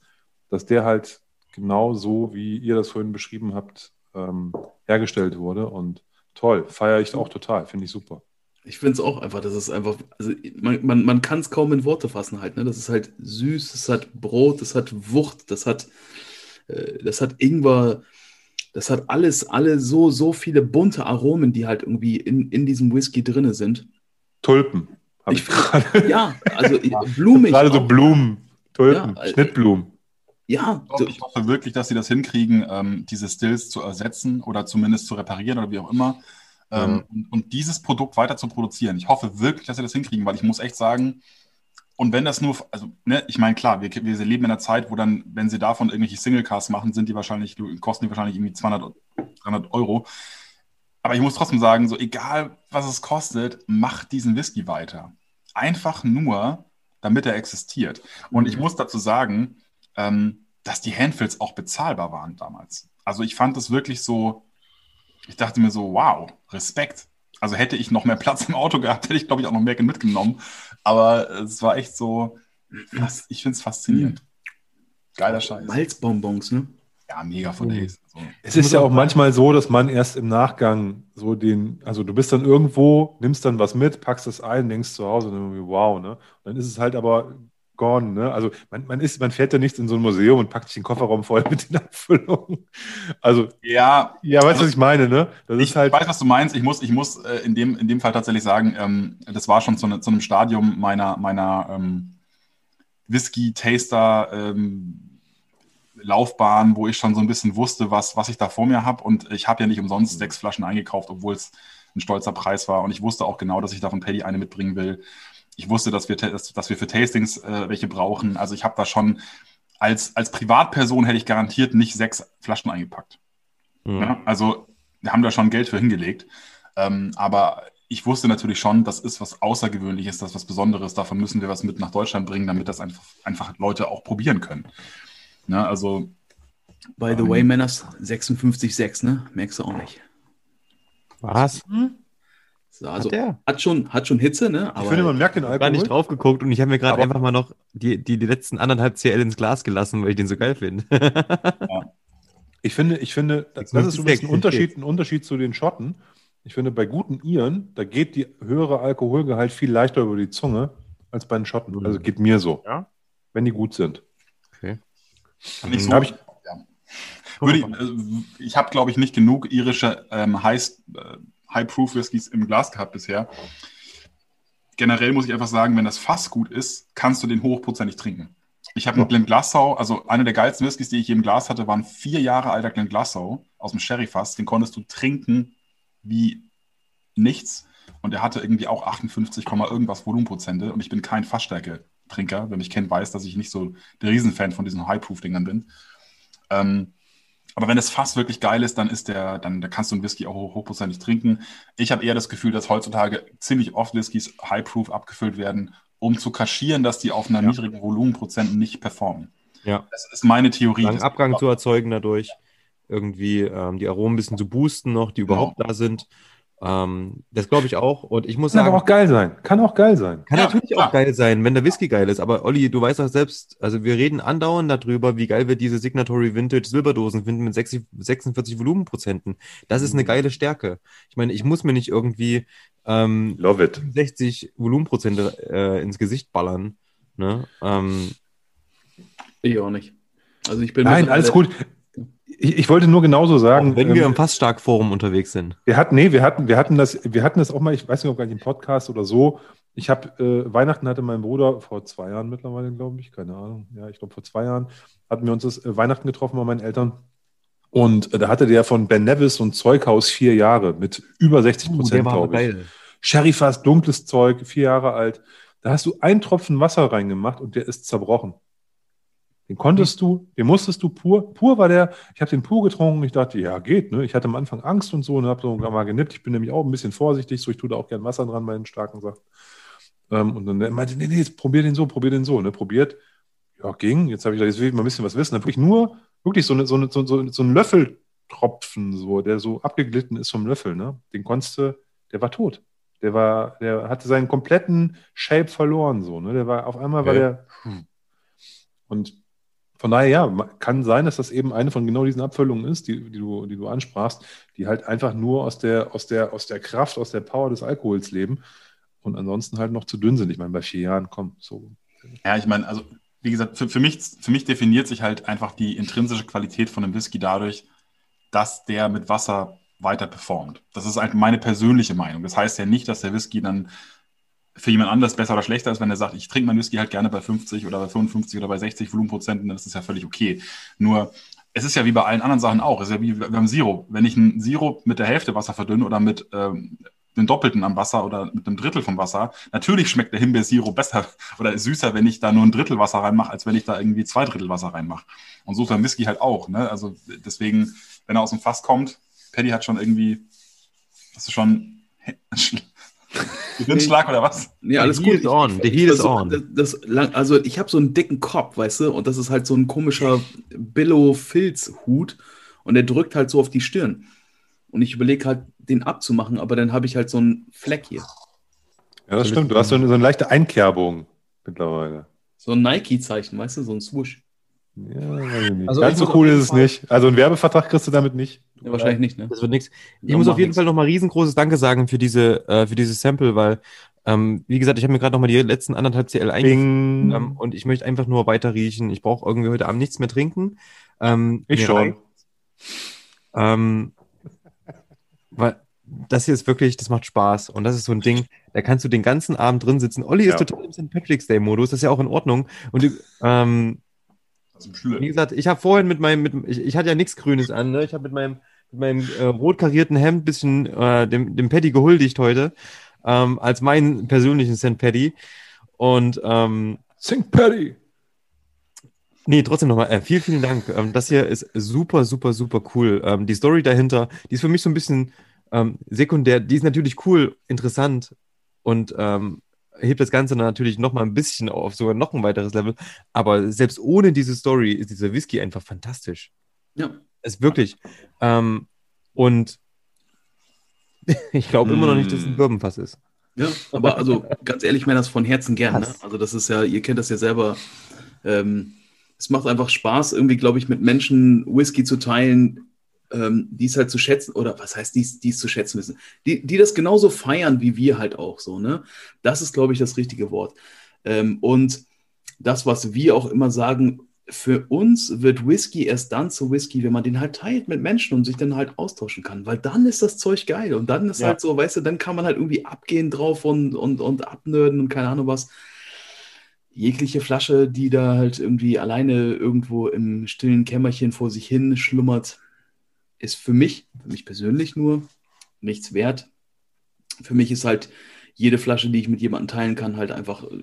dass der halt genau so, wie ihr das vorhin beschrieben habt, ähm, hergestellt wurde. Und toll, feiere ich auch total, finde ich super. Ich finde es auch einfach, das ist einfach, also man, man, man kann es kaum in Worte fassen halt, ne? Das ist halt süß, es hat Brot, das hat Wucht, das hat, das hat Ingwer, das hat alles, alle so, so viele bunte Aromen, die halt irgendwie in, in diesem Whisky drinne sind. Tulpen ich Ich- gerade. Ja, also blumig. Gerade so. Blumen, Tulpen, Ja, äh, Schnittblumen. Ja, Ich hoffe, ich hoffe wirklich, dass sie das hinkriegen, ähm, diese Stills zu ersetzen oder zumindest zu reparieren oder wie auch immer. Ähm, und, und dieses Produkt weiter zu produzieren. Ich hoffe wirklich, dass sie das hinkriegen, weil ich muss echt sagen, und wenn das nur, also, ne, ich meine, klar, wir, wir leben in einer Zeit, wo dann, wenn sie davon irgendwelche Singlecasts machen, sind die wahrscheinlich, kosten die wahrscheinlich irgendwie 200, 300 Euro. Aber ich muss trotzdem sagen, so egal, was es kostet, macht diesen Whisky weiter. Einfach nur, damit er existiert. Und ich muss dazu sagen, ähm, dass die Handfills auch bezahlbar waren damals. Also ich fand es wirklich so, ich dachte mir so, wow, Respekt. Also hätte ich noch mehr Platz im Auto gehabt, hätte ich, glaube ich, auch noch mehr mitgenommen. Aber es war echt so, ich finde es faszinierend. Geiler Scheiß. Malzbonbons, ne? Ja, mega for days. So. Es ist ja auch manchmal so, dass man erst im Nachgang so den, also du bist dann irgendwo, nimmst dann was mit, packst es ein, denkst zu Hause und dann irgendwie, wow, ne? Und dann ist es halt aber gone, ne? Also man, man ist, man fährt ja nicht in so ein Museum und packt sich den Kofferraum voll mit den Abfüllungen. Also, Ja, ja, weißt du, was ich meine, ne? Das ich ist halt, weiß, was du meinst. Ich muss, ich muss äh, in, dem, in dem Fall tatsächlich sagen, ähm, das war schon zu, ne, zu einem Stadium meiner, meiner ähm, Whisky-Taster- ähm, Laufbahn, wo ich schon so ein bisschen wusste, was, was ich da vor mir habe. Und ich habe ja nicht umsonst sechs Flaschen eingekauft, obwohl es ein stolzer Preis war. Und ich wusste auch genau, dass ich da von Paddy eine mitbringen will. Ich wusste, dass wir, dass, wir für Tastings äh, welche brauchen. Also ich habe da schon, als, als Privatperson hätte ich garantiert nicht sechs Flaschen eingepackt. Mhm. Ja, also wir haben da schon Geld für hingelegt. Ähm, aber ich wusste natürlich schon, das ist was Außergewöhnliches, das ist was Besonderes. Davon müssen wir was mit nach Deutschland bringen, damit das einfach, einfach Leute auch probieren können. Ne, also By the Ähm. way, Männers, 56,6, ne? Merkst du auch nicht. Was? So, also Hat der? hat schon, hat schon Hitze, ne? Ich finde, man merkt den Ich war nicht Alkohol. drauf geguckt und ich habe mir gerade Aber- einfach mal noch die, die, die letzten anderthalb CL ins Glas gelassen, weil ich den so geil finde. Ich finde, ich finde, das, Das ist so ein Unterschied, ein Unterschied zu den Schotten. Ich finde, bei guten Iren, da geht die höhere Alkoholgehalt viel leichter über die Zunge als bei den Schotten. Mhm. Also geht mir so. Ja? Wenn die gut sind. okay. Kann ich so, Hab ich- ja. Würde ich also, ich habe, glaube ich, nicht genug irische ähm, High, äh, High-Proof Whiskys im Glas gehabt bisher. Generell muss ich einfach sagen, wenn das Fass gut ist, kannst du den hochprozentig trinken. Ich habe einen Glenglassau, also einer der geilsten Whiskys, die ich je im Glas hatte, waren vier Jahre alter Glenglassau aus dem Sherry-Fass. Den konntest du trinken wie nichts. Und er hatte irgendwie auch 58, Komma irgendwas Volumenprozente. Und ich bin kein Fassstärke-Trinker. Wer mich kennt, weiß, dass ich nicht so der Riesenfan von diesen High-Proof-Dingern bin. Ähm, aber wenn das Fass wirklich geil ist, dann ist der, dann da kannst du einen Whisky auch hoch, hochprozentig trinken. Ich habe eher das Gefühl, dass heutzutage ziemlich oft Whiskys High-Proof abgefüllt werden, um zu kaschieren, dass die auf einer Ja. niedrigen Volumenprozent nicht performen. Ja. Das ist meine Theorie. Das- Abgang zu erzeugen dadurch, irgendwie ähm, die Aromen ein bisschen zu boosten noch, die überhaupt da sind. Ähm, das glaube ich auch. Und ich muss Kann sagen, aber auch geil sein. Kann auch geil sein. kann Ja, natürlich klar. auch geil sein, wenn der Whisky geil ist. Aber Olli, du weißt doch selbst, also wir reden andauernd darüber, wie geil wir diese Signatory Vintage Silberdosen finden mit 60, 46 Volumenprozenten. Das ist eine geile Stärke. Ich meine, ich muss mir nicht irgendwie ähm, Love it. 60 Volumenprozente äh, ins Gesicht ballern. Ne? Ähm, Ich auch nicht. Also ich bin Nein, alles gut. Ich, ich wollte nur genauso sagen, auch wenn wir ähm, im Fassstark-Forum unterwegs sind. Wir hatten, nee, wir hatten, wir hatten das, wir hatten das auch mal, ich weiß nicht, ob gar nicht im Podcast oder so. Ich habe, äh, Weihnachten hatte mein Bruder vor zwei Jahren mittlerweile, glaube ich, keine Ahnung. Ja, ich glaube vor zwei Jahren hatten wir uns das äh, Weihnachten getroffen bei meinen Eltern. Und äh, da hatte der von Ben Nevis so ein Zeughaus vier Jahre mit über 60 Uh, Prozent, glaube ich. Sherryfass, dunkles Zeug, vier Jahre alt. Da hast du einen Tropfen Wasser reingemacht und der ist zerbrochen. Den konntest du, den musstest du pur. Pur war der, ich habe den pur getrunken. Ich dachte, ja, geht. Ne? Ich hatte am Anfang Angst und so und habe so mal genippt. Ich bin nämlich auch ein bisschen vorsichtig, so ich tue da auch gern Wasser dran bei den starken Sachen. Ähm, und dann meinte, nee, nee, jetzt probier den so, probier den so. Ne? Probiert, ja, ging. Jetzt habe ich gedacht, jetzt will ich mal ein bisschen was wissen. Dann wirklich nur, wirklich so, eine, so, eine, so, so, so ein Löffeltropfen, so, der so abgeglitten ist vom Löffel. Ne? Den konntest du, der war tot. Der war, der hatte seinen kompletten Shape verloren, so, ne? Der war, auf einmal war Okay. der. Und von daher, ja, kann sein, dass das eben eine von genau diesen Abfüllungen ist, die, die, du, die du ansprachst, die halt einfach nur aus der, aus, der, aus der Kraft, aus der Power des Alkohols leben und ansonsten halt noch zu dünn sind. Ich meine, bei vier Jahren, komm, so. Ja, ich meine, also wie gesagt, für, für, mich, für mich definiert sich halt einfach die intrinsische Qualität von einem Whisky dadurch, dass der mit Wasser weiter performt. Das ist halt meine persönliche Meinung. Das heißt ja nicht, dass der Whisky dann für jemand anders besser oder schlechter ist, wenn er sagt, ich trinke meinen Whisky halt gerne bei 50 oder bei 55 oder bei 60 Volumenprozenten, dann ist das ja völlig okay. Nur, es ist ja wie bei allen anderen Sachen auch. Es ist ja wie beim Sirup. Wenn ich einen Sirup mit der Hälfte Wasser verdünne oder mit ähm, den Doppelten am Wasser oder mit einem Drittel vom Wasser, natürlich schmeckt der Himbeersirup besser oder süßer, wenn ich da nur ein Drittel Wasser reinmache, als wenn ich da irgendwie zwei Drittel Wasser reinmache. Und so ist beim Whisky halt auch. Ne? Also deswegen, wenn er aus dem Fass kommt, Paddy hat schon irgendwie, hast du schon Windschlag oder was? Nee, alles The gut. heat is on, the heat is on. Das, das, also ich habe so einen dicken Kopf, weißt du, und das ist halt so ein komischer Billo-Filzhut und der drückt halt so auf die Stirn. Und ich überlege halt, den abzumachen, aber dann habe ich halt so einen Fleck hier. Ja, das stimmt. Du hast so eine, so eine leichte Einkerbung mittlerweile. So ein Nike-Zeichen, weißt du, so ein Swoosh. Ja, weiß ich nicht. Also Ganz so cool ist es Fall- nicht. Also einen Werbevertrag kriegst du damit nicht. Ja, wahrscheinlich nicht, ne? Das wird nichts. Ich muss auf jeden nix. Fall nochmal riesengroßes Danke sagen für diese, äh, für dieses Sample, weil, ähm, wie gesagt, ich habe mir gerade nochmal die letzten anderthalb CL eingeführt Bing. ähm, und ich möchte einfach nur weiter riechen. Ich brauche irgendwie heute Abend nichts mehr trinken. Ähm, ich schon. Ähm, weil das hier ist wirklich, das macht Spaß und das ist so ein Ding, da kannst du den ganzen Abend drin sitzen. Olli ist Ja. total im St. Patrick's Day Modus, das ist ja auch in Ordnung. Und du- ähm, Dem Schüler. wie gesagt, ich habe vorhin mit meinem, mit, ich, ich hatte ja nichts Grünes an, ne? Ich habe mit meinem, mit meinem äh, rot karierten Hemd bisschen äh, dem, dem Paddy gehuldigt heute, ähm, als meinen persönlichen St. Paddy. Und ähm, Sing Paddy. nee, trotzdem nochmal, äh, vielen, vielen Dank. Ähm, das hier ist super, super, super cool. Ähm, die Story dahinter, die ist für mich so ein bisschen ähm, sekundär. Die ist natürlich cool, interessant und ähm, hebt das Ganze natürlich nochmal ein bisschen auf, sogar noch ein weiteres Level. Aber selbst ohne diese Story ist dieser Whisky einfach fantastisch. Ja. Es wirklich. Ähm, und Ich glaube immer noch nicht, dass es ein Mm. Bourbonfass ist. Ja, aber also ganz ehrlich, ich meine das von Herzen gern. Ne? Also das ist ja, ihr kennt das ja selber. Ähm, es macht einfach Spaß, irgendwie, glaube ich, mit Menschen Whisky zu teilen, ähm, die es halt zu schätzen, oder was heißt dies, dies zu schätzen wissen, die, die das genauso feiern wie wir halt auch so, ne? Das ist, glaube ich, das richtige Wort. Ähm, und das, was wir auch immer sagen, für uns wird Whisky erst dann zu Whisky, wenn man den halt teilt mit Menschen und sich dann halt austauschen kann, weil dann ist das Zeug geil und dann ist Ja. halt so, weißt du, dann kann man halt irgendwie abgehen drauf und, und, und abnörden und keine Ahnung was. Jegliche Flasche, die da halt irgendwie alleine irgendwo im stillen Kämmerchen vor sich hin schlummert, ist für mich, für mich persönlich nur, nichts wert. Für mich ist halt jede Flasche, die ich mit jemandem teilen kann, halt einfach äh,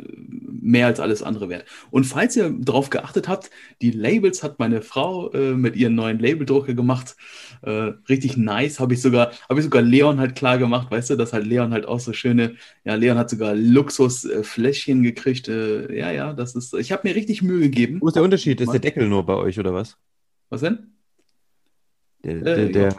mehr als alles andere wert. Und falls ihr darauf geachtet habt, die Labels hat meine Frau äh, mit ihren neuen Labeldrucker gemacht. Äh, richtig nice. Habe ich sogar, habe ich sogar Leon halt klar gemacht, weißt du, dass halt Leon halt auch so schöne, ja, Leon hat sogar Luxusfläschchen gekriegt. Äh, ja, ja, das ist, ich habe mir richtig Mühe gegeben. Wo ist der Unterschied? Ist der Deckel nur bei euch oder was? Was denn? Der, Äh, der, der, ja.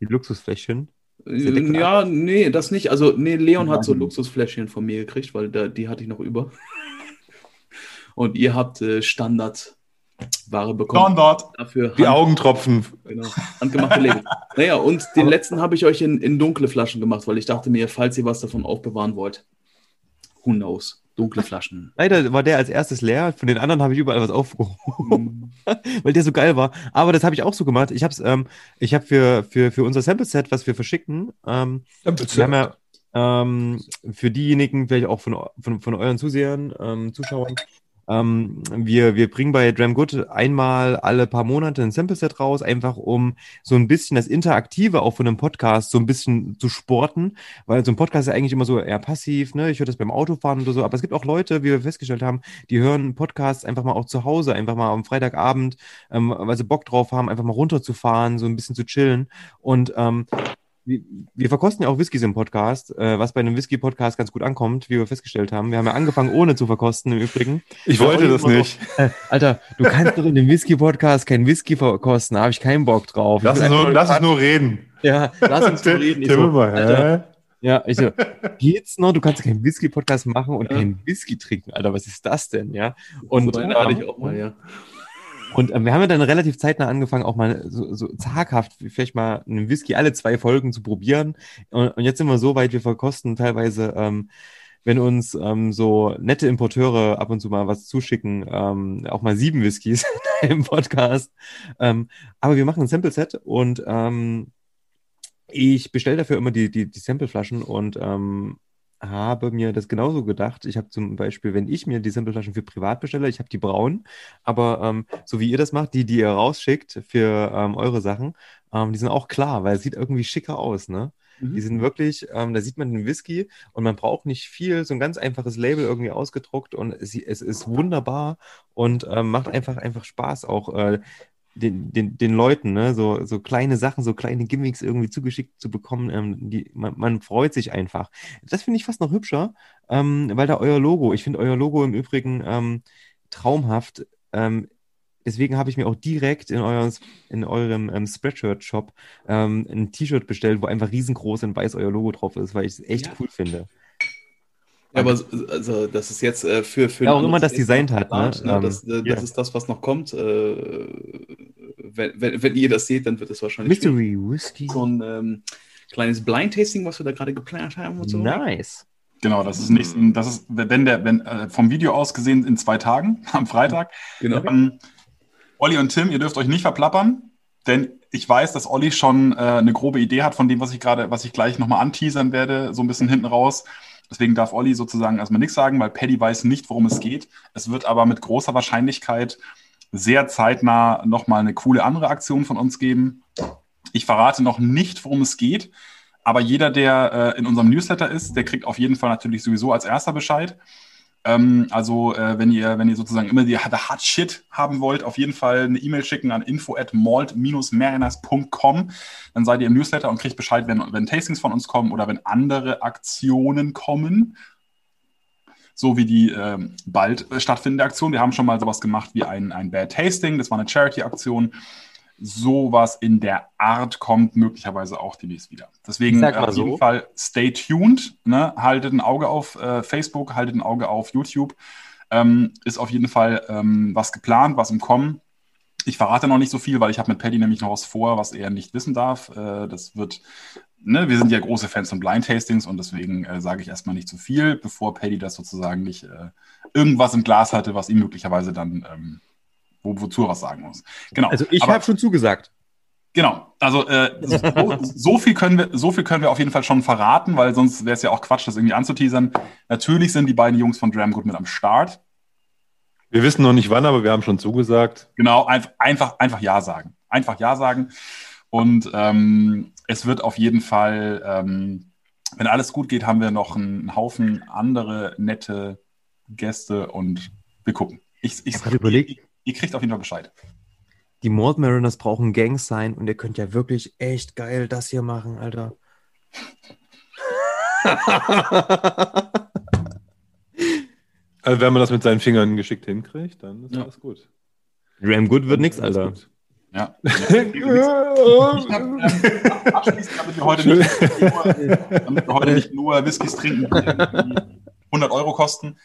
die Luxusfläschchen? Deckel Ja, nee, das nicht. Also, nee, Leon hat so. Luxusfläschchen von mir gekriegt, weil da, die hatte ich noch über. Und ihr habt äh, Standardware bekommen. Standard. Dafür Die Augentropfen. Genau, handgemachte Label. Naja, und den letzten habe ich euch in, in dunkle Flaschen gemacht, weil ich dachte mir, falls ihr was davon aufbewahren wollt, who knows? Dunkle Flaschen. Leider war der als erstes leer. Von den anderen habe ich überall was aufgehoben, Hm, weil der so geil war. Aber das habe ich auch so gemacht. Ich habe ähm, ich habe für, für, für unser Sample-Set, was wir verschicken, ähm, wir haben ja ähm, für diejenigen, vielleicht auch von, von, von euren Zusehern, ähm, Zuschauern, ähm, wir, wir bringen bei Dram Good einmal alle paar Monate ein Sample-Set raus, einfach um so ein bisschen das Interaktive auch von einem Podcast so ein bisschen zu sporten, weil so ein Podcast ist ja eigentlich immer so eher passiv, ne? Ich höre das beim Autofahren oder so, aber es gibt auch Leute, wie wir festgestellt haben, die hören Podcasts einfach mal auch zu Hause, einfach mal am Freitagabend, ähm, weil sie Bock drauf haben, einfach mal runterzufahren, so ein bisschen zu chillen. Und ähm, wir, wir verkosten ja auch Whiskys im Podcast, äh, was bei einem Whisky-Podcast ganz gut ankommt, wie wir festgestellt haben. Wir haben ja angefangen, ohne zu verkosten im Übrigen. Ich wollte das nicht. Äh, Alter, du kannst doch in dem Whisky-Podcast keinen Whisky verkosten, da habe ich keinen Bock drauf. Lass uns nur, lass uns nur reden. Ja, lass uns nur reden. Ich Tim so, immer, Alter, ja, ich so, geht's noch? Du kannst keinen Whisky-Podcast machen und Ja. keinen Whisky trinken, Alter, was ist das denn, ja? Und, so einen ich auch mal, ja. Und ähm, wir haben ja dann relativ zeitnah angefangen, auch mal so, so zaghaft vielleicht mal einen Whisky alle zwei Folgen zu probieren. Und, und jetzt sind wir so weit, wir verkosten teilweise, ähm, wenn uns ähm, so nette Importeure ab und zu mal was zuschicken, ähm, auch mal sieben Whiskys im Podcast. Ähm, aber wir machen ein Sample-Set und ähm, ich bestelle dafür immer die, die, die Sampleflaschen und ähm, habe mir das genauso gedacht. Ich habe zum Beispiel, wenn ich mir die Sampleflaschen für privat bestelle, ich habe die braunen, aber ähm, so wie ihr das macht, die, die ihr rausschickt für ähm, eure Sachen, ähm, die sind auch klar, weil es sieht irgendwie schicker aus, ne? Mhm. Die sind wirklich, ähm, da sieht man den Whisky und man braucht nicht viel, so ein ganz einfaches Label irgendwie ausgedruckt und es, es ist wunderbar und ähm, macht einfach, einfach Spaß auch. Äh, den, den, den Leuten, ne, so, so kleine Sachen, so kleine Gimmicks irgendwie zugeschickt zu bekommen, ähm, die, man, man freut sich einfach. Das finde ich fast noch hübscher, ähm, weil da euer Logo, ich finde euer Logo im Übrigen ähm, traumhaft. Ähm, deswegen habe ich mir auch direkt in, euer, in eurem ähm, Spreadshirt-Shop ähm, ein T-Shirt bestellt, wo einfach riesengroß in weiß euer Logo drauf ist, weil ich es echt Ja. cool finde. Ja, aber so- also, das ist jetzt äh, für, für Ja, auch immer das designt hat, ne? ne? Das, äh, das ja. ist das, was noch kommt. Äh, wenn, wenn, wenn ihr das seht, dann wird es wahrscheinlich. Mystery Whiskey. so ein ähm, kleines Blind-Tasting, was wir da gerade geplant haben und so. Nice. Genau, das ist nächsten, das ist, wenn der, wenn äh, vom Video aus gesehen in zwei Tagen, am Freitag. Genau. Ähm, Olli und Tim, ihr dürft euch nicht verplappern, denn ich weiß, dass Olli schon äh, eine grobe Idee hat von dem, was ich gerade, was ich gleich nochmal anteasern werde, so ein bisschen hinten raus. Deswegen darf Olli sozusagen erstmal nichts sagen, weil Paddy weiß nicht, worum es geht. Es wird aber mit großer Wahrscheinlichkeit sehr zeitnah nochmal eine coole andere Aktion von uns geben. Ich verrate noch nicht, worum es geht, aber jeder, der äh, in unserem Newsletter ist, der kriegt auf jeden Fall natürlich sowieso als erster Bescheid. Ähm, also, äh, wenn ihr, wenn ihr sozusagen immer die the hard shit haben wollt, auf jeden Fall eine E-Mail schicken an info at malt-mariners.com. Dann seid ihr im Newsletter und kriegt Bescheid, wenn, wenn Tastings von uns kommen oder wenn andere Aktionen kommen. So wie die ähm, bald stattfindende Aktion. Wir haben schon mal sowas gemacht wie ein, ein Bad Tasting. Das war eine Charity-Aktion. Sowas in der Art kommt möglicherweise auch demnächst wieder. Deswegen mal auf jeden so. Fall stay tuned. Ne? Haltet ein Auge auf äh, Facebook, haltet ein Auge auf YouTube. Ähm, ist auf jeden Fall ähm, was geplant, was im Kommen. Ich verrate noch nicht so viel, weil ich habe mit Paddy nämlich noch was vor, was er nicht wissen darf. Äh, das wird, ne, wir sind ja große Fans von Blind Tastings und deswegen äh, sage ich erstmal nicht zu viel, bevor Paddy das sozusagen nicht äh, irgendwas im Glas hatte, was ihm möglicherweise dann, ähm, wo, wozu er was sagen muss. Genau. Also ich habe schon zugesagt. Genau, also äh, so, so, viel können wir, so viel können wir auf jeden Fall schon verraten, weil sonst wäre es ja auch Quatsch, das irgendwie anzuteasern. Natürlich sind die beiden Jungs von Dramgood mit am Start. Wir wissen noch nicht wann, aber wir haben schon zugesagt. Genau, einfach, einfach, einfach Ja sagen. Einfach Ja sagen. Und ähm, es wird auf jeden Fall, ähm, wenn alles gut geht, haben wir noch einen Haufen andere nette Gäste und wir gucken. Ich, ich, Ich überlegt. Ihr, kriegt auf jeden Fall Bescheid. Die Mord Mariners brauchen Gangs sein und ihr könnt ja wirklich echt geil das hier machen, Alter. Also wenn man das mit seinen Fingern geschickt hinkriegt, dann ist Ja. alles gut. Ram Good wird nix, Alles Alter. gut. Ja. Ich hab, ähm, abschließend, damit wir heute nicht nur, damit wir heute nicht nur Whiskys trinken, die irgendwie 100 Euro kosten.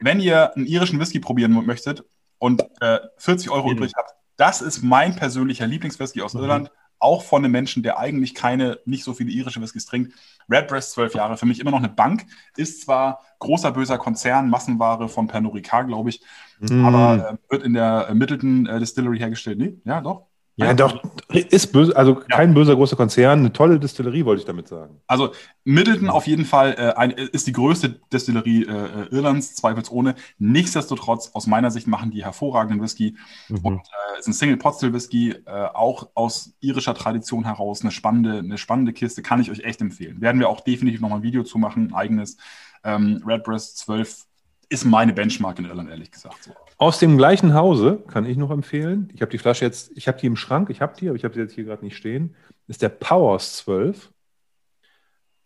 Wenn ihr einen irischen Whisky probieren möchtet und äh, 40 Euro übrig habt, das ist mein persönlicher Lieblingswhisky aus Irland, auch von einem Menschen, der eigentlich keine, nicht so viele irische Whiskys trinkt. Redbreast, 12 Jahre, für mich immer noch eine Bank, ist zwar großer böser Konzern, Massenware von Pernod Ricard, glaube ich, Mhm. aber äh, wird in der äh, Middleton äh, Distillery hergestellt. Nee, ja, doch. Ja, doch, ist böse, also kein böser großer Konzern, eine tolle Distillerie, wollte ich damit sagen. Also Middleton auf jeden Fall äh, ein, ist die größte Destillerie äh, äh, Irlands, zweifelsohne. Nichtsdestotrotz, aus meiner Sicht machen die hervorragenden Whisky. Mhm. Und äh, ist ein Single Pot Still Whisky, äh, auch aus irischer Tradition heraus. Eine spannende, eine spannende Kiste, kann ich euch echt empfehlen. Werden wir auch definitiv nochmal ein Video zu machen, ein eigenes. Ähm, Redbreast 12 ist meine Benchmark in Irland, ehrlich gesagt. So. Aus dem gleichen Hause kann ich noch empfehlen. Ich habe die Flasche jetzt, ich habe die im Schrank, ich habe die, aber ich habe sie jetzt hier gerade nicht stehen. Ist der Powers 12.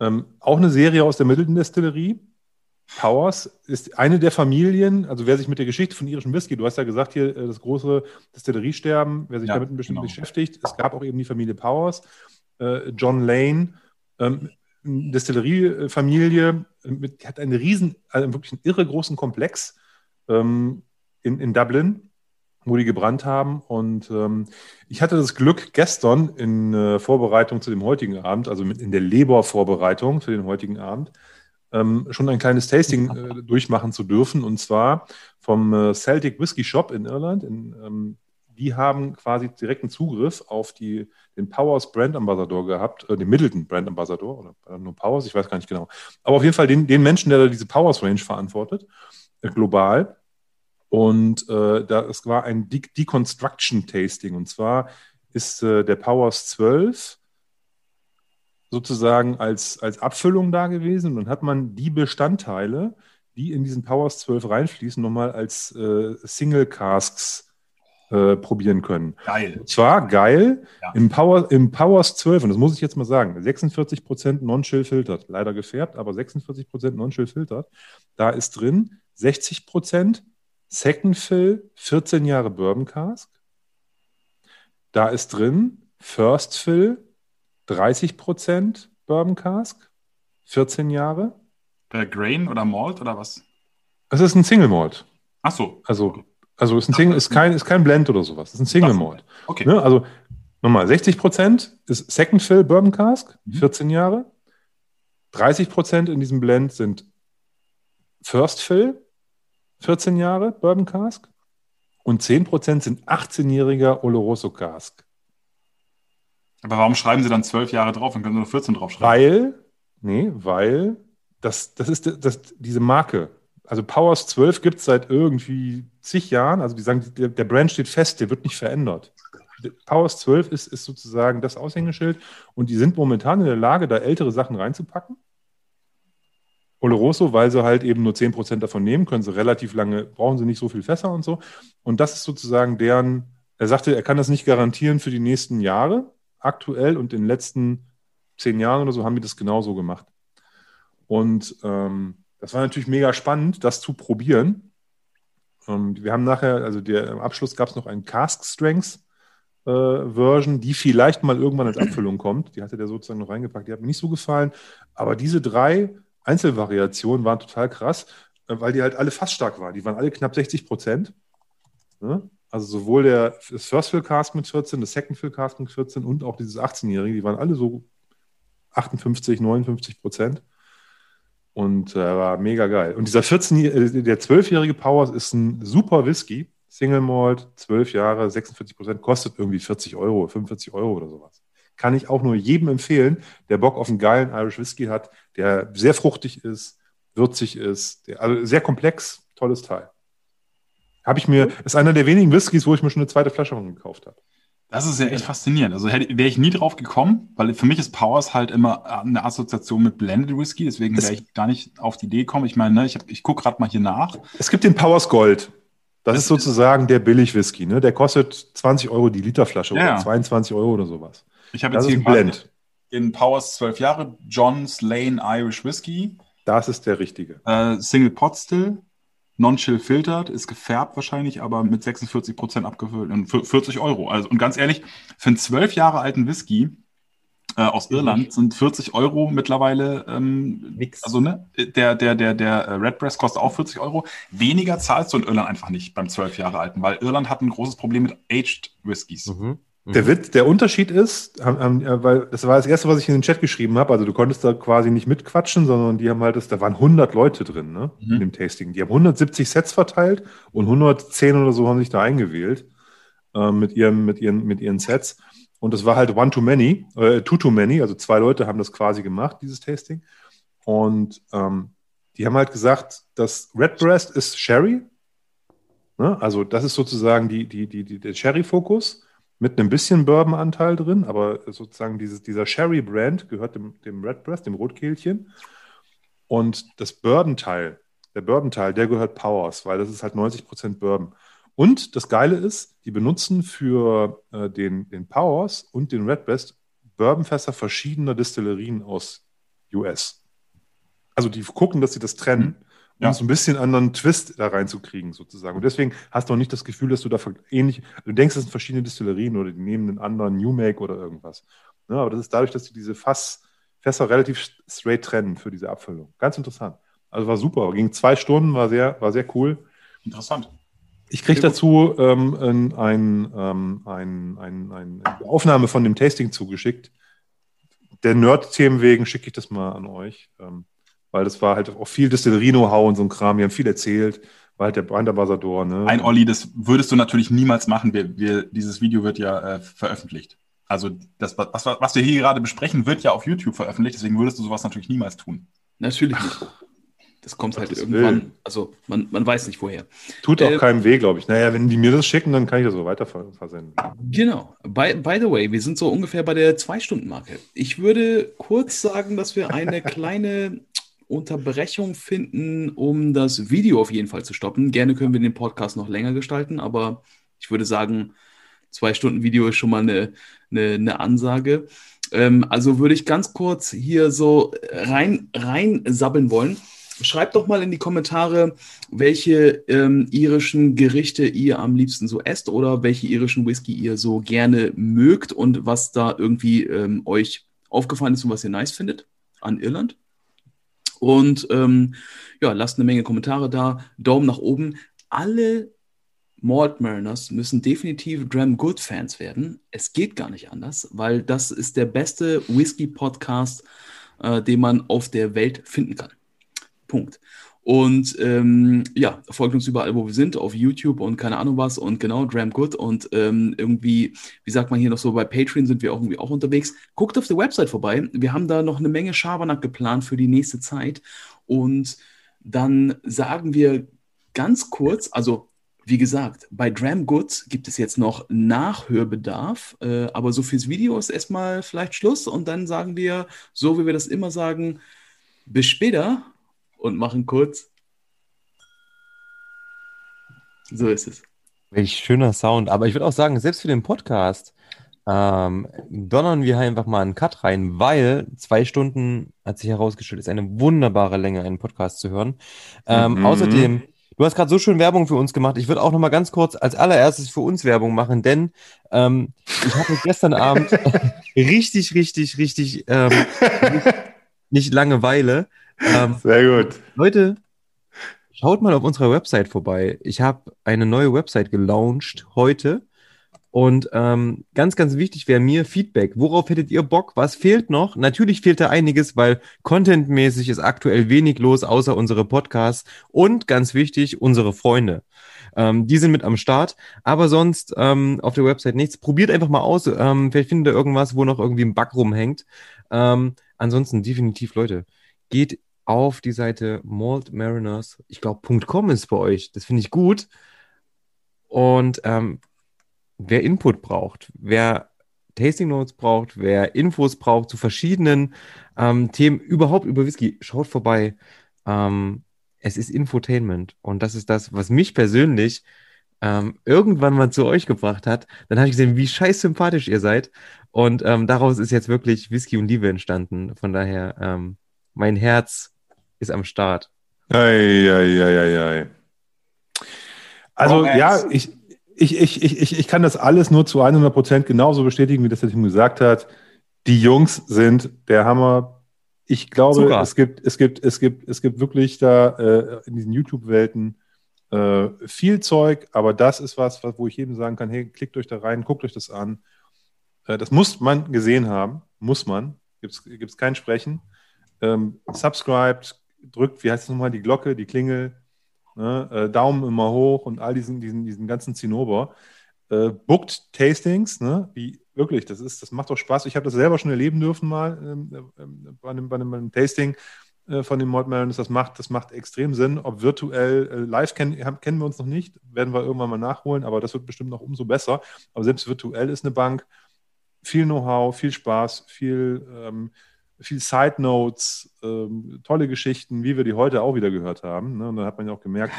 Ähm, auch eine Serie aus der Middleton Destillerie. Powers ist eine der Familien, also wer sich mit der Geschichte von irischem Whisky, du hast ja gesagt hier äh, das große Destilleriesterben, wer sich Ja, damit ein bisschen genau. beschäftigt, es gab auch eben die Familie Powers, äh, John Lane, ähm, eine Destilleriefamilie, äh, mit, die hat einen riesen, also wirklich einen irre großen Komplex ähm, in, in Dublin, wo die gebrannt haben. Und ähm, ich hatte das Glück, gestern in äh, Vorbereitung zu dem heutigen Abend, also mit in der Leber-Vorbereitung für den heutigen Abend, ähm, schon ein kleines Tasting äh, durchmachen zu dürfen. Und zwar vom äh, Celtic Whisky Shop in Irland. In, ähm, die haben quasi direkten Zugriff auf die, den Powers Brand Ambassador gehabt, äh, den Middleton Brand Ambassador oder nur Powers, ich weiß gar nicht genau. Aber auf jeden Fall den, den Menschen, der da diese Powers Range verantwortet, äh, global. Und äh, da, es war ein De Deconstruction Tasting. Und zwar ist äh, der Powers 12 sozusagen als, als Abfüllung da gewesen. Und dann hat man die Bestandteile, die in diesen Powers 12 reinfließen, nochmal als äh, Single Casks äh, probieren können. Geil. Und zwar geil, Ja. im, Power, im Powers 12, und das muss ich jetzt mal sagen, 46% Non-Chill filtert, leider gefärbt, aber 46% Non-Chill filtert. Da ist drin 60% Second Fill, 14 Jahre Bourbon Cask. Da ist drin First Fill, 30% Bourbon Cask, 14 Jahre. Äh, Grain oder Malt oder was? Es ist ein Single Malt. Ach so. Also, also ist, ein Single, ist, kein, ist kein Blend oder sowas. ist ein Single Malt. Okay. Ne? Also nochmal, 60 Prozent ist Second Fill Bourbon Cask, Mhm. 14 Jahre. 30 Prozent in diesem Blend sind First Fill, 14 Jahre Bourbon Cask. Und 10 Prozent sind 18-jähriger Oloroso Cask. Aber warum schreiben Sie dann zwölf Jahre drauf und können nur 14 draufschreiben? Weil, nee, weil das, das ist das, diese Marke. Also Powers 12 gibt es seit irgendwie zig Jahren. Also die sagen, der, der Brand steht fest, der wird nicht verändert. Powers 12 ist, ist sozusagen das Aushängeschild und die sind momentan in der Lage, da ältere Sachen reinzupacken. Oloroso, weil sie halt eben nur 10% davon nehmen, können sie relativ lange, brauchen sie nicht so viel Fässer und so. Und das ist sozusagen deren, er sagte, er kann das nicht garantieren für die nächsten Jahre aktuell und in den letzten zehn Jahren oder so haben die das genauso gemacht. Und ähm, das war natürlich mega spannend, das zu probieren. Und wir haben nachher, also der, im Abschluss gab es noch einen Cask Strengths äh, Version, die vielleicht mal irgendwann als Abfüllung kommt. Die hatte der sozusagen noch reingepackt. Die hat mir nicht so gefallen. Aber diese drei Einzelvariationen waren total krass, äh, weil die halt alle fast stark waren. Die waren alle knapp 60 Prozent. Ne? Also sowohl der das First Fill Cast mit 14, das Second Fill Cast mit 14 und auch dieses 18-Jährige, die waren alle so 58, 59 Prozent. Und äh, war mega geil. Und dieser 14, äh, der 12-jährige Powers ist ein super Whisky. Single Malt, 12 Jahre, 46 Prozent, kostet irgendwie 40 Euro, 45 Euro oder sowas. Kann ich auch nur jedem empfehlen, der Bock auf einen geilen Irish Whisky hat, der sehr fruchtig ist, würzig ist, der, also sehr komplex, tolles Teil. Habe ich mir, ist einer der wenigen Whiskys, wo ich mir schon eine zweite Flasche von gekauft habe. Das ist ja echt faszinierend. Also wäre ich nie drauf gekommen, weil für mich ist Powers halt immer eine Assoziation mit Blended Whisky, deswegen wäre ich gar nicht auf die Idee gekommen. Ich meine, ne, ich, hab- ich gucke gerade mal hier nach. Es gibt den Powers Gold. Das, Das ist sozusagen der Billig-Whisky. Ne? Der kostet 20 Euro die Literflasche Ja, ja. oder 22 Euro oder sowas. Ich habe jetzt hier Blend. in Powers 12 Jahre John's Lane Irish Whisky, Das ist der richtige. äh, Single Pot Still, Non-Chill filtered, ist gefärbt wahrscheinlich, aber mit 46 Prozent abgefüllt und für 40 Euro. Also, und ganz ehrlich, für einen 12 Jahre alten Whisky äh, aus Irland sind 40 Euro mittlerweile, ähm, Nix. also ne, der, der, der, der äh, Redbreast kostet auch 40 Euro. Weniger zahlst du in Irland einfach nicht beim 12 Jahre alten, weil Irland hat ein großes Problem mit Aged Whiskys. Mhm. Mhm. Der Witz, der Unterschied ist, haben, haben, äh, weil das war das erste, was ich in den Chat geschrieben habe. Also du konntest da quasi nicht mitquatschen, sondern die haben halt, das, da waren 100 Leute drin, ne, Mhm. in dem Tasting. Die haben 170 Sets verteilt und 110 oder so haben sich da eingewählt ähm, mit ihren, mit ihren, mit ihren Sets. Und das war halt one too many, äh, two too many. Also zwei Leute haben das quasi gemacht, dieses Tasting. Und ähm, die haben halt gesagt, das Redbreast ist Sherry. Ne? Also das ist sozusagen die, die, die, die, der Sherry-Fokus mit einem bisschen Bourbon-Anteil drin, aber sozusagen dieses, dieser Sherry-Brand gehört dem, dem Redbreast, dem Rotkehlchen. Und das Bourbon-Teil, der Bourbon-Teil, der gehört Powers, weil das ist halt 90% Bourbon. Und das Geile ist, die benutzen für äh, den, den Powers und den Redbreast Bourbonfässer verschiedener Destillerien aus US. Also die gucken, dass sie das trennen, um Ja. so ein bisschen anderen Twist da reinzukriegen, sozusagen. Und deswegen hast du auch nicht das Gefühl, dass du da ähnlich, du denkst, es sind verschiedene Destillerien oder die nehmen einen anderen New Make oder irgendwas. Ne, aber das ist dadurch, dass sie diese Fass, Fässer relativ straight trennen für diese Abfüllung. Ganz interessant. Also war super. Ging zwei Stunden, war sehr, war sehr cool. Interessant. Ich kriege dazu ähm, ein, ein, ähm, ein, ein, ein, eine Aufnahme von dem Tasting zugeschickt. Der Nerd-Themen wegen schicke ich das mal an euch, ähm, weil das war halt auch viel Distillerie-Know-how und so ein Kram. Wir haben viel erzählt, war halt der Brandambassador. Ne? Ein Olli, das würdest du natürlich niemals machen. Wir, wir, dieses Video wird ja äh, veröffentlicht. Also das, was, was wir hier gerade besprechen, wird ja auf YouTube veröffentlicht. Deswegen würdest du sowas natürlich niemals tun. Natürlich nicht. Das kommt halt Gottes irgendwann. Willen. Also man, man weiß nicht woher. Tut auch Äh, keinem weh, glaube ich. Naja, wenn die mir das schicken, dann kann ich das so weiter ver- versenden. Genau. By, by the way, wir sind so ungefähr bei der Zwei-Stunden-Marke. Ich würde kurz sagen, dass wir eine kleine Unterbrechung finden, um das Video auf jeden Fall zu stoppen. Gerne können wir den Podcast noch länger gestalten, aber ich würde sagen, zwei Stunden Video ist schon mal eine, eine, eine Ansage. Ähm, also würde ich ganz kurz hier so rein, rein sabbeln wollen. Schreibt doch mal in die Kommentare, welche ähm, irischen Gerichte ihr am liebsten so esst oder welche irischen Whisky ihr so gerne mögt und was da irgendwie ähm, euch aufgefallen ist und was ihr nice findet an Irland. Und ähm, ja, lasst eine Menge Kommentare da, Daumen nach oben. Alle Malt Mariners müssen definitiv Dram Good Fans werden. Es geht gar nicht anders, weil das ist der beste Whisky-Podcast, äh, den man auf der Welt finden kann. Punkt. Und ähm, ja, folgt uns überall, wo wir sind, auf YouTube und keine Ahnung was und genau, Dram Good und ähm, irgendwie, wie sagt man hier noch so, bei Patreon sind wir auch irgendwie auch unterwegs. Guckt auf der Website vorbei. Wir haben da noch eine Menge Schabernack geplant für die nächste Zeit und dann sagen wir ganz kurz, also wie gesagt, bei Dram Goods gibt es jetzt noch Nachhörbedarf, äh, aber so fürs Video ist erstmal vielleicht Schluss und dann sagen wir, so wie wir das immer sagen, bis später und machen kurz. So ist es. Welch schöner Sound. Aber ich würde auch sagen, selbst für den Podcast ähm, donnern wir einfach mal einen Cut rein, weil zwei Stunden, hat sich herausgestellt, ist eine wunderbare Länge, einen Podcast zu hören. Ähm, Mhm. Außerdem, Du hast gerade so schön Werbung für uns gemacht. Ich würde auch noch mal ganz kurz als allererstes für uns Werbung machen, denn ähm, ich hatte gestern Abend richtig, richtig, richtig ähm, nicht, Langeweile. Ähm, Sehr gut. Leute, schaut mal auf unserer Website vorbei. Ich habe eine neue Website gelauncht heute. Und ähm, ganz, ganz wichtig wäre mir Feedback. Worauf hättet ihr Bock? Was fehlt noch? Natürlich fehlt da einiges, weil contentmäßig ist aktuell wenig los, außer unsere Podcasts. Und ganz wichtig, unsere Freunde. Ähm, die sind mit am Start. Aber sonst ähm, auf der Website nichts. Probiert einfach mal aus. Ähm, vielleicht findet ihr irgendwas, wo noch irgendwie ein Bug rumhängt. Ähm, ansonsten definitiv, Leute, geht auf die Seite Malt Mariners, ich glaube, .com ist bei euch. Das finde ich gut. Und ähm, wer Input braucht, wer Tasting Notes braucht, wer Infos braucht zu verschiedenen ähm, Themen überhaupt über Whisky, schaut vorbei. Ähm, es ist Infotainment und das ist das, was mich persönlich ähm, irgendwann mal zu euch gebracht hat. Dann habe ich gesehen, wie scheiß sympathisch ihr seid und ähm, daraus ist jetzt wirklich Whisky und Liebe entstanden. Von daher, ähm, mein Herz ist am Start. Ei, ei, ei, ei, ei. Also ja, ich, ich, ich, ich, ich, ich kann das alles nur zu 100 Prozent genauso bestätigen, wie das der Tim gesagt hat. Die Jungs sind der Hammer. Ich glaube, Zucker. es gibt, es gibt, es gibt, es gibt wirklich da äh, in diesen YouTube-Welten äh, viel Zeug, aber das ist was, was, wo ich jedem sagen kann, hey, klickt euch da rein, guckt euch das an. Äh, das muss man gesehen haben, muss man. Gibt es kein Sprechen. Ähm, subscribed, drückt, wie heißt es nochmal, die Glocke, die Klingel, ne, äh, Daumen immer hoch und all diesen, diesen, diesen ganzen Zinnober. Äh, bookt Tastings, ne, wie wirklich, das ist, das macht doch Spaß. Ich habe das selber schon erleben dürfen mal ähm, ähm, bei, einem, bei, einem, bei einem Tasting äh, von den Mariners. Das macht, das macht extrem Sinn. Ob virtuell, äh, live haben, kennen wir uns noch nicht, werden wir irgendwann mal nachholen, aber das wird bestimmt noch umso besser. Aber selbst virtuell ist eine Bank. Viel Know-how, viel Spaß, viel, ähm, viel Side Notes, ähm, tolle Geschichten, wie wir die heute auch wieder gehört haben. Ne? Und da hat man ja auch gemerkt,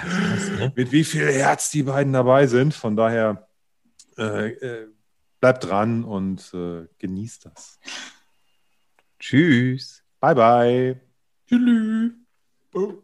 ne? mit wie viel Herz die beiden dabei sind. Von daher äh, äh, bleibt dran und äh, genießt das. Tschüss. Bye, bye. Tschüss.